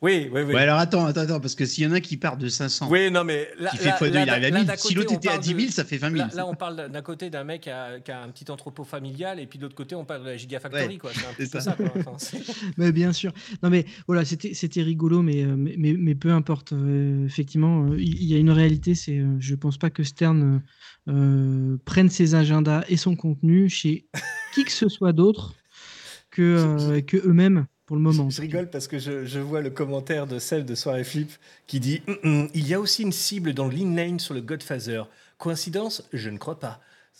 Speaker 2: oui, oui, oui.
Speaker 4: Ouais, alors attends, attends, attends, parce que s'il y en a qui part de 500,
Speaker 2: Oui, non, mais là,
Speaker 4: qui fait x2,
Speaker 2: là,
Speaker 4: il arrive à
Speaker 2: là,
Speaker 4: 1000.
Speaker 2: d'un
Speaker 4: Si l'autre était à
Speaker 2: parle
Speaker 4: 10
Speaker 2: de-
Speaker 4: 000, ça fait 20 000.
Speaker 2: Là, là, on parle d'un côté d'un mec qui a, qui a un petit entrepôt familial, et puis de l'autre côté, on parle de la Gigafactory.
Speaker 4: Ouais,
Speaker 2: quoi. C'est un
Speaker 4: c'est
Speaker 2: peu ça.
Speaker 4: ça.
Speaker 2: quoi. Enfin,
Speaker 3: Mais bien sûr. Non, mais voilà, c'était rigolo, mais, euh, mais, mais, mais peu importe. Euh, effectivement, euh, il il y a une réalité. C'est, euh, je pense pas que Stern euh, prenne ses agendas et son contenu chez qui que ce soit d'autre que, euh, que eux-mêmes pour le moment.
Speaker 2: Je rigole parce que je, je vois le commentaire de celle de Soirée Flip qui dit Hum, hum, Il y a aussi une cible dans le Lean Lane sur le Godfather. Coïncidence? Je ne crois pas.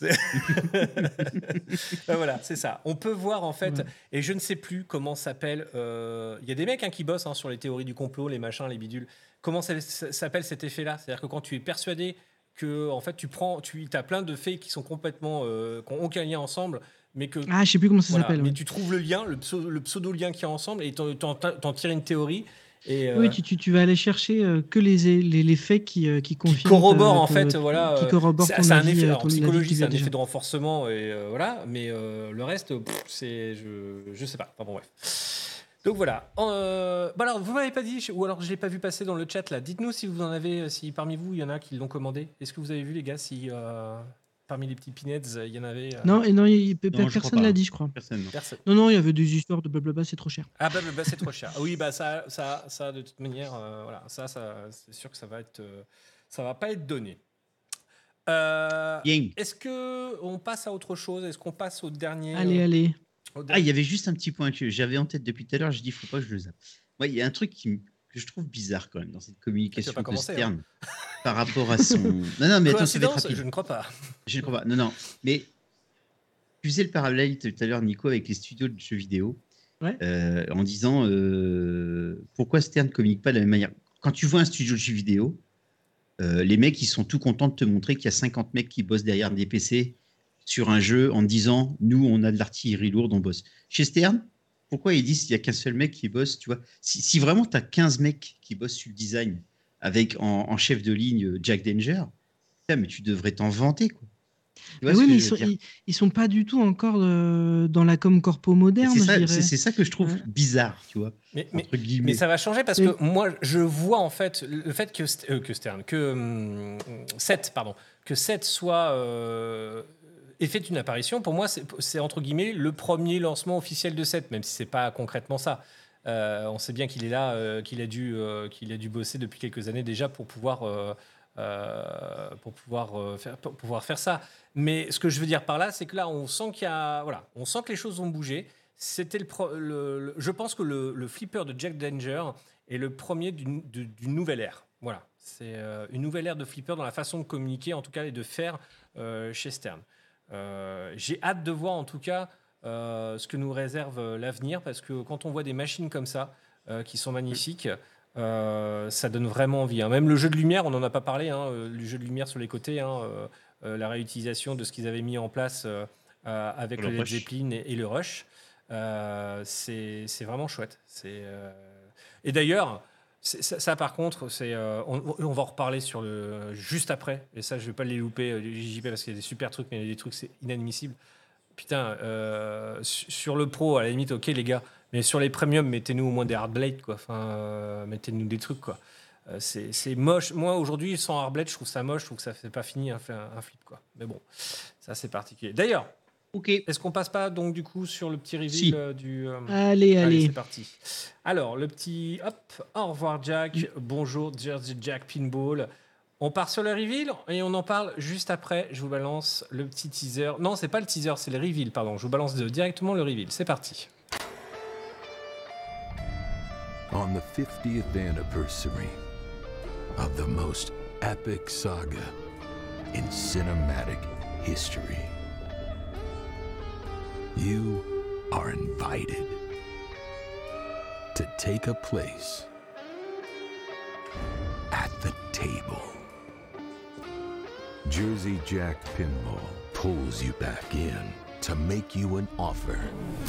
Speaker 2: Ben voilà, c'est ça. On peut voir en fait,
Speaker 3: Ouais.
Speaker 2: et je ne sais plus comment s'appelle. euh, Il y a des mecs hein, qui bossent hein, sur les théories du complot, les machins, les bidules. Comment ça, ça s'appelle cet effet-là? C'est-à-dire que quand tu es persuadé que en fait tu prends, tu as plein de faits qui sont complètement, euh, qui n'ont aucun lien ensemble, mais que
Speaker 3: Ah, je sais plus comment ça
Speaker 2: voilà,
Speaker 3: s'appelle.
Speaker 2: mais
Speaker 3: ouais.
Speaker 2: tu trouves le lien, le, pseudo, le pseudo-lien qu'il y a ensemble, et t'en- t'en t'en tires une théorie. Et, euh,
Speaker 3: Oui, tu, tu, tu vas aller chercher euh, que les, les, les faits qui, euh, qui
Speaker 2: qui
Speaker 3: confirment.
Speaker 2: corrobore
Speaker 3: ta-
Speaker 2: en fait, voilà.
Speaker 3: Qui
Speaker 2: c'est
Speaker 3: ton
Speaker 2: c'est un effet, en
Speaker 3: ton avis que
Speaker 2: psychologie,
Speaker 3: tu
Speaker 2: c'est un
Speaker 3: as déjà.
Speaker 2: effet de renforcement, et voilà. Mais le reste, pff, c'est, je, je sais pas. Enfin bon, bref. Donc voilà. Euh, bah alors, vous m'avez pas dit, ou alors je l'ai pas vu passer dans le chat là. Dites-nous si vous en avez, si parmi vous il y en a qui l'ont commandé. Est-ce que vous avez vu les gars, si euh, parmi les petits pinheads il y en avait euh,
Speaker 3: Non, et non, il-
Speaker 4: Non,
Speaker 3: personne l'a dit, je crois.
Speaker 4: Personne. non.
Speaker 2: Personne.
Speaker 3: Non, non, il y avait des histoires de blablabla, c'est trop cher.
Speaker 2: Ah bah, c'est trop cher. Ah oui bah ça ça ça de toute manière euh, voilà ça ça c'est sûr que ça va être euh, ça va pas être donné. Euh,
Speaker 4: Bien.
Speaker 2: Est-ce que on passe à autre chose? Est-ce qu'on passe au dernier
Speaker 3: Allez,
Speaker 2: euh,
Speaker 3: allez.
Speaker 4: Ah, il y avait juste un petit point que j'avais en tête depuis tout à l'heure. Je dis, faut pas que je le zappe. Moi, il y a un truc qui me- que je trouve bizarre quand même dans cette communication
Speaker 2: pas
Speaker 4: de
Speaker 2: commencer,
Speaker 4: Stern par rapport à son. Non, non, mais attends, ça va être
Speaker 2: Coïncidence
Speaker 4: rapide.
Speaker 2: Je ne crois pas.
Speaker 4: Je ne crois pas. Non, non. Mais tu faisais le parallèle tout à l'heure, Nico, avec les studios de jeux vidéo,
Speaker 3: Ouais.
Speaker 4: euh, en disant euh, pourquoi Stern ne communique pas de la même manière? Quand tu vois un studio de jeux vidéo, euh, les mecs, ils sont tout contents de te montrer qu'il y a 50 mecs qui bossent derrière des PC sur un jeu en disant nous, on a de l'artillerie lourde, on bosse. Chez Stern, pourquoi ils disent qu'il n'y a qu'un seul mec qui bosse tu vois? Si, si vraiment tu as 15 mecs qui bossent sur le design avec en, en chef de ligne euh, Jack Danger, putain, mais tu devrais t'en vanter. Quoi. Tu vois
Speaker 3: Mais
Speaker 4: ce
Speaker 3: oui,
Speaker 4: que
Speaker 3: mais ils sont,
Speaker 4: dire?
Speaker 3: ils, ils sont pas du tout encore euh, dans la com corpo moderne,
Speaker 4: C'est ça, que je trouve
Speaker 3: Ouais.
Speaker 4: bizarre, tu vois,
Speaker 2: Mais, ça va changer parce
Speaker 3: Mais-
Speaker 2: que moi je vois en fait le fait que euh, que Stern que hum, Seth pardon que Seth soit euh, ait fait une apparition pour moi c'est entre guillemets le premier lancement officiel de Seth même si c'est pas concrètement ça. Euh, on sait bien qu'il est là, euh, qu'il a dû, euh, qu'il a dû bosser depuis quelques années déjà pour pouvoir, pour pouvoir faire, pouvoir faire ça. Mais ce que je veux dire par là, c'est que là, on sent qu'il y a, voilà, on sent que les choses ont bougé. C'était le, le- le- je pense que le, le flipper de Jack Danger est le premier d'une du- d'une nouvelle ère. Voilà, c'est une nouvelle ère de flipper dans la façon de communiquer, en tout cas, et de faire chez Stern. Euh, J'ai hâte de voir, en tout cas, euh, ce que nous réserve euh, l'avenir, parce que quand on voit des machines comme ça, qui sont magnifiques, ça donne vraiment envie. hein. Même le jeu de lumière, on n'en a pas parlé, hein, le jeu de lumière sur les côtés, hein, la réutilisation de ce qu'ils avaient mis en place avec
Speaker 4: Le
Speaker 2: le. Zeppelin et, et le Rush. Euh, c'est vraiment chouette. Euh, Et d'ailleurs, ça, par contre, c'est, euh, on, va en reparler sur le, juste après. Et ça, je vais pas les louper, euh, JJP, parce qu'il y a des super trucs, mais il y a des trucs, c'est inadmissible. Putain, euh, su- sur le pro, à la limite, ok, les gars, mais sur les premiums, mettez-nous au moins des hardblades, quoi. Enfin, euh, mettez-nous des trucs, quoi. C'est moche. Moi, aujourd'hui, sans hardblade, je trouve ça moche. Je trouve que ça fait pas fini un, un, un flip, quoi. Mais bon, ça, c'est particulier. D'ailleurs,
Speaker 4: Ok.
Speaker 2: est-ce qu'on passe pas donc du coup sur le petit reveal
Speaker 4: Si.
Speaker 2: euh, du. euh,
Speaker 3: Allez,
Speaker 2: Allez,
Speaker 3: allez.
Speaker 2: c'est parti. Alors, le petit hop, au revoir Jack, bonjour Jersey Jack Pinball. On part sur le reveal et on en parle juste après. Je vous balance le petit teaser. Non, c'est pas le teaser, c'est le reveal, pardon. Je vous balance de- directement le reveal. C'est parti.
Speaker 7: on the 50th anniversary of the most epic saga in cinematic history. You are invited to take a place at the table. Jersey Jack Pinball pulls you back in to make you an offer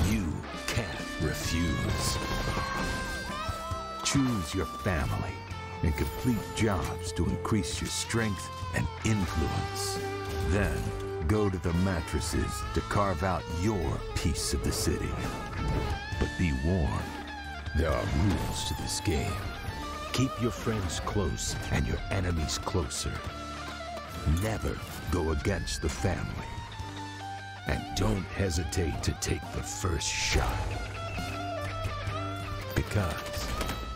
Speaker 7: you can't refuse. choose your family and complete jobs to increase your strength and influence. Then go to the mattresses to carve out your piece of the city. But be warned, there are rules to this game. Keep your friends close and your enemies closer. Never go against the family. And don't hesitate to take the first shot. Because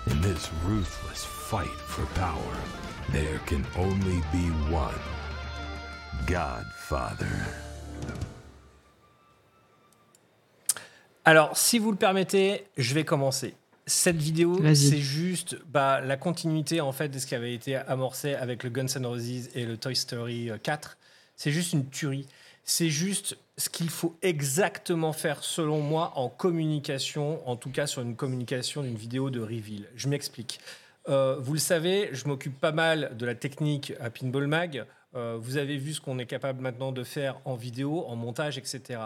Speaker 7: in this ruthless fight for power, there can only be one Godfather.
Speaker 2: Alors, si vous le permettez, je vais commencer. Cette vidéo, c'est juste bah, la continuité en fait de ce qui avait été amorcé avec le Guns N' Roses et le Toy Story euh, 4. C'est juste une tuerie. C'est juste ce qu'il faut exactement faire, selon moi, en communication, en tout cas sur une communication d'une vidéo de reveal. Je m'explique. Euh, vous le savez, je m'occupe pas mal de la technique à Pinball Mag. Euh, vous avez vu ce qu'on est capable maintenant de faire en vidéo, en montage, etc.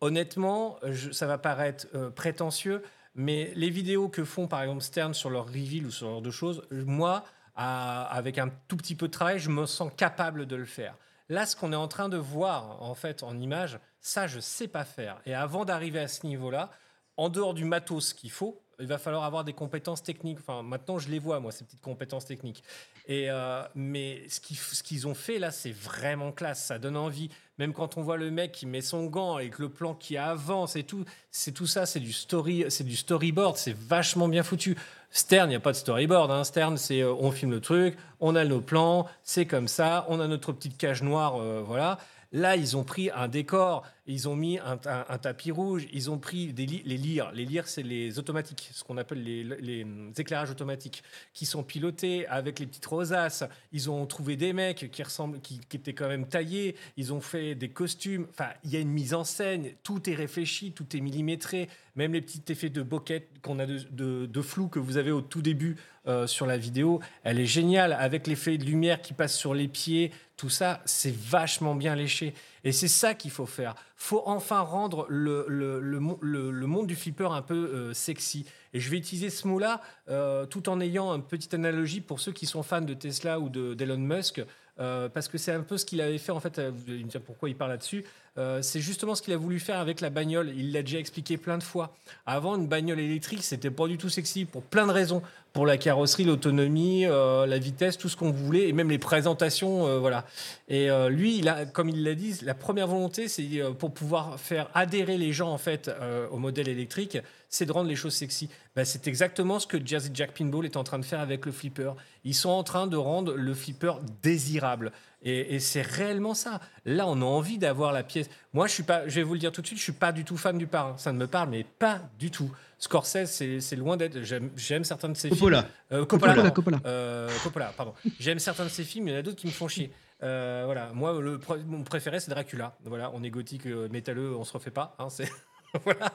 Speaker 2: Honnêtement, ça va paraître euh, prétentieux, mais les vidéos que font par exemple Stern sur leur reveal ou sur genre de choses, moi, avec un tout petit peu de travail, je me sens capable de le faire. Là, ce qu'on est en train de voir en fait en image, ça, je sais pas faire. Et avant d'arriver à ce niveau-là, en dehors du matos qu'il faut, il va falloir avoir des compétences techniques. Enfin, maintenant, je les vois, moi, ces petites compétences techniques. Et, euh, mais ce qu'ils ont fait là, c'est vraiment classe. Ça donne envie. Même quand on voit le mec qui met son gant avec le plan qui avance et tout, c'est tout ça, c'est du story, c'est du storyboard. C'est vachement bien foutu. Stern, il n'y a pas de storyboard. Hein. Stern, c'est euh, on filme le truc, on a nos plans, c'est comme ça, on a notre petite cage noire, euh, voilà. Là, ils ont pris un décor, ils ont mis un, tapis rouge, ils ont pris les lyres. Les lyres, c'est les automatiques, ce qu'on appelle les, éclairages automatiques, qui sont pilotés avec les petites rosaces. Ils ont trouvé des mecs qui ressemblent, qui, étaient quand même taillés. Ils ont fait des costumes. Enfin, il y a une mise en scène. Tout est réfléchi, tout est millimétré. Même les petits effets de bokeh qu'on a de flou que vous avez au tout début euh, sur la vidéo, elle est géniale avec l'effet de lumière qui passe sur les pieds. Tout ça, c'est vachement bien léché. Et c'est ça qu'il faut faire. faut enfin rendre le, le, le, mo- le- le monde du flipper un peu euh, sexy. Et je vais utiliser ce mot-là euh, tout en ayant une petite analogie pour ceux qui sont fans de Tesla ou de- d'Elon Musk. parce que c'est un peu ce qu'il avait fait en fait. Vous allez me dire pourquoi il parle là-dessus? Euh, c'est justement ce qu'il a voulu faire avec la bagnole. Il l'a déjà expliqué plein de fois. Avant, une bagnole électrique, c'était pas du tout sexy pour plein de raisons. Pour la carrosserie, l'autonomie, euh, la vitesse, tout ce qu'on voulait, et même les présentations, euh, voilà. Et lui, comme il l'a dit, la première volonté, c'est pour pouvoir faire adhérer les gens en fait au modèle électrique, c'est de rendre les choses sexy. Bah, c'est exactement ce que Jazzy Jack Pinball est en train de faire avec le flipper. Ils sont en train de rendre le flipper désirable. Et, et c'est réellement ça. Là, on a envie d'avoir la pièce. Moi, je suis pas. Je vais vous le dire tout de suite. Je suis pas du tout fan du parrain. Ça ne me parle, mais pas du tout. Scorsese, c'est c'est loin d'être. J'aime certains de ses
Speaker 4: Coppola.
Speaker 2: films. Euh, Coppola.
Speaker 3: Coppola,
Speaker 2: pardon.
Speaker 3: Coppola.
Speaker 2: Euh, Coppola, pardon. J'aime certains de ses films, il y en a d'autres qui me font chier. Euh, voilà, moi, le, mon préféré, c'est Dracula. Voilà, on est gothique, euh, métalleux, on se refait pas. hein, c'est voilà.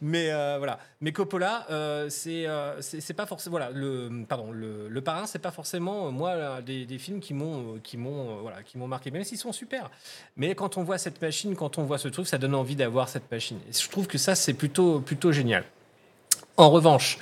Speaker 2: Mais euh, voilà. Mais Coppola, euh, c'est euh, c'est c'est pas forcément voilà le pardon le, parrain, c'est pas forcément moi des, films qui m'ont qui m'ont voilà qui m'ont marqué, même s'ils sont super. Mais quand on voit cette machine, quand on voit ce truc, ça donne envie d'avoir cette machine. Et je trouve que ça c'est plutôt plutôt génial. En revanche,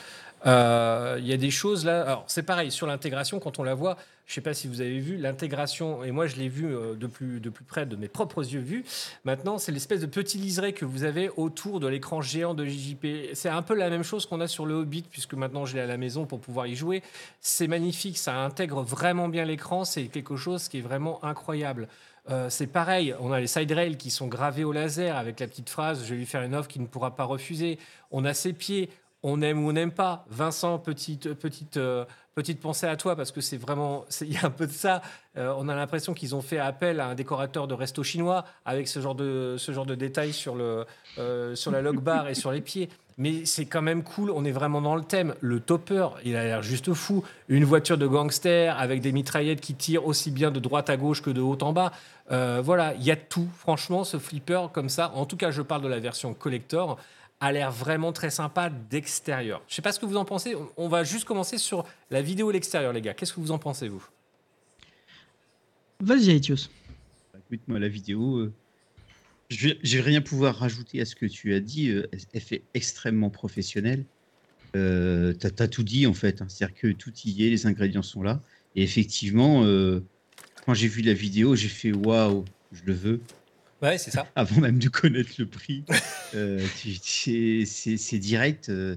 Speaker 2: euh, il y a des choses là. Alors, c'est pareil sur l'intégration quand on la voit. Je sais pas si vous avez vu l'intégration, et moi je l'ai vu euh, de plus de plus près de mes propres yeux vus. Maintenant, c'est l'espèce de petit liseré que vous avez autour de l'écran géant de JJP. C'est un peu la même chose qu'on a sur le Hobbit, puisque maintenant je l'ai à la maison pour pouvoir y jouer. C'est magnifique, ça intègre vraiment bien l'écran. C'est quelque chose qui est vraiment incroyable. Euh, c'est pareil, on a les side rails qui sont gravés au laser avec la petite phrase Je vais lui faire une offre qu'il ne pourra pas refuser. On a ses pieds, on aime ou on n'aime pas. Vincent, petite, petite, euh, petite pensée à toi parce que c'est vraiment, il y a un peu de ça. Euh, on a l'impression qu'ils ont fait appel à un décorateur de resto chinois avec ce genre de, ce genre de détails sur, le, euh, sur la log bar et sur les pieds. Mais c'est quand même cool, on est vraiment dans le thème. Le topper, il a l'air juste fou. Une voiture de gangster avec des mitraillettes qui tirent aussi bien de droite à gauche que de haut en bas. Voilà, il y a tout. Franchement, ce flipper comme ça, en tout cas, je parle de la version collector, a l'air vraiment très sympa d'extérieur. Je sais pas ce que vous en pensez. On- On va juste commencer sur la vidéo à l'extérieur, les gars. Qu'est-ce que vous en pensez, vous?
Speaker 3: Vas-y, Aetios.
Speaker 4: Écoute, moi, la vidéo, euh, je vais, je vais rien pouvoir rajouter à ce que tu as dit. euh, elle, fait extrêmement professionnelle. Euh, t'as as tout dit en fait. hein. C'est-à-dire que tout y est, les ingrédients sont là. Et effectivement, euh, quand j'ai vu la vidéo, j'ai fait waouh, je le veux.
Speaker 2: Ouais, c'est ça.
Speaker 4: Avant même de connaître le prix, Euh, c'est direct. euh,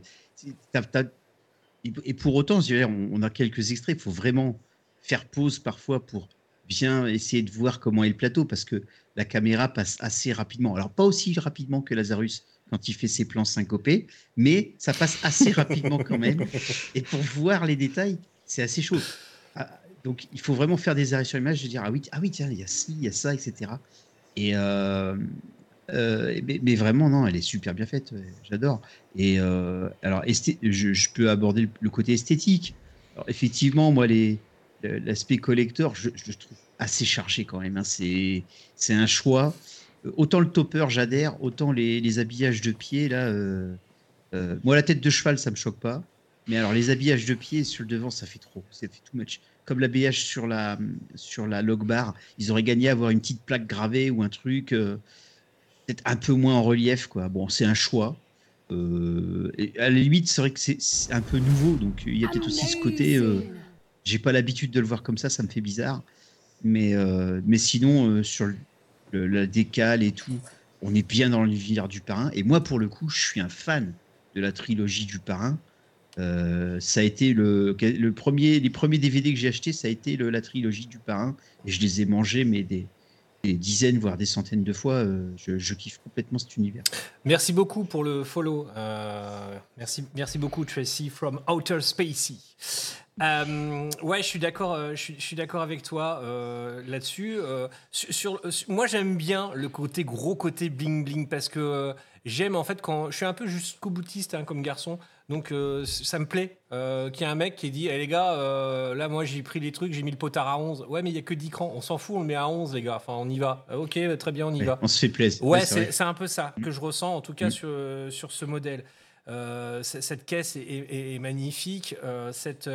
Speaker 4: et et pour autant, on, on a quelques extraits. Il faut vraiment faire pause parfois pour bien essayer de voir comment est le plateau parce que la caméra passe assez rapidement. Alors, pas aussi rapidement que Lazarus quand il fait ses plans syncopés, mais ça passe assez rapidement quand même. Et pour voir les détails, c'est assez chaud. Ah, Donc, il faut vraiment faire des arrêts sur l'image, de dire ah oui, ah oui, tiens, il y a ci, il y a ça, etc. Et euh, euh, mais, vraiment, non, elle est super bien faite. J'adore. Et euh, alors, je, je peux aborder le, côté esthétique. Alors, effectivement, moi, l'aspect collector, je, trouve assez chargé quand même. hein. C'est un choix. Autant le topper, j'adhère, autant les, les habillages de pied, là. moi, la tête de cheval, ça me choque pas. Mais alors, les habillages de pied sur le devant, ça fait trop. Ça fait too much. Comme l'habillage sur la, sur la log bar, ils auraient gagné à avoir une petite plaque gravée ou un truc. euh, peut-être un peu moins en relief, quoi. Bon, c'est un choix. Euh, et à la limite, c'est vrai que c'est un peu nouveau, donc il y a peut-être aussi ce côté. euh, j'ai pas l'habitude de le voir comme ça, ça me fait bizarre. Mais, euh, mais sinon, sur le- le- la décale et tout, on est bien dans l'univers du parrain. Et moi, pour le coup, je suis un fan de la trilogie du parrain. Euh, ça a été le, premier, les premiers DVD que j'ai achetés, ça a été la trilogie du parrain. Je les ai mangés, mais des, dizaines, voire des centaines de fois. Euh, je, kiffe complètement cet univers.
Speaker 2: Merci beaucoup pour le follow. Euh, merci, merci beaucoup, Tracy, from Outer Spacey. Ouais, je suis d'accord. je suis, d'accord avec toi là-dessus. Sur, moi, j'aime bien le côté gros côté bling bling parce que j'aime en fait quand je suis un peu jusqu'au boutiste hein, comme garçon. Donc euh, ça me plaît euh, qu'il y ait un mec qui dit Eh, les gars, euh, là moi j'ai pris les trucs, j'ai mis le potard à 11. Ouais, mais il y a que 10 crans. On s'en fout, on le met à 11, les gars. Enfin, on y va. Euh, ok, bah, très bien, on y
Speaker 4: Ouais,
Speaker 2: va.
Speaker 4: on se fait plaisir.
Speaker 2: Ouais,
Speaker 4: c'est
Speaker 2: c'est un peu ça que je ressens, en tout cas
Speaker 4: Mm.
Speaker 2: sur, sur ce modèle. Cette caisse est, est- est magnifique. cette,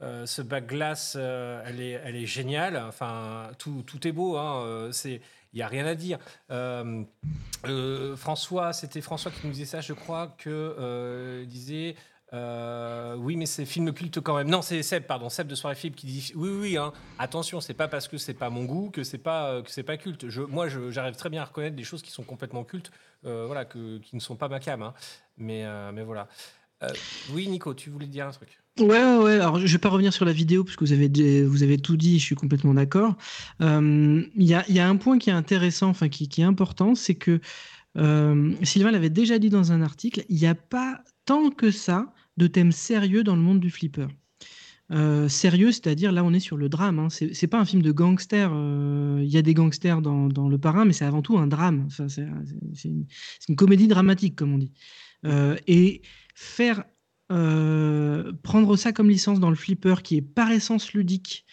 Speaker 2: ce bac glace, euh, elle, est, elle est géniale. Enfin, tout, tout est beau. hein, c'est il n'y a rien à dire. Euh, euh, François, c'était François qui nous disait ça, je crois, que euh, disait. oui, mais c'est film culte quand même. Non, c'est Seb, pardon, Seb de Soirée Film qui dit oui, oui, hein, attention, c'est pas parce que c'est pas mon goût que c'est pas que c'est pas culte. Moi, j'arrive très bien à reconnaître des choses qui sont complètement cultes, voilà, qui ne sont pas ma cam. hein. Mais, mais voilà. Oui, Nico, tu voulais dire un truc?
Speaker 3: Ouais, ouais. Alors, je vais pas revenir sur la vidéo parce que vous avez, vous avez tout dit. Je suis complètement d'accord. Euh, Il y, a, un point qui est intéressant, enfin qui, est important, c'est que euh, Sylvain l'avait déjà dit dans un article. Il n'y a pas tant que ça de thèmes sérieux dans le monde du flipper. Euh, sérieux, c'est-à-dire là on est sur le drame. Hein. C'est pas un film de gangster. Il y a des gangsters dans, Le Parrain, mais c'est avant tout un drame. Enfin, c'est une, comédie dramatique, comme on dit. Et faire euh, prendre ça comme licence dans le flipper qui est par essence ludique,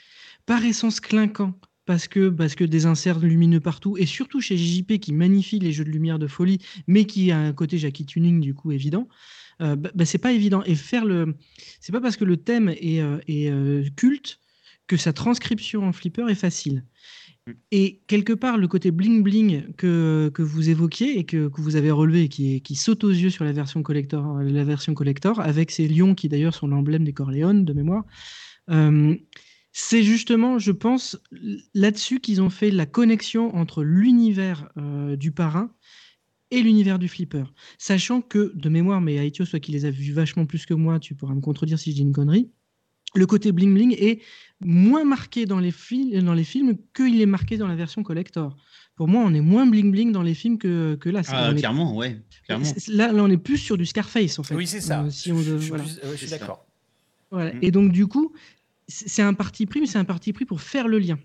Speaker 3: par essence clinquant, parce que, parce que des inserts lumineux partout, et surtout chez JP qui magnifie les jeux de lumière de folie, mais qui a un côté Jackie Tuning du coup évident, euh, bah, bah, c'est pas évident. Et faire le. C'est pas parce que le thème est, euh, est, euh, culte que sa transcription en flipper est facile. Et quelque part, le côté bling-bling que, que vous évoquiez et que, que vous avez relevé qui, qui saute aux yeux sur la version collector, la version collector avec ces lions qui d'ailleurs sont l'emblème des Corleone de mémoire, euh, c'est justement, je pense, là-dessus qu'ils ont fait la connexion entre l'univers euh, du parrain et l'univers du flipper. Sachant que, de mémoire, mais Aitio, soit qui les a vus vachement plus que moi, tu pourras me contredire si je dis une connerie, le côté bling-bling est moins marqué dans les, fil- dans les films qu'il est marqué dans la version collector. Pour moi, on est moins bling-bling dans les films que, que là.
Speaker 4: Ah,
Speaker 3: est-
Speaker 4: clairement, ouais. Clairement.
Speaker 3: Là, là, on est plus sur du Scarface, en fait.
Speaker 2: Oui, c'est ça.
Speaker 3: Euh, si on
Speaker 2: je,
Speaker 3: voilà.
Speaker 2: je suis d'accord.
Speaker 3: Voilà.
Speaker 4: Mm.
Speaker 3: Et donc, du coup, c'est c'est un parti pris, mais c'est un parti pris pour faire le lien.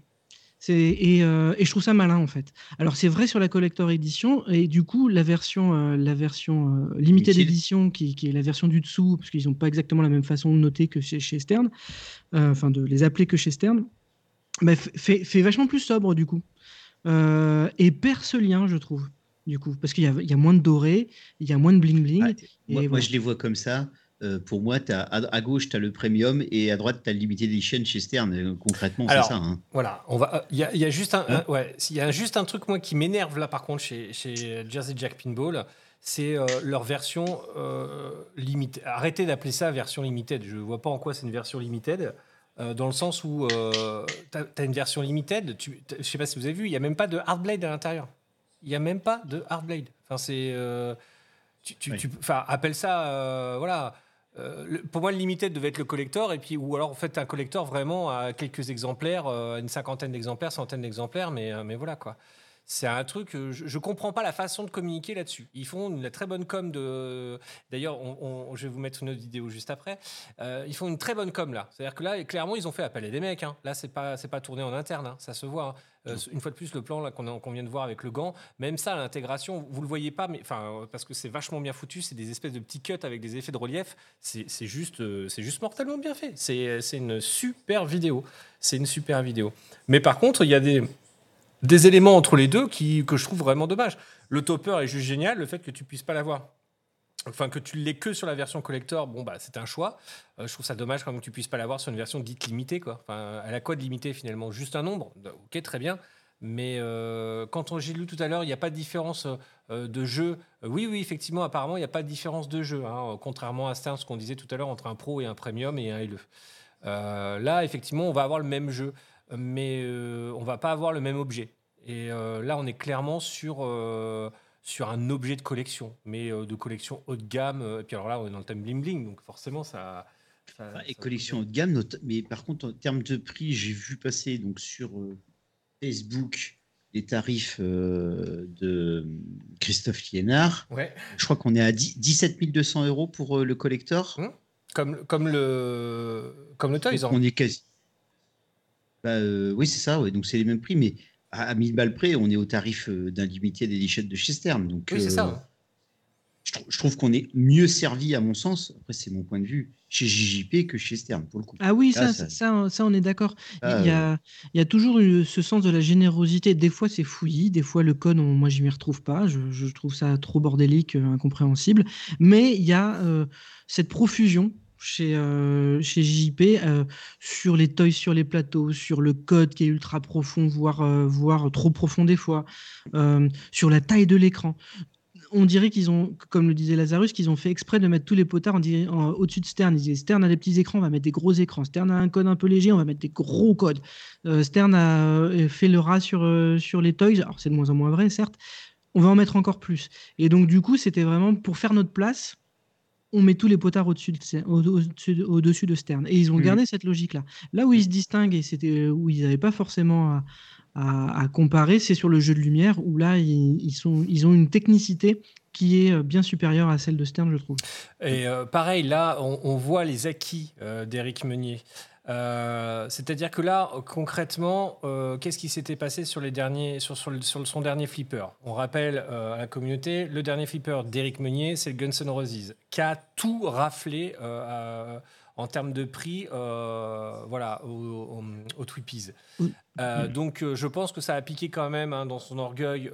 Speaker 3: Et, euh, et je trouve ça malin, en fait. Alors, c'est vrai sur la collector edition, et du coup, la version, euh, la version euh, limitée d'édition, qui, qui est la version du dessous, parce qu'ils n'ont pas exactement la même façon de noter que chez, chez Stern, enfin, de les appeler que chez Stern, bah, fait, fait vachement plus sobre, du coup. Et perd ce lien, je trouve, du coup. Parce qu'il y a, il y a moins de doré, il y a moins de bling-bling.
Speaker 4: Ah,
Speaker 3: et
Speaker 4: moi, je les vois comme ça. Euh, pour moi, as, à, à gauche, tu as le premium et à droite, tu as le limited edition chez Stern. Euh, Concrètement, c'est ça. hein.
Speaker 2: Voilà, on va. Il y, a- il y a juste un,
Speaker 4: Hein
Speaker 2: un- ouais, il y a juste un truc moi qui m'énerve là par contre chez, chez Jersey Jack Pinball, c'est euh, leur version euh, limitée. Arrêtez d'appeler ça version limited. Je ne vois pas en quoi c'est une version limited. euh, dans le sens où tu as, une version limited, tu, je sais pas si vous avez vu, il n'y a même pas de Hardblade à l'intérieur. Il n'y a même pas de Hardblade. Enfin, c'est. euh, tu, tu-
Speaker 4: Oui.
Speaker 2: tu- enfin, appelle ça. euh, voilà. Euh, pour moi, le limited devait être le collector, et puis, ou alors en fait un collector vraiment à quelques exemplaires, euh, une cinquantaine d'exemplaires, centaine d'exemplaires, mais, euh, mais voilà quoi. C'est un truc, euh, je, je comprends pas la façon de communiquer là-dessus. Ils font une très bonne com de. D'ailleurs, on- on- je vais vous mettre une autre vidéo juste après. Euh, ils font une très bonne com là. C'est-à-dire que là, clairement, ils ont fait appel à des mecs. hein. Là, c'est pas, c'est pas tourné en interne, hein. ça se voit. hein. Euh, une fois de plus, le plan là qu'on vient de voir avec le gant, même ça, l'intégration, vous le voyez pas, mais enfin, parce que c'est vachement bien foutu. C'est des espèces de petits cuts avec des effets de relief. C'est juste, euh, c'est juste mortellement bien fait. C'est une super vidéo. C'est une super vidéo. Mais par contre, il y a des des éléments entre les deux qui, que je trouve vraiment dommage. Le topper est juste génial, le fait que tu puisses pas l'avoir. Enfin, que tu l'aies que sur la version collector, bon, bah, c'est un choix. Euh, je trouve ça dommage quand même que tu puisses pas l'avoir sur une version dite limitée. Quoi. Enfin, elle a quoi de limité finalement? Juste un nombre? Ok, très bien. Mais euh, quand j'ai lu tout à l'heure, il n'y a pas de différence euh, de jeu. Euh, oui, oui, effectivement, apparemment, il n'y a pas de différence de jeu. contrairement à ce qu'on disait tout à l'heure entre un pro et un premium et un LE. Euh, là, effectivement, on va avoir le même jeu, mais euh, on va pas avoir le même objet. Et euh, là, on est clairement sur, euh, sur un objet de collection, mais euh, de collection haut de gamme. Et puis alors là, on est dans le thème bling bling, donc forcément, ça. ça-
Speaker 4: et
Speaker 2: ça-
Speaker 4: collection haut de gamme, mais par contre, en termes de prix, j'ai vu passer donc sur Facebook les tarifs euh, de Christophe Liénard.
Speaker 2: Ouais,
Speaker 4: Je crois qu'on est à 10 17 200 euros pour euh, le collector.
Speaker 2: Hum, comme, comme le, comme le Toys.
Speaker 4: On est quasi. Bah, euh, oui, c'est ça, ouais, donc c'est les mêmes prix, mais à, à 1000 balles près, on est au tarif euh, d'un limited edition de chez Stern. Donc,
Speaker 2: Oui, c'est
Speaker 4: euh,
Speaker 2: ça. hein.
Speaker 4: Je, trou- je trouve qu'on est mieux servi, à mon sens, après c'est mon point de vue, chez JJP que chez Stern, pour le coup.
Speaker 3: Ah oui, ça,
Speaker 4: Ah,
Speaker 3: ça,
Speaker 4: ça-
Speaker 3: ça, ça, on est d'accord.
Speaker 4: Ah,
Speaker 3: Il y a, il y a toujours eu ce sens de la générosité. Des fois, c'est fouillis. Des fois, le code, on- moi, je m'y retrouve pas. Je, je trouve ça trop bordélique, euh, incompréhensible. Mais il y a euh, cette profusion chez, euh, chez JP euh, sur les toys sur les plateaux, sur le code qui est ultra profond, voire, euh, voire trop profond des fois, sur la taille de l'écran. On dirait qu'ils ont, comme le disait Lazarus, qu'ils ont fait exprès de mettre tous les potards en en- au-dessus de Stern. Ils disaient Stern a des petits écrans, on va mettre des gros écrans. Stern a un code un peu léger, on va mettre des gros codes. Stern a fait le rat sur, sur les toys. Alors, c'est de moins en moins vrai, certes. On va en mettre encore plus. Et donc, du coup, c'était vraiment pour faire notre place. On met tous les potards au-dessus de, au-dessus de- au-dessus de Stern. Et ils ont
Speaker 4: Mhm.
Speaker 3: gardé cette logique-là. Là où ils se distinguent et c'était où ils n'avaient pas forcément à, à- à comparer, c'est sur le jeu de lumière où là, ils, ils sont, ils ont une technicité qui est euh, bien supérieure à celle de Stern, je trouve.
Speaker 2: Et euh, pareil, là, on, on voit les acquis euh, d'Éric Meunier. Euh, C'est-à-dire que là, concrètement, euh, qu'est-ce qui s'était passé sur, les derniers, sur, sur le- sur son dernier flipper? On rappelle euh, à la communauté, le dernier flipper d'Éric Meunier, c'est le Guns N' Roses, qui a tout raflé à- en termes de prix voilà, au, au, au Twippies.
Speaker 3: Oui.
Speaker 2: Donc, je pense que ça a piqué quand même hein, dans son orgueil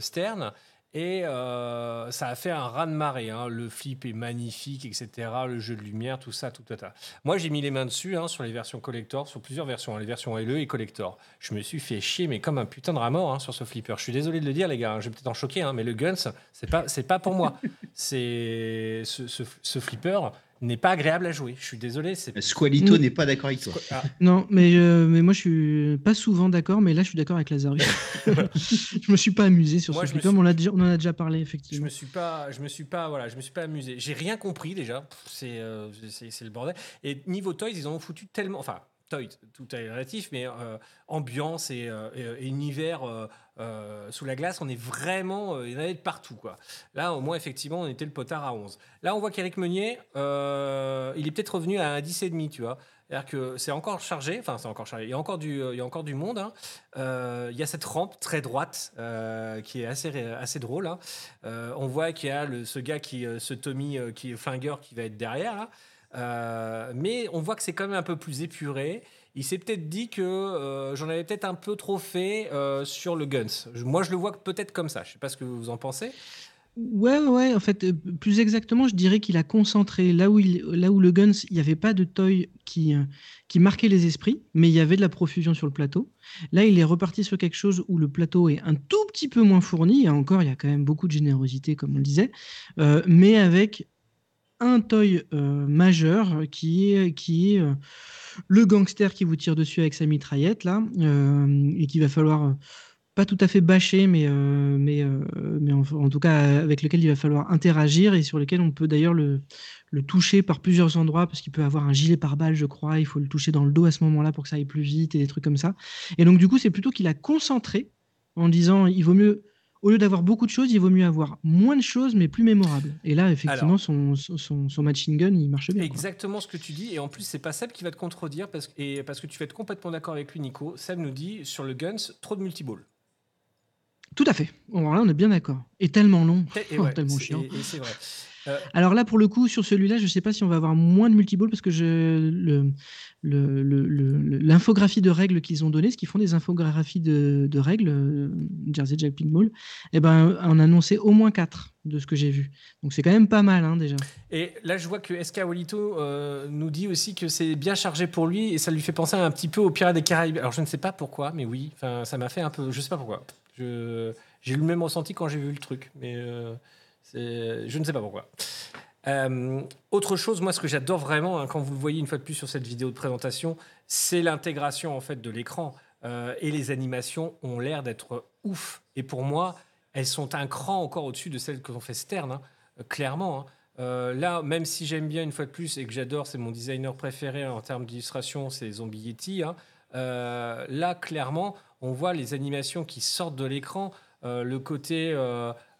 Speaker 2: Stern. Et euh, ça a fait un raz-de-marée. hein. Le flip est magnifique, etc. Le jeu de lumière, tout ça, tout ça. tout ça. Moi, j'ai mis les mains dessus hein, sur les versions collector, sur plusieurs versions, hein, les versions LE et collector. Je me suis fait chier, mais comme un putain de rat mort sur ce flipper. Je suis désolé de le dire, les gars. je vais peut-être en choquer, mais le Guns, c'est pas, c'est pas pour moi. C'est ce, ce- ce flipper n'est pas agréable à jouer. Je suis désolé.
Speaker 4: Squalito
Speaker 3: Mm.
Speaker 4: n'est pas d'accord avec toi.
Speaker 2: Ah,
Speaker 3: Non, mais, euh, mais moi, je suis pas souvent d'accord, mais là, je suis d'accord avec Lazarus. je me suis pas amusé sur
Speaker 2: Moi,
Speaker 3: ce
Speaker 2: je suis-
Speaker 3: mais on, déjà- on en a déjà parlé,
Speaker 2: Je
Speaker 3: effectivement.
Speaker 2: me suis pas, je me suis pas, voilà, je me suis pas amusé. J'ai rien compris déjà. C'est, euh, le bordel. Et niveau toys, ils en ont foutu tellement, enfin. Toys, tout est relatif, mais euh, ambiance et, euh, et- et univers euh, sous la glace, on est vraiment, euh, il y en avait de partout. Quoi. Là, au moins, effectivement, on était le potard à 11. Là, on voit qu'Éric Meunier, euh, il est peut-être revenu à un 10,5, tu vois. C'est-à-dire que c'est encore chargé, enfin, c'est encore chargé, il y a encore du, il y a encore du monde. hein. Il y a cette rampe très droite qui est assez, assez drôle. hein. On voit qu'il y a le- ce gars, qui, ce Tommy, qui est flingueur, qui va être derrière. là. Mais on voit que c'est quand même un peu plus épuré. Il s'est peut-être dit que euh, j'en avais peut-être un peu trop fait euh, sur le Guns. Moi, je le vois peut-être comme ça. Je sais pas ce que vous en pensez.
Speaker 3: Ouais, ouais, en fait, euh, plus exactement, je dirais qu'il a concentré là où, là où le Guns, il n'y avait pas de toy qui, qui marquait les esprits, mais il y avait de la profusion sur le plateau. Là, il est reparti sur quelque chose où le plateau est un tout petit peu moins fourni. Et encore, il y a quand même beaucoup de générosité, comme on le disait, mais avec un toy euh, majeur qui est, qui est euh, le gangster qui vous tire dessus avec sa mitraillette là, euh, et qu'il va falloir pas tout à fait bâcher, mais, mais, mais en, tout cas avec lequel il va falloir interagir et sur lequel on peut d'ailleurs le, le toucher par plusieurs endroits parce qu'il peut avoir un gilet pare-balles, je crois. Il faut le toucher dans le dos à ce moment-là pour que ça aille plus vite et des trucs comme ça. Et donc, du coup, c'est plutôt qu'il a concentré en disant il vaut mieux, au lieu d'avoir beaucoup de choses, il vaut mieux avoir moins de choses mais plus mémorables. Et là, effectivement,
Speaker 2: Alors-
Speaker 3: son, son, son machine gun, il marche bien. quoi.
Speaker 2: Exactement ce que tu dis, et en plus, c'est pas Seb qui va te contredire, parce, et parce que tu vas être complètement d'accord avec lui, Nico. Seb nous dit sur le Guns, trop de multiball.
Speaker 3: Tout à fait. Bon, là, on est bien d'accord. Et tellement long.
Speaker 2: Et
Speaker 3: Oh,
Speaker 2: ouais,
Speaker 3: tellement chiant.
Speaker 2: et- et c'est vrai. Euh,
Speaker 3: Alors là, pour le coup, sur celui-là, je ne sais pas si on va avoir moins de multiball parce que je, le, l'infographie de règles qu'ils ont donnée, ce qu'ils font des infographies de, de règles, euh, Jersey Jack Pink Ball, eh ben, on a annoncé au moins 4 de ce que j'ai vu. Donc c'est quand même pas mal hein, déjà.
Speaker 2: Et là, je vois que SK Walito euh, nous dit aussi que c'est bien chargé pour lui et ça lui fait penser un petit peu aux Pirates des Caraïbes. Alors, je ne sais pas pourquoi, mais oui, ça m'a fait un peu. Je sais pas pourquoi. J'ai eu le même ressenti quand j'ai vu le truc, mais euh, je ne sais pas pourquoi. Euh, autre chose, moi, ce que j'adore vraiment, hein, quand vous le voyez une fois de plus sur cette vidéo de présentation, c'est l'intégration en fait de l'écran Euh, et les animations ont l'air d'être ouf. Et pour moi, elles sont un cran encore au-dessus de celles que l'on fait Stern, hein, clairement. hein. Euh, là, même si j'aime bien une fois de plus et que j'adore, c'est mon designer préféré en termes d'illustration, c'est Zombie Yeti. Euh, là, clairement, on voit les animations qui sortent de l'écran. Le côté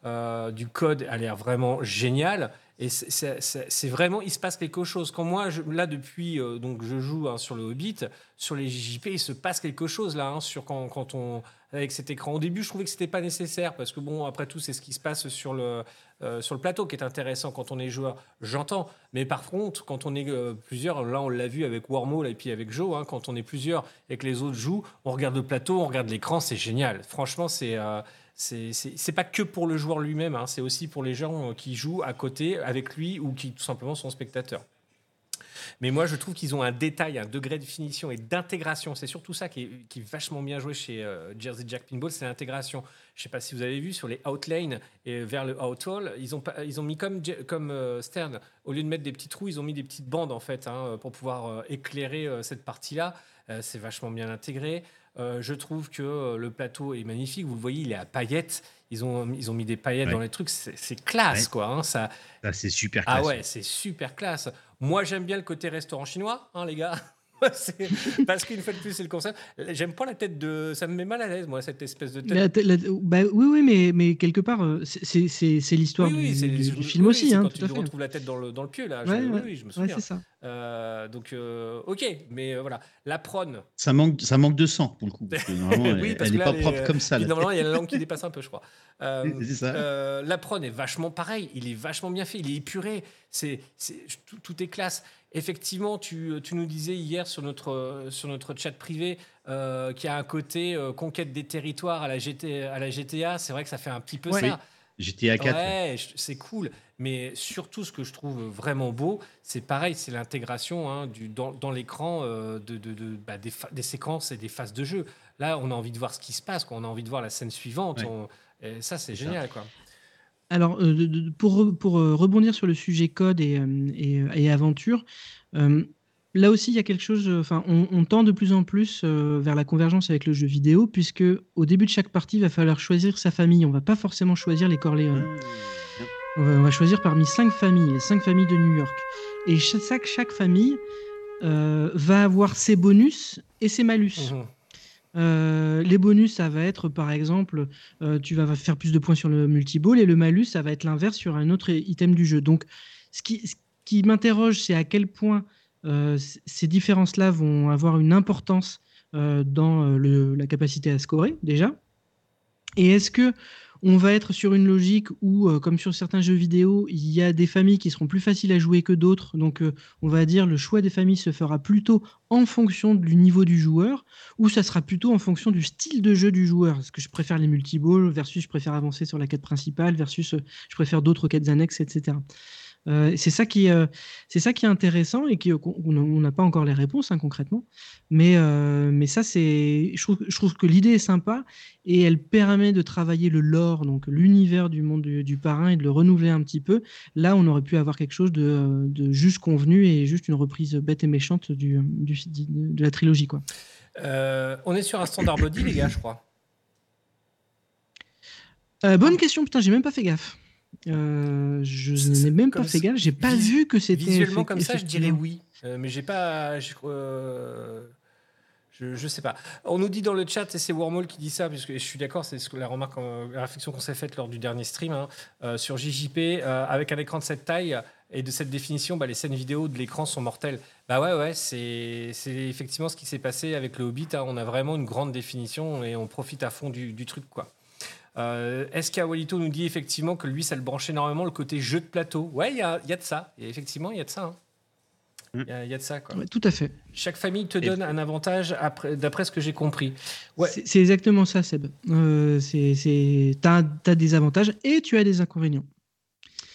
Speaker 2: euh, du code a l'air vraiment génial. Et c'est- vraiment, il se passe quelque chose. Quand moi, là, depuis, euh, donc je joue hein, sur le Hobbit, sur les JJP, il se passe quelque chose là, hein, sur quand, quand on, avec cet écran. Au début, je trouvais que c'était pas nécessaire parce que bon, après tout, c'est ce qui se passe sur le, euh, sur le plateau qui est intéressant quand on est joueur. J'entends. Mais par contre, quand on est plusieurs, là, on l'a vu avec Wormhole et puis avec Joe, hein, quand on est plusieurs et que les autres jouent, on regarde le plateau, on regarde l'écran, c'est génial. Franchement, c'est. C'est- pas que pour le joueur lui-même, hein, c'est aussi pour les gens euh, qui jouent à côté avec lui ou qui tout simplement sont spectateurs. Mais moi, je trouve qu'ils ont un détail, un degré de finition et d'intégration. C'est surtout ça qui est, vachement bien joué chez euh, Jersey Jack Pinball, c'est l'intégration. Je sais pas si vous avez vu sur les outlanes et vers le outhall, ils ont, ils ont mis comme, comme euh, Stern, au lieu de mettre des petits trous, ils ont mis des petites bandes en fait hein, pour pouvoir éclairer cette partie-là. C'est vachement bien intégré. Euh, je trouve que euh, le plateau est magnifique. Vous le voyez, il est à paillettes. Ils ont, ils ont mis des paillettes
Speaker 4: Ouais.
Speaker 2: dans les trucs. C'est classe,
Speaker 4: Ouais.
Speaker 2: quoi. hein. Ça,
Speaker 4: Ça, c'est super
Speaker 2: ah
Speaker 4: classe.
Speaker 2: ouais, c'est super classe. Moi, j'aime bien le côté restaurant chinois, hein, les gars. Parce qu'une fois de plus, c'est le concept. J'aime pas la tête de. Ça me met mal à l'aise, moi, cette espèce de tête.
Speaker 3: La- la- bah, oui, oui, mais, mais quelque part, euh, c'est- c'est c'est- c'est l'histoire
Speaker 2: Oui, oui,
Speaker 3: du, du film
Speaker 2: oui,
Speaker 3: aussi, hein,
Speaker 2: quand
Speaker 3: tout
Speaker 2: il
Speaker 3: à
Speaker 2: lui
Speaker 3: fait.
Speaker 2: retrouve la tête dans le, dans le pieu, là. Je-
Speaker 3: Ouais,
Speaker 2: oui,
Speaker 3: ouais.
Speaker 2: oui, je me
Speaker 3: Ouais,
Speaker 2: souviens.
Speaker 3: c'est ça.
Speaker 2: Euh, donc, euh, ok, mais euh, voilà. La prône.
Speaker 4: Ça manque, ça manque de sang pour le coup. Parce que normalement,
Speaker 2: Oui,
Speaker 4: elle-
Speaker 2: parce
Speaker 4: elle
Speaker 2: que
Speaker 4: n'est
Speaker 2: là,
Speaker 4: pas
Speaker 2: les-
Speaker 4: propre comme ça.
Speaker 2: Normalement, il y a la langue qui dépasse un peu, je crois. Euh,
Speaker 4: C'est ça.
Speaker 2: euh, la prône est vachement pareil. Il est vachement bien fait. Il est épuré. C'est, c'est- tout, tout est classe. Effectivement, tu, tu nous disais hier sur notre, sur notre chat privé euh, qu'il y a un côté euh, conquête des territoires à la, GT, à la GTA. C'est vrai que ça fait un petit peu
Speaker 3: Ouais.
Speaker 2: ça.
Speaker 4: GTA 4.
Speaker 2: Ouais, c'est cool. Mais surtout, ce que je trouve vraiment beau, c'est pareil, c'est l'intégration hein, dans, dans l'écran euh, de, de- de- bah, des, séquences et des phases de jeu. Là, on a envie de voir ce qui se passe, quoi. on a envie de voir la scène suivante.
Speaker 4: Ouais.
Speaker 2: on- et ça, c'est
Speaker 4: ça.
Speaker 2: génial. Quoi.
Speaker 3: Alors, euh, pour, euh, rebondir sur le sujet code et, euh, aventure, là aussi, il y a quelque chose. Enfin, on, tend de plus en plus vers la convergence avec le jeu vidéo, puisque au début de chaque partie, il va falloir choisir sa famille. On va pas forcément choisir les Corleone. On va, choisir parmi cinq familles, les cinq familles de New York. Et cha- chaque, famille va avoir ses bonus et ses malus.
Speaker 2: Mhm.
Speaker 3: Euh, les bonus, ça va être par exemple, euh, tu vas faire plus de points sur le multiball et le malus, ça va être l'inverse sur un autre item du jeu. Donc, ce qui, m'interroge, c'est à quel point euh, ces différences-là vont avoir une importance dans la capacité à scorer déjà. Et est-ce que on va être sur une logique où, euh, comme sur certains jeux vidéo, il y a des familles qui seront plus faciles à jouer que d'autres. Donc, euh, on va dire le choix des familles se fera plutôt en fonction du niveau du joueur, ou ça sera plutôt en fonction du style de jeu du joueur. Est-ce que je préfère les multiballs versus je préfère avancer sur la quête principale versus euh, je préfère d'autres quêtes annexes, etc. Euh, c'est ça qui, euh, c'est ça qui est intéressant et qui, qu'on- on n'a pas encore les réponses hein, concrètement. Mais, euh, mais ça, c'est, je trouve, je trouve que l'idée est sympa et elle permet de travailler le lore, donc l'univers du monde du, du parrain et de le renouveler un petit peu. Là, on aurait pu avoir quelque chose de, euh, de juste convenu et juste une reprise bête et méchante du, du- de, la trilogie, quoi.
Speaker 2: Euh, on est sur un standard body, les gars, je crois.
Speaker 3: Euh, bonne question, putain, j'ai même pas fait gaffe. Euh, je n'ai même pas fait gaffe, j'ai pas vu que c'était.
Speaker 2: Visuellement, comme ça, je dirais oui. Euh, mais j'ai pas. Je, euh, je, je sais pas. On nous dit dans le chat, et c'est Wormhole qui dit ça, puisque je suis d'accord, c'est ce la remarque, euh, la réflexion qu'on s'est faite lors du dernier stream hein, sur JJP, avec un écran de cette taille et de cette définition, bah, les scènes vidéo de l'écran sont mortelles. Bah ouais, ouais, c'est c'est effectivement ce qui s'est passé avec le Hobbit. hein. On a vraiment une grande définition et on profite à fond du, du truc, quoi. Euh, SK Walito nous dit effectivement que lui, ça le branche énormément le côté jeu de plateau? Ouais, il y a, il y a de ça. Et effectivement, il y a de ça. hein. Il y, a- il y a de ça. Quoi.
Speaker 3: Ouais, tout à fait.
Speaker 2: Chaque famille te
Speaker 4: Et-
Speaker 2: donne un avantage après- d'après ce que j'ai compris. Ouais.
Speaker 3: C'est exactement ça, Seb. Euh, t'as, t'as des avantages et tu as des inconvénients.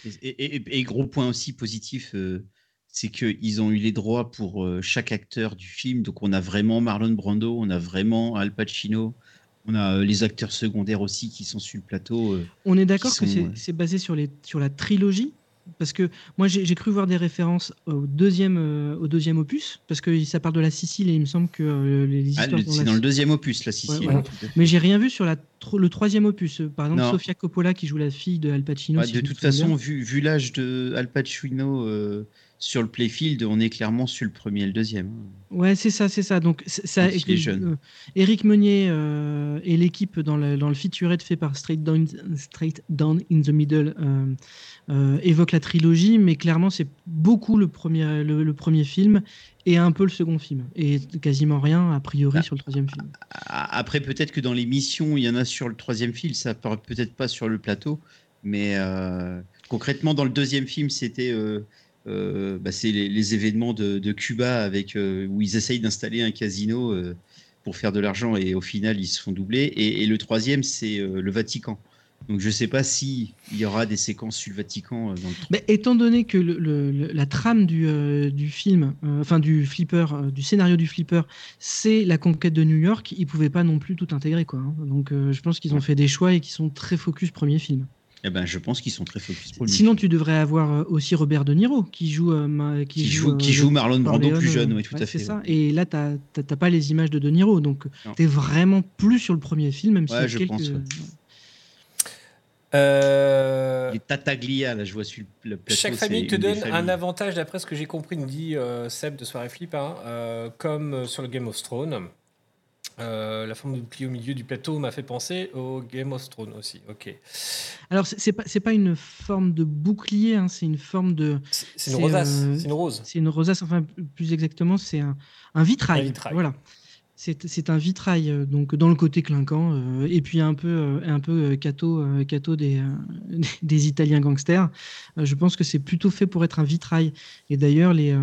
Speaker 4: Et, et- et- et gros point aussi positif, euh, c'est qu'ils ont eu les droits pour euh, chaque acteur du film. Donc on a vraiment Marlon Brando, on a vraiment Al Pacino, on a euh, les acteurs secondaires aussi qui sont sur le plateau. euh.
Speaker 3: On est d'accord que
Speaker 4: sont,
Speaker 3: c'est, basé sur, les, sur la trilogie? Parce que moi j'ai, cru voir des références au deuxième, euh, au deuxième opus parce que ça parle de la Sicile et il me semble que les
Speaker 4: Ah,
Speaker 3: histoires
Speaker 4: le- c'est dans le deuxième opus, la Sicile.
Speaker 3: voilà. Mais j'ai rien vu sur la, le troisième opus. Par exemple,
Speaker 4: Non.
Speaker 3: Sofia Coppola qui joue la fille de Al Pacino.
Speaker 4: Ouais,
Speaker 3: si
Speaker 4: de toute façon, vu, vu l'âge de Al Pacino sur le playfield, on est clairement sur le premier et le deuxième.
Speaker 3: Ouais, c'est ça, c'est ça. Donc, ça,
Speaker 4: est jeune.
Speaker 3: euh, Eric Meunier euh, et l'équipe dans le, dans le featurette fait par Straight Down, Straight Down in the Middle euh, euh, évoquent la trilogie, mais clairement, c'est beaucoup le premier, le, le premier film et un peu le second film. Et quasiment rien, a priori,
Speaker 4: Ah.
Speaker 3: sur le troisième film.
Speaker 4: Après, peut-être que dans les missions, il y en a sur le troisième film, ça part peut-être pas sur le plateau, mais euh, concrètement, dans le deuxième film, c'était euh, bah, c'est les, les événements de, de Cuba avec euh, où ils essayent d'installer un casino euh, pour faire de l'argent et au final, ils se font doubler. Et, et le troisième, c'est le Vatican. Donc, je sais pas si il y aura des séquences sur le Vatican dans le
Speaker 3: étant donné que le- le- le- la trame du, du film, enfin du flipper, du scénario du flipper, c'est la conquête de New York, ils pouvaient pas non plus tout intégrer. Quoi, hein. Donc je pense qu'ils ont fait des choix et qui sont très focus premier film.
Speaker 4: Eh ben, je pense qu'ils sont très focus pour le
Speaker 3: Sinon, tu devrais avoir euh, aussi Robert De Niro qui joue, euh, ma-
Speaker 4: qui joue, qui
Speaker 3: euh,
Speaker 4: joue Marlon Brando plus jeune, oui, tout
Speaker 3: ouais,
Speaker 4: à
Speaker 3: c'est
Speaker 4: fait.
Speaker 3: ça. Et là, tu n'as pas les images de De Niro, donc tu es vraiment plus sur le premier film, même si
Speaker 4: je
Speaker 3: quelques...
Speaker 4: pense, ouais.
Speaker 2: Euh,
Speaker 4: Les Tataglia, là, je vois sur le plateau.
Speaker 2: Chaque famille te donne un avantage, d'après ce que j'ai compris, nous dit euh, Seb de Soirée Flip, hein, euh, comme sur le Game of Thrones. Euh, la forme de bouclier au milieu du plateau m'a fait penser au Game of Thrones aussi. Ok.
Speaker 3: Alors, c'est pas, c'est pas une forme de bouclier, hein, c'est une forme de...
Speaker 2: C'est une rosace.
Speaker 3: euh,
Speaker 2: C'est une rose.
Speaker 3: C'est une rosace, enfin plus exactement, c'est un, un vitrail.
Speaker 2: Un vitrail.
Speaker 3: Voilà. C'est un vitrail, euh, donc dans le côté clinquant, euh, et puis un peu, un peu cato, cato des, des Italiens gangsters. Je pense que c'est plutôt fait pour être un vitrail. Et d'ailleurs, les,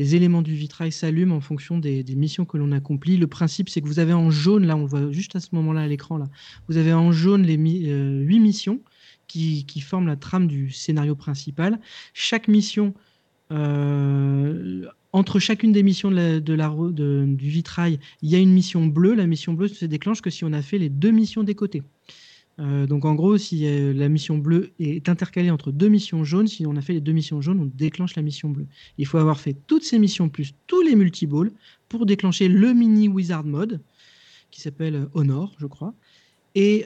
Speaker 3: les éléments du vitrail s'allument en fonction des, missions que l'on accomplit. Le principe, c'est que vous avez en jaune, là, on voit juste à ce moment-là à l'écran, là, vous avez en jaune les euh, huit missions qui, forment la trame du scénario principal. Chaque mission euh, entre chacune des missions de la- du vitrail, il y a une mission bleue. La mission bleue se déclenche que si on a fait les deux missions des côtés. Euh, donc en gros, si euh, la mission bleue est intercalée entre deux missions jaunes, si on a fait les deux missions jaunes, on déclenche la mission bleue. Il faut avoir fait toutes ces missions plus tous les multiballs pour déclencher le mini wizard mode qui s'appelle euh, Honor, je crois. Et,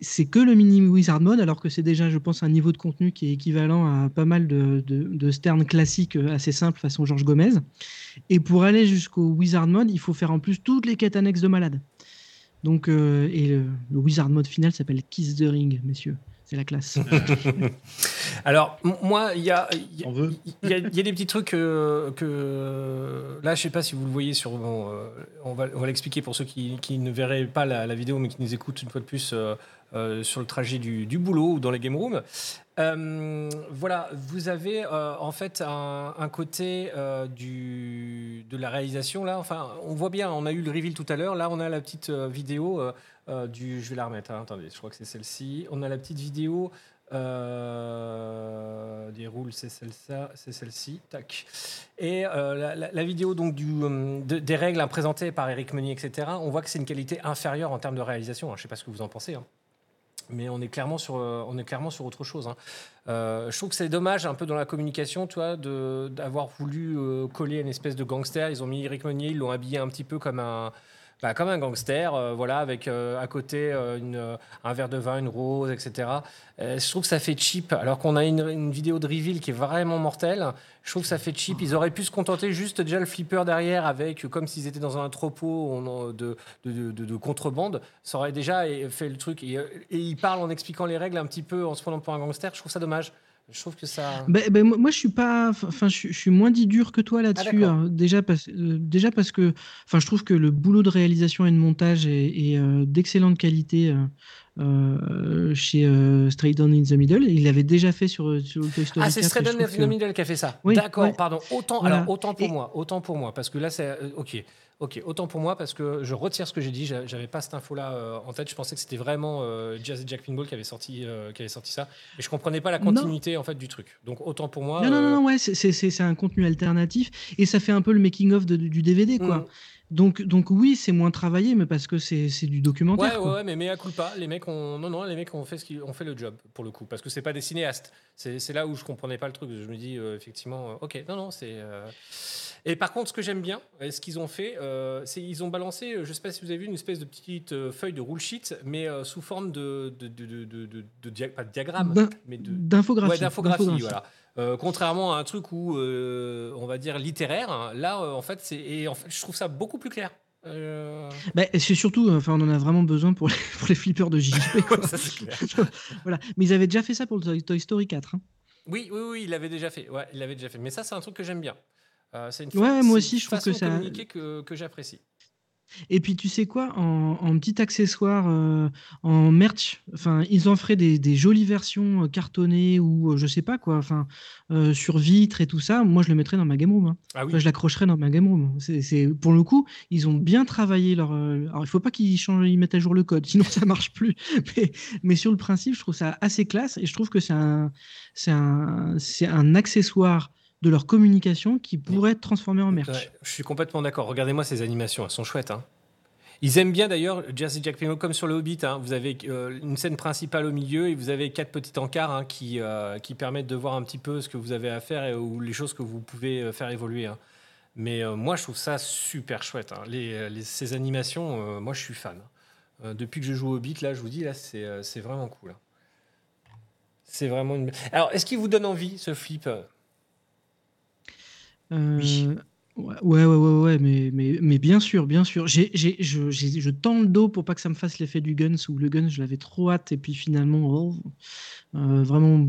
Speaker 3: c'est que le mini wizard mode, alors que c'est déjà, je pense, un niveau de contenu qui est équivalent à pas mal de, de, sterns classiques assez simples façon Georges Gomez. Et pour aller jusqu'au wizard mode, il faut faire en plus toutes les quêtes annexes de malade. Donc, euh, et le, le wizard mode final s'appelle Kiss the Ring, messieurs. C'est la classe.
Speaker 2: Alors, moi, il y a, il y a- y y des petits trucs euh, que. Là, je sais pas si vous le voyez sur. bon, euh, on va, on va l'expliquer pour ceux qui, qui ne verraient pas la, la vidéo, mais qui nous écoutent une fois de plus euh, euh, sur le trajet du, du boulot ou dans les game rooms. Euh, voilà, vous avez euh, en fait un, un côté euh, du, de la réalisation là. Enfin, on voit bien, on a eu le reveal tout à l'heure. Là, on a la petite euh, vidéo euh, du. Je vais la remettre. hein, attendez, je crois que c'est celle-ci. On a la petite vidéo Euh, des rules, c'est celle-là, c'est celle-ci. Tac. Et euh, la, vidéo donc du, de- des règles hein, présentées par Eric Meunier, etc. On voit que c'est une qualité inférieure en termes de réalisation. hein. Je ne sais pas ce que vous en pensez. hein. Mais on est clairement sur, euh, on est clairement sur autre chose. je trouve que c'est dommage un peu dans la communication, de- d'avoir voulu coller une espèce de gangster. Ils ont mis Eric Meunier, ils l'ont habillé un petit peu comme un, bah, comme un gangster, euh, voilà, avec euh, à côté euh, un verre de vin, une rose, etc. Je trouve que ça fait cheap, alors qu'on a une, vidéo de reveal qui est vraiment mortelle. Je trouve que ça fait cheap. Ils auraient pu se contenter juste déjà le flipper derrière avec, comme s'ils étaient dans un entrepôt de, de, de- de- de contrebande. Ça aurait déjà fait le truc. Et, et ils parlent en expliquant les règles un petit peu en se prenant pour un gangster. Je trouve ça dommage. Je trouve que ça.
Speaker 3: Ben, ben, moi, je suis pas, enfin, je, je suis moins dit dur que toi là-dessus.
Speaker 2: Ah,
Speaker 3: hein. déjà parce, euh, déjà parce que, enfin, je trouve que le boulot de réalisation et de montage est, est, euh, d'excellente qualité euh, euh, chez euh, Straight Down in the Middle. Il l'avait déjà fait sur, sur le Toy Story
Speaker 2: Ah, c'est
Speaker 3: 4, et
Speaker 2: Straight Down in the Middle qui a fait ça.
Speaker 3: Oui,
Speaker 2: D'accord,
Speaker 3: ouais.
Speaker 2: pardon. Autant,
Speaker 3: Voilà.
Speaker 2: alors, autant pour
Speaker 3: Et-
Speaker 2: moi, autant pour moi, parce que là, c'est euh, ok, ok, autant pour moi parce que je retire ce que j'ai dit. j'a- J'avais pas cette info-là euh, en tête. Je pensais que c'était vraiment euh, Jazz et Jack Pinball qui avait sorti, euh, qui avait sorti ça, et je comprenais pas la
Speaker 3: Non.
Speaker 2: continuité en fait du truc. Donc autant pour moi.
Speaker 3: Non, non, non, ouais, c'est- c'est c'est- c'est un contenu alternatif et ça fait un peu le making-of de- du DVD, quoi.
Speaker 2: mm.
Speaker 3: Donc, donc oui, c'est moins travaillé, mais parce que c'est c'est du documentaire.
Speaker 2: Ouais, ouais,
Speaker 3: quoi.
Speaker 2: ouais, mais mea culpa, les mecs ont non non, les mecs ont fait ce qu'ils ont fait le job pour le coup parce que c'est pas des cinéastes. C'est là où je comprenais pas le truc. Je me dis effectivement, ok, non non, c'est. Et par contre, ce que j'aime bien, ce qu'ils ont fait, euh, ils ont balancé, euh, je sais pas si vous avez vu, une espèce de petite euh, feuille de rule sheet, mais euh, sous forme de de, de, de, de- de- de dia- pas de diagramme, mais
Speaker 3: D'infographie.
Speaker 2: Ouais, d'infographie,
Speaker 3: d'infographie.
Speaker 2: voilà. Euh, contrairement à un truc où, on va dire littéraire, hein, là, en fait, c'est et en fait, je trouve ça beaucoup plus clair. Euh,
Speaker 3: Bah, et c'est surtout, enfin, on en a vraiment besoin pour les, pour les flippers de JP. quoi.
Speaker 2: ça, c'est clair.
Speaker 3: voilà. Mais ils avaient déjà fait ça pour le Toy, Toy Story 4. hein.
Speaker 2: Oui, oui, oui, il l'avait déjà fait. Ouais, il l'avait déjà fait. Mais ça, c'est un truc que j'aime bien. Euh, c'est une
Speaker 3: Ouais, moi aussi, je trouve
Speaker 2: façon
Speaker 3: que
Speaker 2: de
Speaker 3: ça-
Speaker 2: communiquer que, que j'apprécie.
Speaker 3: Et puis, tu sais quoi, en, en petit accessoire, euh, en merch, enfin, ils en feraient des, des jolies versions euh, cartonnées ou euh, je sais pas quoi, enfin, euh, sur vitre et tout ça. Moi, je le mettrais dans ma game room. hein.
Speaker 2: Ah oui.
Speaker 3: Enfin, je l'accrocherais dans ma game room. C'est, pour le coup, ils ont bien travaillé leur. Alors, il faut pas qu'ils changent, ils mettent à jour le code, sinon ça marche plus. Mais, mais sur le principe, je trouve ça assez classe et je trouve que c'est un, c'est un, c'est un accessoire de leur communication qui pourrait être transformé en merch.
Speaker 2: Ouais, je suis complètement d'accord. Regardez-moi ces animations, elles sont chouettes. hein. Ils aiment bien d'ailleurs Jersey Jack Pinball comme sur le Hobbit. hein. Vous avez euh, une scène principale au milieu et vous avez quatre petits encarts hein, qui, euh, qui permettent de voir un petit peu ce que vous avez à faire et, ou les choses que vous pouvez euh, faire évoluer. hein. Mais euh, moi, je trouve ça super chouette. Les, les- ces animations, moi, je suis fan. Depuis que je joue au Hobbit, là, je vous dis, là, c'est vraiment cool. C'est vraiment une. Alors, est-ce qu'il vous donne envie ce flip
Speaker 3: Euh,
Speaker 4: Oui.
Speaker 3: Ouais, ouais, ouais, ouais, ouais, mais, mais, mais bien sûr, bien sûr. J'ai, j'ai, je, je tends le dos pour pas que ça me fasse l'effet du Guns, où le Guns, je l'avais trop hâte, et puis finalement, oh, euh, vraiment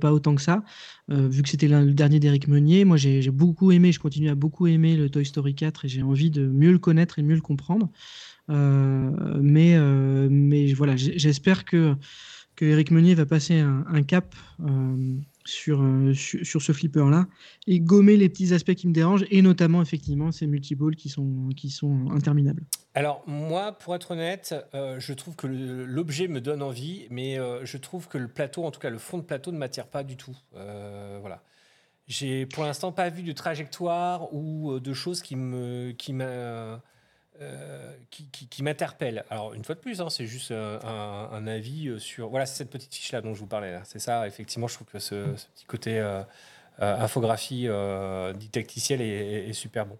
Speaker 3: pas, autant que ça. Euh, vu que c'était le dernier d'Éric Meunier, moi j'ai beaucoup aimé, je continue à beaucoup aimer le Toy Story 4, et j'ai envie de mieux le connaître et mieux le comprendre. Euh, mais, euh, mais voilà, j'espère que, que Éric Meunier va passer un, cap euh, sur, euh, sur, ce flipper-là et gommer les petits aspects qui me dérangent, et notamment effectivement ces multiballs qui sont, qui sont interminables.
Speaker 2: Alors, moi, pour être honnête, euh, je trouve que l'objet me donne envie, mais euh, je trouve que le plateau, en tout cas le fond de plateau, ne m'attire pas du tout. Voilà. J'ai pour l'instant pas vu de trajectoire ou de choses qui me qui m'a euh, qui, qui- qui m'interpellent. Alors une fois de plus, hein, c'est juste euh, un, un avis euh, sur voilà c'est cette petite fiche là dont je vous parlais. C'est ça effectivement, je trouve que ce, ce petit côté euh, infographie didacticielle est, est- super bon.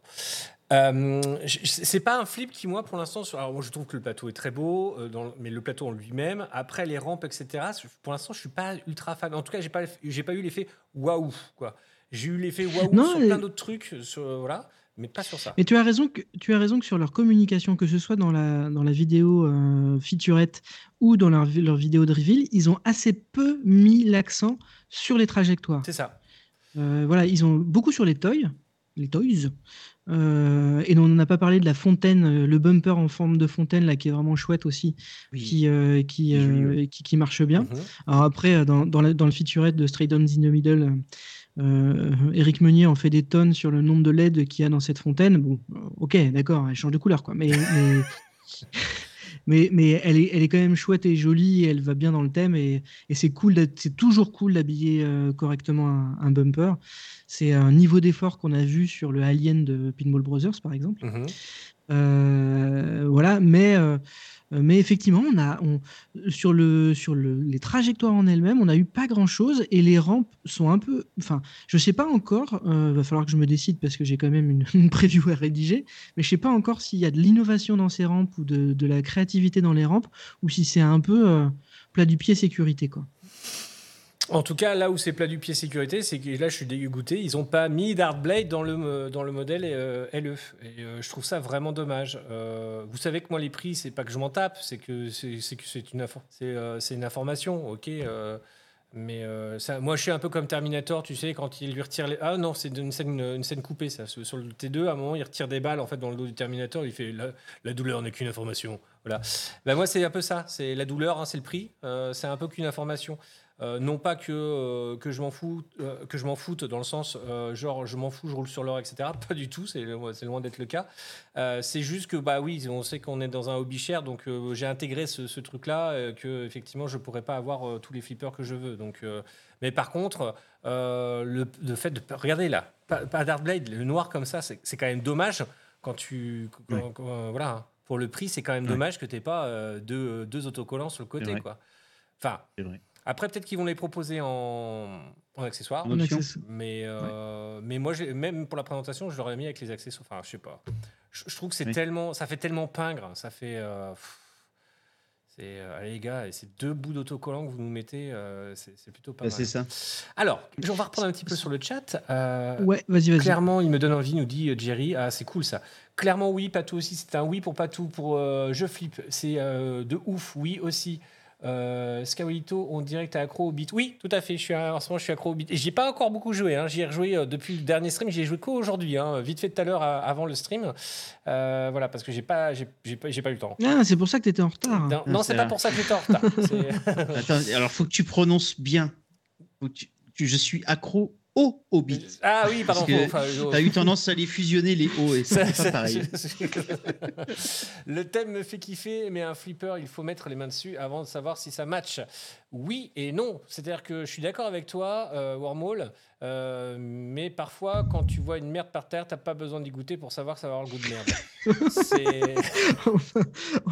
Speaker 2: C'est pas un flip qui moi pour l'instant sur- alors moi je trouve que le plateau est très beau dans le- mais le plateau en lui-même après les rampes etc pour l'instant je suis pas ultra fan en tout cas j'ai pas j'ai pas eu l'effet waouh quoi j'ai eu l'effet waouh sur plein d'autres trucs sur, voilà mais pas sur ça
Speaker 3: Mais tu as raison que, tu as raison que sur leur communication, que ce soit dans la, dans la vidéo euh, featurette ou dans leur, vi- leur vidéo de reveal, ils ont assez peu mis l'accent sur les trajectoires.
Speaker 2: c'est ça
Speaker 3: Euh, voilà, ils ont beaucoup sur les toys, les toys. Euh, et on n'a pas parlé de la fontaine, le bumper en forme de fontaine là qui est vraiment chouette aussi,
Speaker 4: Oui.
Speaker 3: qui, euh, qui, qui, qui marche bien.
Speaker 2: Mhm.
Speaker 3: Alors après, dans, dans, la- dans le featurette de Straight Down in the Middle, euh, Eric Meunier en fait des tonnes sur le nombre de LED qu'il y a dans cette fontaine. Bon, euh, ok, d'accord, elle change de couleur, quoi. Mais, mais, Mais, mais elle, est, elle est quand même chouette et jolie, et elle va bien dans le thème, et, et c'est cool, c'est toujours cool d'habiller euh, correctement un, un bumper. C'est un niveau d'effort qu'on a vu sur le Alien de Pinball Brothers, par exemple.
Speaker 2: Mhm.
Speaker 3: Euh, voilà, mais, euh, mais effectivement, on a, sur, le, sur le, les trajectoires en elles-mêmes, on n'a eu pas grand-chose et les rampes sont un peu. Enfin, je sais pas encore, il va falloir que je me décide parce que j'ai quand même une, une preview à rédiger, mais je sais pas encore s'il y a de l'innovation dans ces rampes ou de, de la créativité dans les rampes ou si c'est un peu euh, plat du pied sécurité. Quoi.
Speaker 2: En tout cas, là où c'est plat du pied sécurité, c'est que là, je suis dégoûté. Ils n'ont pas mis Dartblade dans le, dans le modèle euh, LE. Et euh, je trouve ça vraiment dommage. Euh, vous savez que moi, les prix, c'est pas que je m'en tape, c'est que c'est une, c'est, une information, ok mais moi, je suis un peu comme Terminator, tu sais, quand il lui retire les. Ah non, c'est une scène, une scène coupée, ça. Sur le T2, à un moment, il retire des balles en fait dans le dos du Terminator. Il fait la, douleur n'est qu'une information. Voilà. Ben, moi, c'est un peu ça. C'est la douleur, hein, c'est le prix. C'est un peu qu'une information. Euh, non pas que, euh, que je m'en fous, euh, que je m'en foute dans le sens genre je m'en fous, je roule sur l'or, etc. Pas du tout, c'est c'est loin d'être le cas. C'est juste que bah oui, on sait qu'on est dans un hobby cher, donc j'ai intégré ce, ce truc-là que effectivement je pourrais pas avoir tous les flippers que je veux. Donc, mais par contre, le, le fait de regardez là, pas, pas Dartblade, le noir comme ça, c'est c'est quand même dommage quand tu quand-
Speaker 4: Ouais.
Speaker 2: quand- voilà pour le prix, c'est quand même dommage que tu pas euh, deux, deux autocollants sur le côté quoi. Enfin.
Speaker 4: C'est vrai.
Speaker 2: Après, peut-être qu'ils vont les proposer en, en accessoires.
Speaker 4: En
Speaker 2: Mais, euh, mais moi, j'ai- même pour la présentation, je l'aurais mis avec les accessoires. Enfin, je sais pas. Je, je trouve que c'est
Speaker 4: Oui.
Speaker 2: tellement, ça fait tellement pingre. Ça fait. euh, pff, c'est, euh, allez les gars, ces deux bouts d'autocollants que vous nous mettez, euh, c'est, c'est plutôt pas
Speaker 4: Bah,
Speaker 2: mal.
Speaker 4: c'est ça.
Speaker 2: Alors, on va reprendre un petit peu sur le chat. Euh,
Speaker 3: Ouais, vas-y, vas-y.
Speaker 2: Clairement, il me donne envie, nous dit Jerry. Ah, c'est cool ça. Clairement, oui, Patou aussi. C'est un oui pour Patou. Pour euh, Je Flippe, c'est euh, de ouf. Oui aussi. Euh, Skawalito, on dirait que t'es accro au beat. Oui, tout à fait. Je suis, en ce moment, je suis accro au beat. Et j'y ai pas encore beaucoup joué. Hein. J'y ai rejoué euh, depuis le dernier stream. J'y ai joué qu'aujourd'hui. Hein. Vite fait tout à l'heure avant le stream. Euh, voilà, parce que j'ai pas, j'ai, j'ai pas, j'ai pas eu le temps.
Speaker 3: Ah, c'est pour ça que tu étais en retard.
Speaker 2: Non, non, c'est
Speaker 4: c'est
Speaker 2: pas pour ça que j'étais en retard.
Speaker 4: Attends, alors faut que tu prononces bien. Faut que tu- tu- je suis accro au Hobbit.
Speaker 2: ah oui, pardon. Enfin,
Speaker 4: T'as eu tendance à les fusionner les O et ça, c'est pas pareil.
Speaker 2: le thème me fait kiffer, mais un flipper, il faut mettre les mains dessus avant de savoir si ça match. Oui et non. C'est-à-dire que je suis d'accord avec toi, euh, Wormhole, euh, mais parfois, quand tu vois une merde par terre, t'as pas besoin d'y goûter pour savoir que ça va avoir le goût de merde. C'est-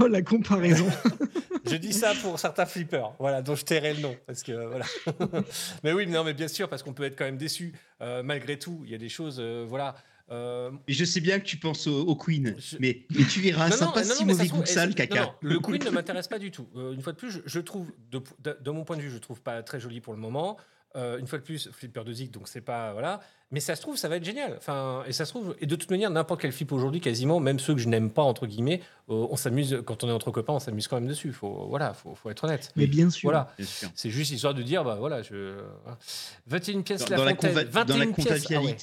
Speaker 3: oh, la comparaison.
Speaker 2: je dis ça pour certains flippers, voilà, dont je tairai le nom, parce que voilà. mais oui, non, mais bien sûr, parce qu'on peut être quand même déçu. Euh, malgré tout, il y a des choses, euh, voilà. Euh,
Speaker 4: je sais bien que tu penses au, au Queen,
Speaker 2: Je-
Speaker 4: mais, mais tu verras,
Speaker 2: Non,
Speaker 4: ça
Speaker 2: non,
Speaker 4: pas
Speaker 2: non,
Speaker 4: si mauvais goût que ça, le caca.
Speaker 2: non, le Queen ne m'intéresse pas du tout. Euh, une fois de plus, je, je trouve, de, de- de mon point de vue, je trouve pas très joli pour le moment. Euh, une fois de plus, flipper de Zig, donc c'est pas voilà. Mais ça se trouve, ça va être génial. Enfin, et ça se trouve, et de toute manière, n'importe quel flip aujourd'hui, quasiment, même ceux que je n'aime pas entre guillemets, euh, on s'amuse quand on est entre copains, on s'amuse quand même dessus. Faut voilà, faut, faut être honnête.
Speaker 3: Mais bien sûr.
Speaker 2: Voilà. C'est juste histoire de dire, bah voilà, je. voilà. 21 pièces
Speaker 4: Dans,
Speaker 2: la
Speaker 4: dans la,
Speaker 2: fontaine.
Speaker 4: conva-
Speaker 2: 21
Speaker 4: dans la
Speaker 2: pièces. Ah ouais.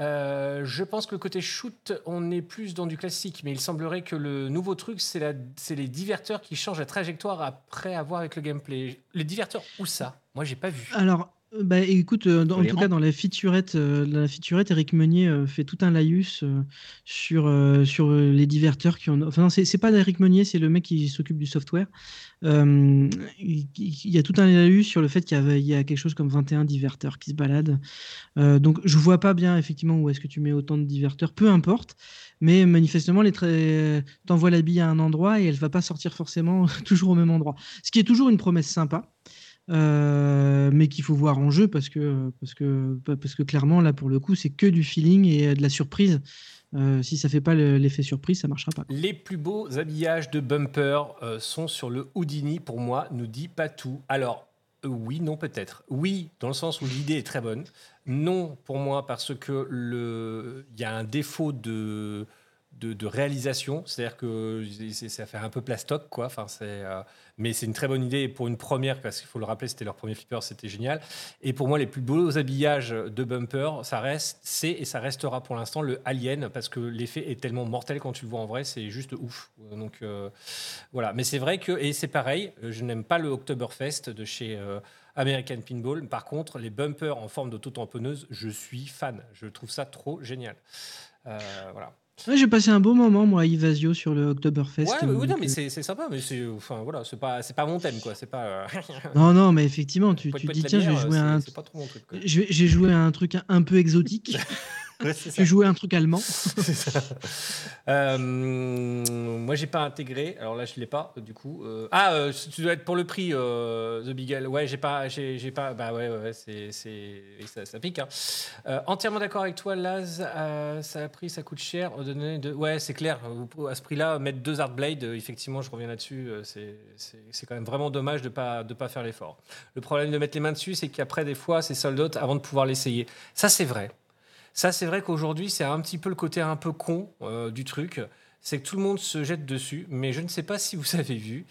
Speaker 2: Euh, je pense que le côté shoot, on est plus dans du classique, mais il semblerait que le nouveau truc, c'est la- c'est les diverteurs qui changent la trajectoire après avoir avec le gameplay. Les diverteurs, où ça? Moi, j'ai pas vu.
Speaker 3: Alors, euh, bah, écoute, euh, dans- en tout cas, dans la featurette, euh, la featurette Eric Meunier euh, fait tout un laïus euh, sur, euh, sur les diverteurs qui ont. Enfin, non, c'est pas d'Eric Meunier, c'est le mec qui s'occupe du software. Il, y a tout un laïus sur le fait qu'il y, a quelque chose comme 21 diverteurs qui se baladent. Euh, donc, je vois pas bien, effectivement, où est-ce que tu mets autant de diverteurs, peu importe. Mais manifestement, t'envoies la bille à un endroit et elle va pas sortir forcément toujours au même endroit. Ce qui est toujours une promesse sympa. Euh, mais qu'il faut voir en jeu parce que, parce, que, parce que clairement, là, pour le coup, c'est que du feeling et euh, de la surprise. Euh, si ça fait pas le- l'effet surprise, ça marchera pas.
Speaker 2: Les plus beaux habillages de bumper sont sur le Houdini, pour moi, nous dit pas tout. Alors, oui, non, peut-être. Oui, dans le sens où l'idée est très bonne. Non, pour moi, parce que il y a un défaut de, de, réalisation. C'est-à-dire que ça fait un peu plastoc, quoi. Enfin, euh, mais c'est une très bonne idée pour une première, parce qu'il faut le rappeler, c'était leur premier flipper, c'était génial. Et pour moi, les plus beaux habillages de bumper, ça reste, c'est et ça restera pour l'instant le Alien, parce que l'effet est tellement mortel quand tu le vois en vrai, c'est juste ouf. Donc euh, voilà. Mais c'est vrai que, et c'est pareil, euh, je n'aime pas le Oktoberfest de chez euh, American Pinball. Par contre, les bumpers en forme d'auto-tamponneuse, je suis fan. Je trouve ça trop génial. Euh, voilà.
Speaker 3: Ouais, J'ai passé un beau moment, moi, à Ivasio sur le Oktoberfest.
Speaker 2: Ouais,
Speaker 3: euh,
Speaker 2: oui, non, mais
Speaker 3: euh,
Speaker 2: c'est c'est sympa, mais c'est enfin voilà, c'est pas c'est pas mon thème quoi, c'est pas. euh,
Speaker 3: Non, non, mais effectivement, tu,
Speaker 2: poète,
Speaker 3: tu te
Speaker 2: poète,
Speaker 3: dis,
Speaker 2: la
Speaker 3: tiens, je vais
Speaker 2: bière,
Speaker 3: jouer à un.
Speaker 2: c'est- C'est pas trop mon truc. quoi.
Speaker 3: je vais- J'ai joué à un truc un, un peu exotique.
Speaker 2: Ouais,
Speaker 3: jouer à un truc allemand.
Speaker 2: C'est ça. Euh, moi, j'ai pas intégré. Alors là, je l'ai pas. Du coup, Euh, ah, euh, tu dois être pour le prix, euh, The Beagle. Ouais, j'ai pas, j'ai j'ai pas. Bah ouais, ouais, ouais, c'est, c'est, ça, ça pique. hein. Entièrement d'accord avec toi, Laz. ça a pris, ça coûte cher. de- Ouais, c'est clair. À ce prix-là, mettre deux Artblade, effectivement, je reviens là-dessus. c'est, c'est, c'est quand même vraiment dommage de pas, de pas faire l'effort. Le problème de mettre les mains dessus, c'est qu'après, des fois, c'est sold out avant de pouvoir l'essayer. Ça, c'est vrai. Ça, c'est vrai qu'aujourd'hui, c'est un petit peu le côté un peu con euh, du truc. C'est que tout le monde se jette dessus, mais je ne sais pas si vous avez vu.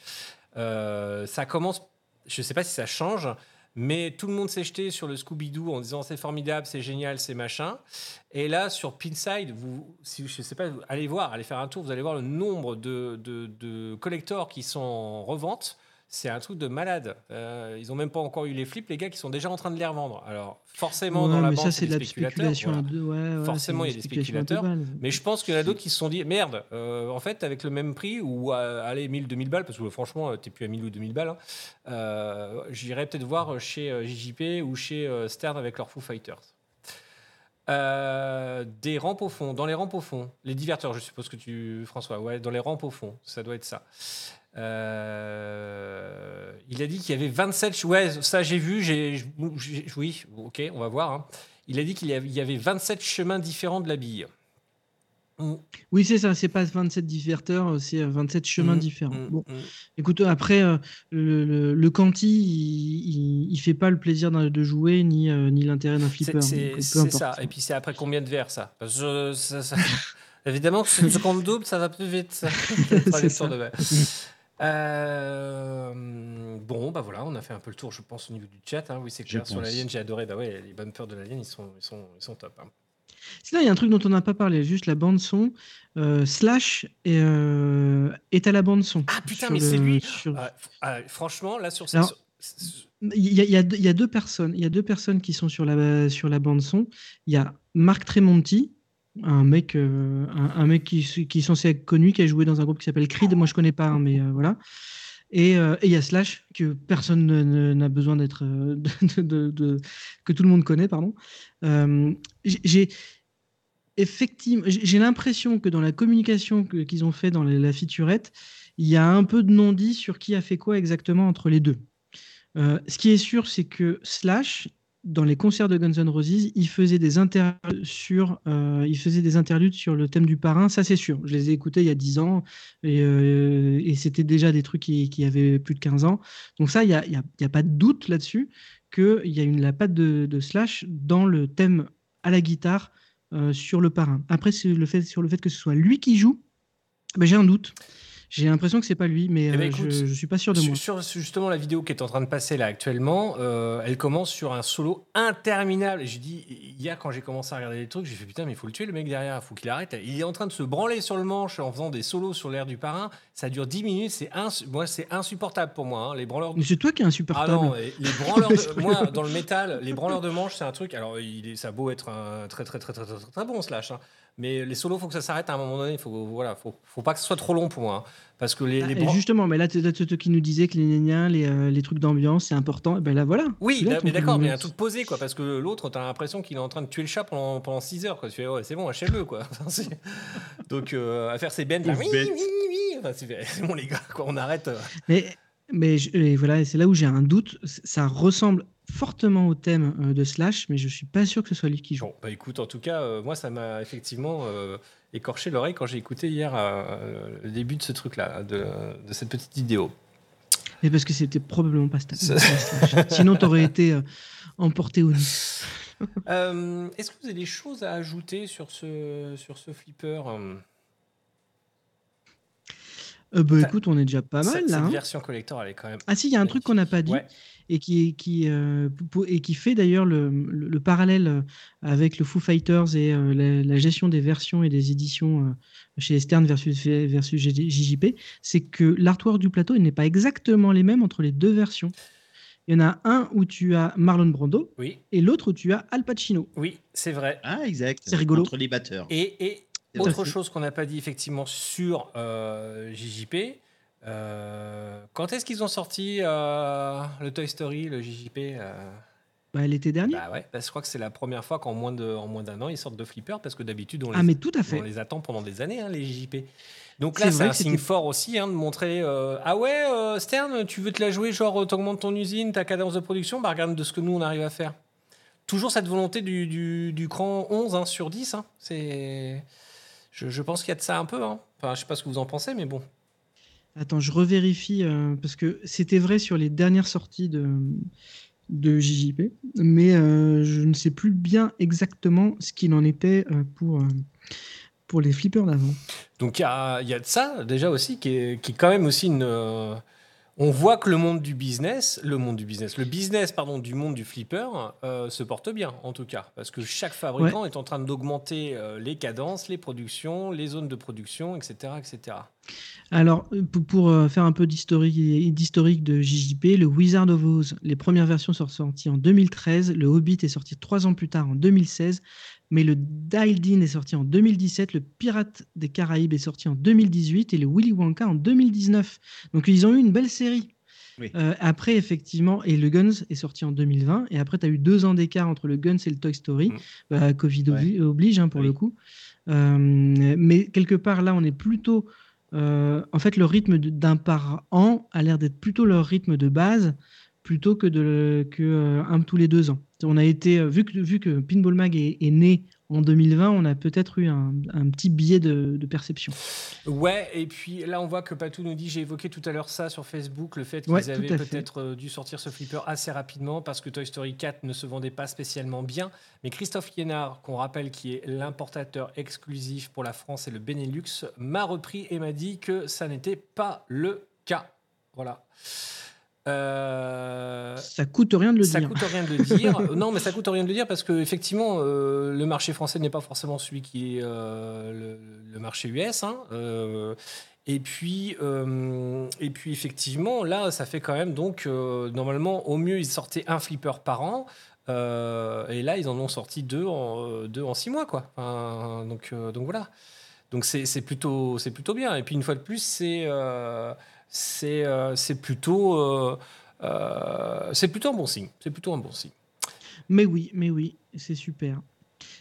Speaker 2: euh, ça commence, je ne sais pas si ça change, mais tout le monde s'est jeté sur le Scooby-Doo en disant c'est formidable, c'est génial, c'est machin. Et là, sur Pinside, vous, si, je sais pas, allez voir, allez faire un tour, vous allez voir le nombre de, de, de collectors qui sont en revente. C'est un truc de malade. Euh, ils n'ont même pas encore eu les flips, les gars, qui sont déjà en train de les revendre. Alors, forcément,
Speaker 3: Ouais,
Speaker 2: dans la
Speaker 3: mais
Speaker 2: bande,
Speaker 3: ça,
Speaker 2: c'est
Speaker 3: de la
Speaker 2: spéculateurs.
Speaker 3: spéculation
Speaker 2: voilà.
Speaker 3: à deux. Ouais, ouais,
Speaker 2: Forcément, il y a des spéculateurs. Mais je pense qu'il y en a d'autres qui se sont dit merde, euh, en fait, avec le même prix, ou euh, allez, 1000, 2000 balles, parce que franchement, euh, t'es plus à 1000 ou 2000 balles, hein, j'irais peut-être voir chez JJP ou chez Stern avec leur Foo Fighters. Euh, des rampes au fond, dans les rampes au fond, les diverteurs, je suppose que tu, François, ouais, dans les rampes au fond, ça doit être ça. Euh, il a dit qu'il y avait 27, ch- ouais, ça j'ai vu, j'ai, j'ai- oui, ok, on va voir. hein. Il a dit qu'il y avait- il y avait 27 chemins différents de la bille. Mm,
Speaker 3: Oui, c'est ça, c'est pas 27 diverteurs, c'est euh, 27 chemins
Speaker 2: mm,
Speaker 3: différents.
Speaker 2: mm,
Speaker 3: Bon, écoute, après, euh, le, le, le Canty, il, il, il fait pas le plaisir de jouer ni, euh, ni l'intérêt d'un flipper.
Speaker 2: C'est- ça. Et puis c'est après combien de verres ça? Parce que ça- ça- Évidemment c'est une seconde double, ça va plus vite. Ça. Euh, bon, bah voilà, on a fait un peu le tour, je pense, au niveau du chat. hein. Oui, c'est clair. Sur l'Alien, j'ai adoré. Bah ouais, les bumpers de l'Alien, ils sont, ils, sont, ils sont top. hein.
Speaker 3: Sinon, il y a un truc dont on n'a pas parlé, juste la bande son. euh, Slash est, euh, est à la bande son.
Speaker 2: Ah putain, mais
Speaker 3: le-
Speaker 2: c'est lui
Speaker 3: sur-
Speaker 2: Ah, ah, Franchement, là, sur ces.
Speaker 3: Alors,
Speaker 2: sur-
Speaker 3: Il y, a, il y a deux- il y a deux personnes. Il y a deux personnes qui sont sur la, sur la bande son. Il y a Marc Tremonti, un mec, euh, un, mec qui, qui est censé être connu, qui a joué dans un groupe qui s'appelle Creed. Moi, je connais pas, hein, mais euh, voilà. Et euh, et il y a Slash, que personne ne- ne- n'a besoin d'être. que tout le monde connaît, pardon. J'ai-. Effectivement, j'ai l'impression que dans la communication qu'ils ont fait dans la, la featurette, il y a un peu de non-dit sur qui a fait quoi exactement entre les deux. Ce qui est sûr, c'est que Slash, dans les concerts de Guns N' Roses, il faisait des interludes sur, euh, des interludes sur le thème du parrain, ça c'est sûr. Je les ai écoutés il y a 10 ans et, euh, et c'était déjà des trucs qui, avaient plus de 15 ans. Donc ça, il n'y a, y a- pas de doute là-dessus qu'il y a une, la patte de, Slash dans le thème à la guitare euh, sur le parrain. Après, sur le fait que ce soit lui qui joue, ben, j'ai un doute. J'ai l'impression que c'est pas lui, mais
Speaker 2: Eh ben,
Speaker 3: euh,
Speaker 2: écoute,
Speaker 3: je, je suis pas sûr de moi.
Speaker 2: Sur, sur justement la vidéo qui est en train de passer là actuellement, euh, elle commence sur un solo interminable. Et j'ai dit, hier quand j'ai commencé à regarder les trucs, j'ai fait putain, mais il faut le tuer le mec derrière, il faut qu'il arrête. Il est en train de se branler sur le manche en faisant des solos sur l'air du parrain. Ça dure 10 minutes, c'est moi c'est insupportable pour moi. hein. Les branleurs de
Speaker 3: Mais c'est toi qui es
Speaker 2: ah
Speaker 3: insupportable.
Speaker 2: non, les branleurs de, moi dans le métal, les branleurs de manche, c'est un truc. Alors il est, ça a beau être un très très très très très, très, très bon slash, hein. Mais les solos, faut que ça s'arrête à un moment donné. Il faut voilà, faut, faut pas que ce soit trop long pour moi, hein. parce que les,
Speaker 3: Ah,
Speaker 2: bran-
Speaker 3: justement, mais là, tu toi qui nous disais que les néniens, les, euh, les trucs d'ambiance, c'est important. Et ben là, voilà.
Speaker 2: Oui,
Speaker 3: Tu
Speaker 2: mais d'accord, mais un truc posé, quoi, parce que l'autre, t'as l'impression qu'il est en train de tuer le chat pendant, pendant 6 heures, quoi. Tu fais, ouais, c'est bon, achève-le, quoi. Donc, euh, à faire ses bends, là, oui,
Speaker 4: bête.
Speaker 2: oui, oui, enfin, c'est c'est bon, les gars, quoi, on arrête. euh.
Speaker 3: Mais, mais je- et voilà, c'est là où j'ai un doute. Ça ressemble fortement au thème euh, de Slash, mais je suis pas sûr que ce soit lui qui joue.
Speaker 2: Bon, bah écoute, en tout cas, euh, moi, ça m'a effectivement euh, écorché l'oreille quand j'ai écouté hier euh, le début de ce truc-là, de, de cette petite vidéo.
Speaker 3: Mais parce que c'était probablement pas Slash.
Speaker 2: Ça-.
Speaker 3: Sinon, t'aurais été emporté au nid.
Speaker 2: Est-ce que vous avez des choses à ajouter sur ce, sur ce flipper euh,
Speaker 3: bah
Speaker 2: Ça-
Speaker 3: écoute, on est déjà pas mal
Speaker 2: cette,
Speaker 3: là.
Speaker 2: cette
Speaker 3: hein.
Speaker 2: version collector, elle est quand même.
Speaker 3: Ah si, il y a un truc qu'on n'a pas dit
Speaker 2: Ouais.
Speaker 3: et qui, qui, euh, et qui fait d'ailleurs le, le- le parallèle euh, avec le Foo Fighters et euh, la, la gestion des versions et des éditions euh, chez Stern versus, versus JJP, c'est que l'artwork du plateau il n'est pas exactement les mêmes entre les deux versions. Il y en a un où tu as Marlon Brando
Speaker 2: Oui,
Speaker 3: et l'autre où tu as Al Pacino.
Speaker 2: oui, c'est vrai.
Speaker 4: Ah, exact.
Speaker 3: C'est rigolo.
Speaker 4: Entre les batteurs.
Speaker 2: Et. Autre chose qu'on n'a pas dit effectivement sur euh, JJP. euh, quand est-ce qu'ils ont sorti euh, le Toy Story, le JJP euh,
Speaker 3: Bah, l'été dernier.
Speaker 2: Bah ouais, parce que je crois que c'est la première fois qu'en moins d'un an ils sortent de flipper parce que d'habitude on les,
Speaker 3: ah, mais tout à fait.
Speaker 2: on les attend pendant des années hein, les JJP. Donc là c'est un signe fort aussi hein, de montrer euh, ah ouais euh, Stern tu veux te la jouer genre t'augmentes ton usine ta cadence de production? Bah regarde de ce que nous on arrive à faire. Toujours cette volonté du, du, du cran 11 hein, sur 10 hein. c'est je, je pense qu'il y a de ça un peu hein. Enfin je sais pas ce que vous en pensez mais bon.
Speaker 3: Attends, je revérifie euh, parce que c'était vrai sur les dernières sorties de, de JJP, mais euh, je ne sais plus bien exactement ce qu'il en était euh, pour, pour les flippers d'avant.
Speaker 2: Donc il y a, y a de ça déjà aussi qui est, qui est quand même aussi une. On voit que le monde du business, le monde du business, le business pardon du monde du flipper euh, se porte bien en tout cas parce que chaque fabricant est en train d'augmenter euh, les cadences, les productions, les zones de production, etc., etc.
Speaker 3: Alors, euh, pour, pour, faire un peu d'historique d'historique de JJP, le Wizard of Oz, les premières versions sont sorties en 2013, le Hobbit est sorti trois ans plus tard en 2016, mais le Dialed In est sorti en 2017, le Pirate des Caraïbes est sorti en 2018 et le Willy Wonka en 2019. Donc ils ont eu une belle série.
Speaker 4: Oui.
Speaker 3: Euh, après, effectivement, et le Guns est sorti en 2020, et après, tu as eu deux ans d'écart entre le Guns et le Toy Story.
Speaker 2: Mm.
Speaker 3: Bah, Covid obli- oblige, hein, pour
Speaker 4: Oui.
Speaker 3: le coup. Euh, mais quelque part, là, on est plutôt. euh, en fait, le rythme d'un par an a l'air d'être plutôt leur rythme de base plutôt que, de, que un tous les deux ans. On a été, euh, vu que, vu que Pinball Mag est, est né en 2020, on a peut-être eu un, un petit biais de, de perception.
Speaker 2: Ouais, et puis là, on voit que Patou nous dit j'ai évoqué tout à l'heure ça sur Facebook, le fait qu'ils
Speaker 3: Ouais,
Speaker 2: avaient peut-être euh, dû sortir ce flipper assez rapidement parce que Toy Story 4 ne se vendait pas spécialement bien. Mais Christophe Liénard, qu'on rappelle qui est l'importateur exclusif pour la France et le Benelux, m'a repris et m'a dit que ça n'était pas le cas. Voilà. Euh,
Speaker 3: Ça coûte rien de le
Speaker 2: ça
Speaker 3: dire.
Speaker 2: coûte rien de le dire. non, mais ça coûte rien de le dire parce que effectivement, euh, le marché français n'est pas forcément celui qui est euh, le, le marché US. hein. Et puis, et puis effectivement, là, ça fait quand même donc normalement au mieux ils sortaient un flipper par an. Et là, ils en ont sorti deux en, deux en six mois, quoi. Donc, donc voilà. Donc c'est plutôt, plutôt bien. Et puis une fois de plus, c'est c'est euh, c'est plutôt, euh, euh, c'est plutôt un bon signe. C'est plutôt un bon signe.
Speaker 3: Mais oui, mais oui, c'est super.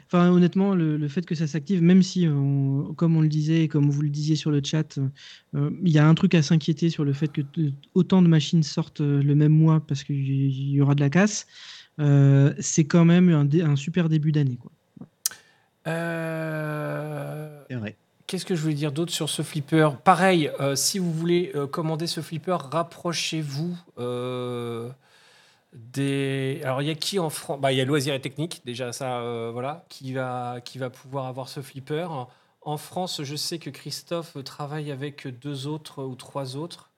Speaker 3: Enfin, honnêtement, le, le fait que ça s'active, même si, on- comme on le disait et comme vous le disiez sur le chat, euh, il y a un truc à s'inquiéter sur le fait que autant de machines sortent le même mois parce qu'il y y aura de la casse. euh, c'est quand même un, dé- un super début d'année. quoi.
Speaker 2: Euh,
Speaker 4: C'est vrai.
Speaker 2: Qu'est-ce que je voulais dire d'autre sur ce flipper? Pareil, euh, si vous voulez euh, commander ce flipper, rapprochez-vous euh, des. Alors, il y a qui en France bah, Il y a Loisirs et Technique, déjà, ça, euh, voilà, qui va, qui va pouvoir avoir ce flipper. En France, je sais que Christophe travaille avec deux autres ou trois autres.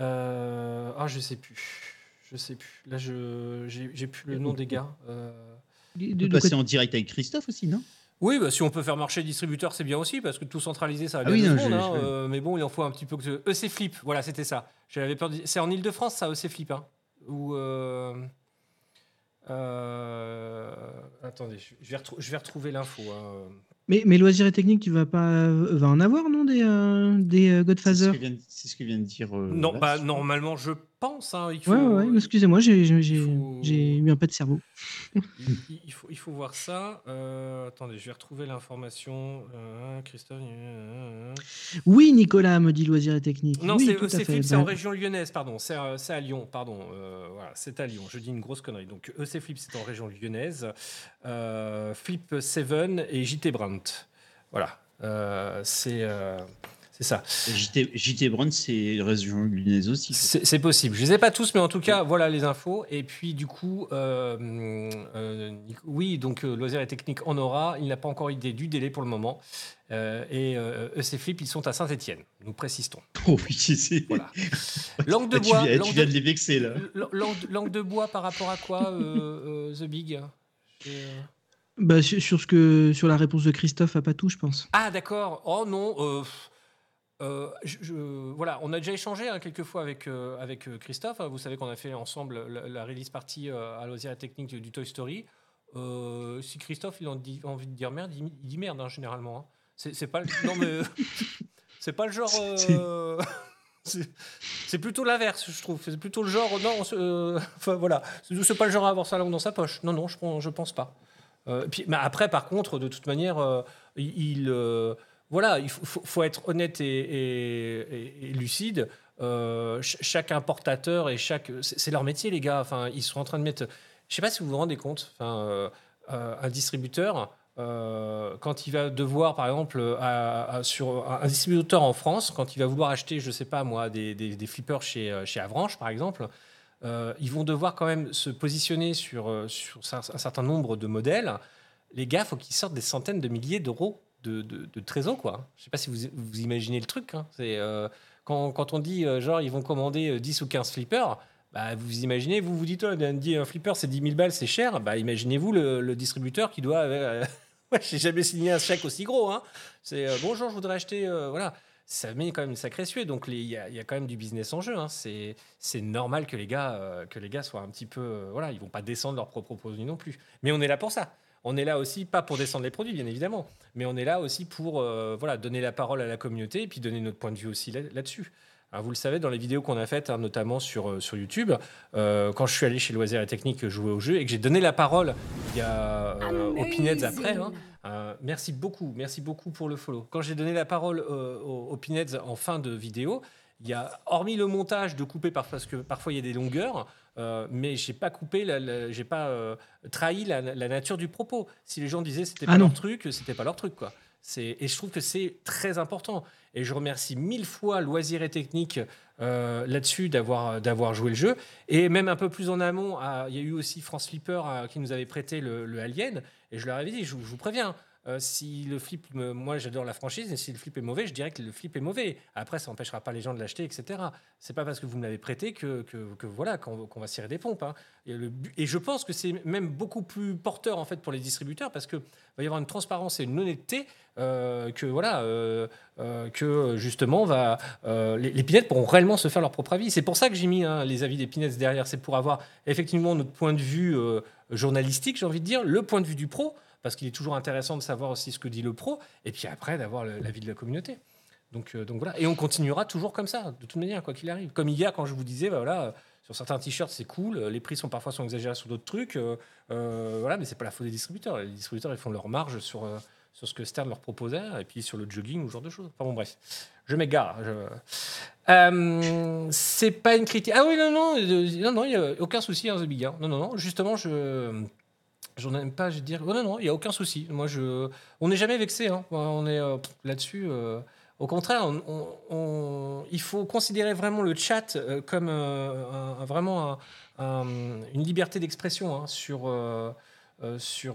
Speaker 2: Euh, Ah, je sais plus. Je sais plus. Là, je j'ai plus le nom des gars. Euh,
Speaker 3: De-
Speaker 4: On
Speaker 3: de- de
Speaker 4: passer
Speaker 3: quoi-
Speaker 4: en direct avec Christophe aussi, non?
Speaker 2: Oui, bah, si on peut faire marcher le distributeur, c'est bien aussi, parce que tout centralisé, ça va
Speaker 4: Ah
Speaker 2: bien
Speaker 4: oui, non,
Speaker 2: hein, euh, mais bon, il en faut un petit peu que... EC Flip, voilà, c'était ça. J'avais peur de- C'est en Ile-de-France, ça, EC Flip. Hein, ou... euh, euh, Attendez, je vais, retrou- je vais retrouver l'info. hein.
Speaker 3: Mais, mais loisirs et techniques, tu vas pas va en avoir, non, des, euh, des euh,
Speaker 4: C'est ce,
Speaker 3: Godfather?
Speaker 4: que vient de- c'est ce que vient de dire. euh,
Speaker 2: Non,
Speaker 4: là,
Speaker 2: bah, normalement, je pense. hein, il faut,
Speaker 3: Ouais, ouais, ouais, excusez-moi, j'ai
Speaker 2: faut-
Speaker 3: eu un peu de cerveau.
Speaker 2: il, il faut, il faut voir ça. Euh, attendez, je vais retrouver l'information. Euh, Christophe... euh, euh,
Speaker 3: Oui, Nicolas, me dit loisirs et techniques.
Speaker 2: Non,
Speaker 3: oui,
Speaker 2: c'est. Flip, c'est en région lyonnaise, pardon. C'est à Lyon, pardon. Voilà, c'est à Lyon. Je dis une grosse connerie. Donc, EC Flip, c'est en région lyonnaise. Flip 7 et JT Brandt. Voilà. C'est c'est ça.
Speaker 4: JT, JT Brown, c'est région lyonnaise aussi.
Speaker 2: C'est c'est possible. Je ne les ai pas tous, mais en tout cas, voilà les infos. Et puis, du coup, euh, euh, oui, donc euh, Loisirs et Technique en aura. Il n'a pas encore idée du délai pour le moment. Euh, et euh, EC Flip, ils sont à Saint-Etienne. Nous précisons.
Speaker 4: Oh oui, c'est.
Speaker 2: Voilà. Langue de
Speaker 4: tu
Speaker 2: bois. langue
Speaker 4: tu viens
Speaker 2: de-
Speaker 4: de les vexer là.
Speaker 2: Langue, langue de bois par rapport à quoi, euh, euh, The Big?
Speaker 3: Bah, sur, sur ce que, sur la réponse de Christophe à Patou, je pense.
Speaker 2: Ah, d'accord. Oh non. Euh, je- je- voilà, on a déjà échangé hein, quelques fois avec, euh, avec euh, Christophe. Vous savez qu'on a fait ensemble la, la release party euh, à Loisirs et Technique du, du Toy Story. Si Christophe il a envie, de dire merde, il, il dit merde hein, généralement. hein. C'est pas le- non mais c'est pas le genre. c'est plutôt l'inverse, je trouve. C'est plutôt le genre non. enfin voilà, c'est pas le genre à avoir sa langue dans sa poche. Non non, je pense je pense pas. Puis, mais après, par contre, de toute manière, il, voilà, il faut, être honnête et, lucide. Euh, ch- chaque importateur et chaque, c'est leur métier, les gars. Enfin, ils sont en train de mettre. Je sais pas si vous vous rendez compte. Euh, euh, un distributeur. quand il va devoir, par exemple, sur un distributeur en France, quand il va vouloir acheter, je sais pas moi, des, flippers chez, chez Avranches, par exemple, ils vont devoir quand même se positionner sur, un certain nombre de modèles. Les gars, faut qu'ils sortent des centaines de milliers d'euros de, de, de trésor, quoi. Je sais pas si vous, vous imaginez le truc. hein. C'est euh, quand, quand on dit euh, genre ils vont commander euh, 10 ou 15 flippers. Bah, vous imaginez, vous vous dites, oh, un, flipper c'est 10 000 balles, c'est cher. Bah, imaginez-vous le, distributeur qui doit. euh, j'ai jamais signé un chèque aussi gros. Hein. C'est euh, bonjour, je voudrais acheter. euh, voilà ça met quand même une sacrée. Donc il y, y a quand même du business en jeu. hein. C'est normal que les gars euh, que les gars soient un petit peu euh, voilà, ils vont pas descendre leurs propres produits non plus. Mais on est là pour ça. On est là aussi pas pour descendre les produits bien évidemment, mais on est là aussi pour euh, voilà donner la parole à la communauté et puis donner notre point de vue aussi là- là-dessus. Vous le savez, dans les vidéos qu'on a faites, hein, notamment sur, euh, sur YouTube, euh, quand je suis allé chez Loisirs et Techniques jouer au jeu et que j'ai donné la parole il y a, aux après, hein, merci beaucoup, merci beaucoup pour le follow. Quand j'ai donné la parole aux, aux en fin de vidéo, il y a, hormis le montage de couper parce que parfois il y a des longueurs, euh, mais j'ai pas coupé, j'ai pas euh, trahi la, la nature du propos. Si les gens disaient c'était
Speaker 3: Ah
Speaker 2: pas
Speaker 3: non.
Speaker 2: leur truc, c'était pas leur truc quoi. C'est et je trouve que c'est très important. Et je remercie mille fois Loisirs et Techniques euh, là-dessus d'avoir d'avoir joué le jeu. Et même un peu plus en amont, il y a eu aussi France Flipper qui nous avait prêté le, le Alien. Et je leur avais dit, je vous préviens, euh, si le flip, moi j'adore la franchise, et si le flip est mauvais, je dirais que le flip est mauvais. Après, ça n'empêchera pas les gens de l'acheter, etc. C'est pas parce que vous me l'avez prêté que, que, voilà qu'on va cirer des pompes. hein. Et, je pense que c'est même beaucoup plus porteur en fait pour les distributeurs parce que va y avoir une transparence et une honnêteté euh, que voilà euh, que justement va les, pinettes pourront réellement se faire leur propre avis. C'est pour ça que j'ai mis hein, les avis des pinettes derrière. C'est pour avoir effectivement notre point de vue journalistique, j'ai envie de dire, le point de vue du pro, parce qu'il est toujours intéressant de savoir aussi ce que dit le pro, et puis après d'avoir l'avis de la communauté. Donc, euh, donc voilà, et on continuera toujours comme ça, de toute manière, quoi qu'il arrive. Comme hier, quand je vous disais, bah voilà, euh, sur certains t-shirts c'est cool, euh, les prix sont parfois sont exagérés sur d'autres trucs, euh, euh, voilà, mais c'est pas la faute des distributeurs. Les distributeurs ils font leur marge sur sur ce que Stern leur proposait, et puis sur le jogging ou ce genre de choses. Enfin bon, bref, je m'égare. Je... Euh, c'est pas une critique. Ah oui, non, non, non, non, il n'y a aucun souci, hein, The Big. hein. Non, non, non, justement, je. J'en aime pas, je dire. Oh, non, non, il n'y a aucun souci. Moi, je. On n'est jamais vexé, hein. On est euh, là-dessus. euh, Au contraire, on- on- on- il faut considérer vraiment le chat euh, comme vraiment un- un- une liberté d'expression hein, sur, sur,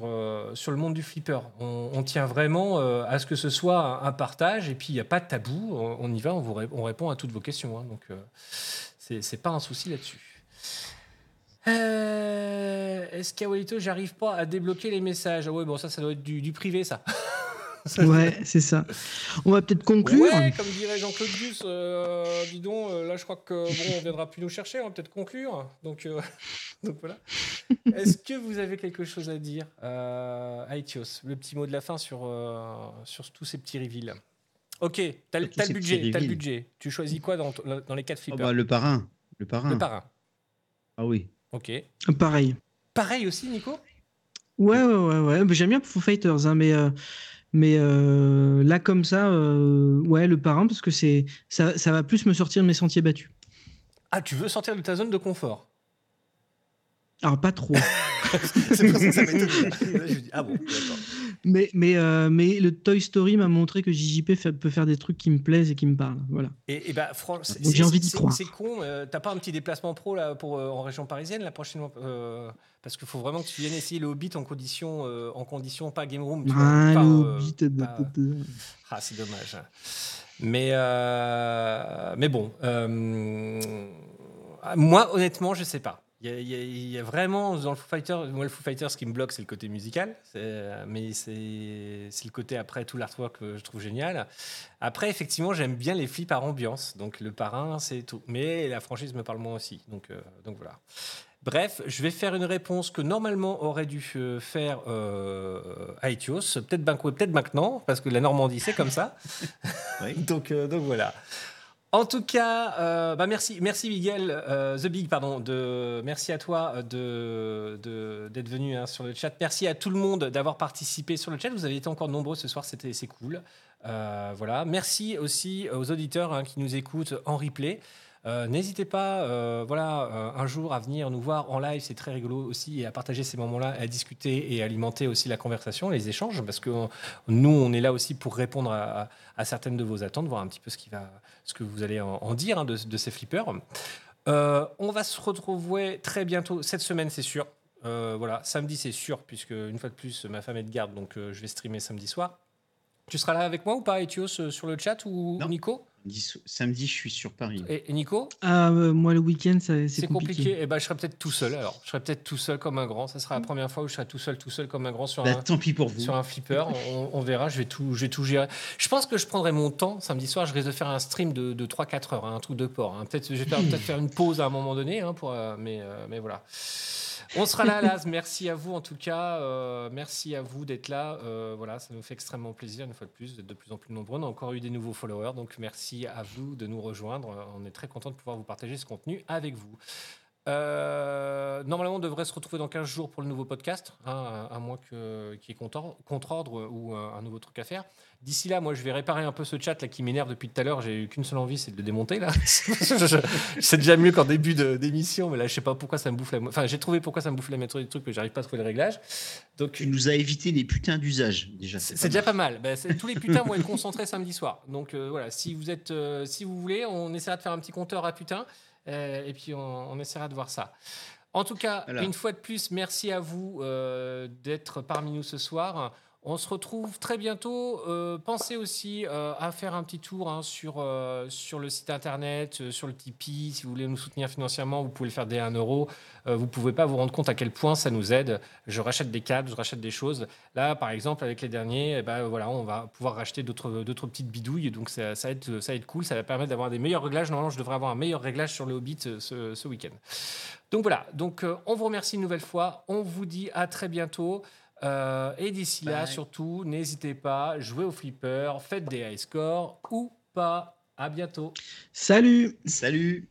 Speaker 2: sur le monde du flipper. On, tient vraiment à ce que ce soit un, partage et puis il n'y a pas de tabou. On, y va, on, vous ré- on répond à toutes vos questions. hein. donc, c'est pas un souci là-dessus. Euh, Est-ce qu'Awalito, j'arrive pas à débloquer les messages? Ah ouais, bon, ça, ça doit être du, du privé, ça.
Speaker 3: Ouais, c'est ça. On va peut-être conclure.
Speaker 2: Ouais, comme dirait Jean-Claude Gus, euh, dis donc, euh, là je crois que bon, on viendra plus nous chercher, on va peut-être conclure. Donc, euh, donc voilà. Est-ce que vous avez quelque chose à dire, euh, Aetios Le petit mot de la fin sur, sur tous ces petits reveals. Ok, t'as le budget, t'as le budget. Tu choisis quoi dans, dans les quatre
Speaker 4: Ah
Speaker 2: flippers?
Speaker 4: bah, le parrain. Le parrain.
Speaker 2: Le parrain.
Speaker 4: Ah oui.
Speaker 2: Ok.
Speaker 3: Pareil.
Speaker 2: Pareil aussi, Nico?
Speaker 3: Ouais, ouais, ouais, ouais. J'aime bien Foo Fighters, hein, mais, euh, mais euh, là, comme ça, euh, ouais, le parrain, parce que c'est ça, ça va plus me sortir de mes sentiers battus.
Speaker 2: Ah, tu veux sortir de ta zone de confort?
Speaker 3: Alors, pas trop.
Speaker 2: C'est pour ça que ça m'étonne. Là, je me dis, ah bon, d'accord.
Speaker 3: Mais, mais, euh, mais le Toy Story m'a montré que JJP fait- peut faire des trucs qui me plaisent et qui me parlent. Voilà.
Speaker 2: Et, et bah,
Speaker 3: j'ai envie d'y croire.
Speaker 2: C'est con, euh, t'as pas un petit déplacement pro là pour euh, en région parisienne la prochaine parce qu'il faut vraiment que tu viennes essayer le Hobbit en condition en condition pas game room. vois,
Speaker 3: Ah,
Speaker 2: pas,
Speaker 3: le
Speaker 2: euh,
Speaker 3: Hobbit,
Speaker 2: pas-
Speaker 3: euh,
Speaker 2: Ah, c'est dommage. Mais mais bon, moi honnêtement, je sais pas. Il y, a, y y vraiment dans le Foo Fighters, moi le Foo Fighters ce qui me bloque, c'est le côté musical, C'est- mais c'est le côté après tout l'artwork que je trouve génial. Après, effectivement, j'aime bien les flips par ambiance, donc le parrain, c'est tout. Mais la franchise me parle moins aussi, donc, euh, donc voilà. Bref, je vais faire une réponse que normalement aurait dû euh, faire euh, Aetios, peut-être peut-être maintenant, parce que la Normandie c'est comme ça.
Speaker 4: Oui.
Speaker 2: donc, euh, donc voilà. En tout cas, euh, bah merci, merci Miguel, euh, The Big, pardon, de, merci à toi euh, de, d'être venu hein, sur le chat. Merci à tout le monde d'avoir participé sur le chat. Vous avez été encore nombreux ce soir, c'était c'est cool. Voilà. Merci aussi aux auditeurs hein, qui nous écoutent en replay. N'hésitez pas, voilà, un jour à venir nous voir en live, c'est très rigolo aussi, et à partager ces moments-là, à discuter et alimenter aussi la conversation, les échanges, parce que nous, on est là aussi pour répondre à certaines de vos attentes, voir un petit peu ce, qui va, ce que vous allez en, en dire hein, de, de ces flippers. Euh, on va se retrouver très bientôt, cette semaine, c'est sûr. Euh, voilà, samedi, c'est sûr, puisque une fois de plus, ma femme est de garde, donc euh, je vais streamer samedi soir. Tu seras là avec moi ou pas, Etios, sur le chat ou Nico?
Speaker 4: Samedi, je suis sur Paris.
Speaker 2: et, et Nico?
Speaker 3: Ah, euh, moi, le week-end, c'est
Speaker 2: c'est
Speaker 3: compliqué.
Speaker 2: compliqué. Et ben, je serai peut-être tout seul. Alors, je serai peut-être tout seul comme un grand. Ça sera la première fois où je serai tout seul, tout seul comme un grand sur
Speaker 4: Bah,
Speaker 2: un,
Speaker 4: tant pis pour vous.
Speaker 2: sur un flipper. On, on verra. Je vais tout, je vais tout gérer. Je pense que je prendrai mon temps samedi soir. Je risque de faire un stream de, de 3-4 heures, hein, un truc de port. hein. Peut-être, je vais faire- peut-être faire une pause à un moment donné, hein, pour, euh, mais, euh, mais voilà. On sera là, Laz. Merci à vous en tout cas. Euh, merci à vous d'être là. Euh, voilà, ça nous fait extrêmement plaisir une fois de plus d'être de plus en plus nombreux. On a encore eu des nouveaux followers, donc merci à vous de nous rejoindre. On est très content de pouvoir vous partager ce contenu avec vous. Euh, normalement, on devrait se retrouver dans 15 jours pour le nouveau podcast, hein, à, à moins qu'il y ait contre- contre-ordre ou euh, un nouveau truc à faire. D'ici là, moi, je vais réparer un peu ce chat là qui m'énerve depuis tout à l'heure. J'ai eu qu'une seule envie, c'est de le démonter là. C'est déjà mieux qu'en début d'émission, mais là, je sais pas pourquoi ça me bouffe la. Enfin, j'ai trouvé pourquoi ça me bouffe la méthode du truc, mais j'arrive pas à trouver le réglage. Donc,
Speaker 4: Tu nous as évité les putains d'usages, déjà.
Speaker 2: c'est déjà pas mal. Ben, tous les putains vont être concentrés samedi soir. Donc euh, voilà, si vous êtes, si vous voulez, on essaiera de faire un petit compteur à putains et puis on, on essaiera de voir ça. En tout cas,
Speaker 4: Voilà.
Speaker 2: une fois de plus, merci à vous euh, d'être parmi nous ce soir. On se retrouve très bientôt. Euh, pensez aussi euh, à faire un petit tour hein, sur, euh, sur le site internet, sur le Tipeee. Si vous voulez nous soutenir financièrement, vous pouvez le faire dès 1 euro. Vous ne pouvez pas vous rendre compte à quel point ça nous aide. Je rachète des câbles, je rachète des choses. Là, par exemple, avec les derniers, eh ben, voilà, on va pouvoir racheter d'autres petites bidouilles. Donc, ça, va être, ça va être cool. Ça va permettre d'avoir des meilleurs réglages. Normalement, je devrais avoir un meilleur réglage sur le Hobbit ce, ce week-end. Donc, voilà. Donc, on vous remercie une nouvelle fois. On vous dit à très bientôt. Euh, et d'ici là, surtout, n'hésitez pas, jouez au flipper, faites des high scores ou pas. À bientôt.
Speaker 3: Salut
Speaker 4: Salut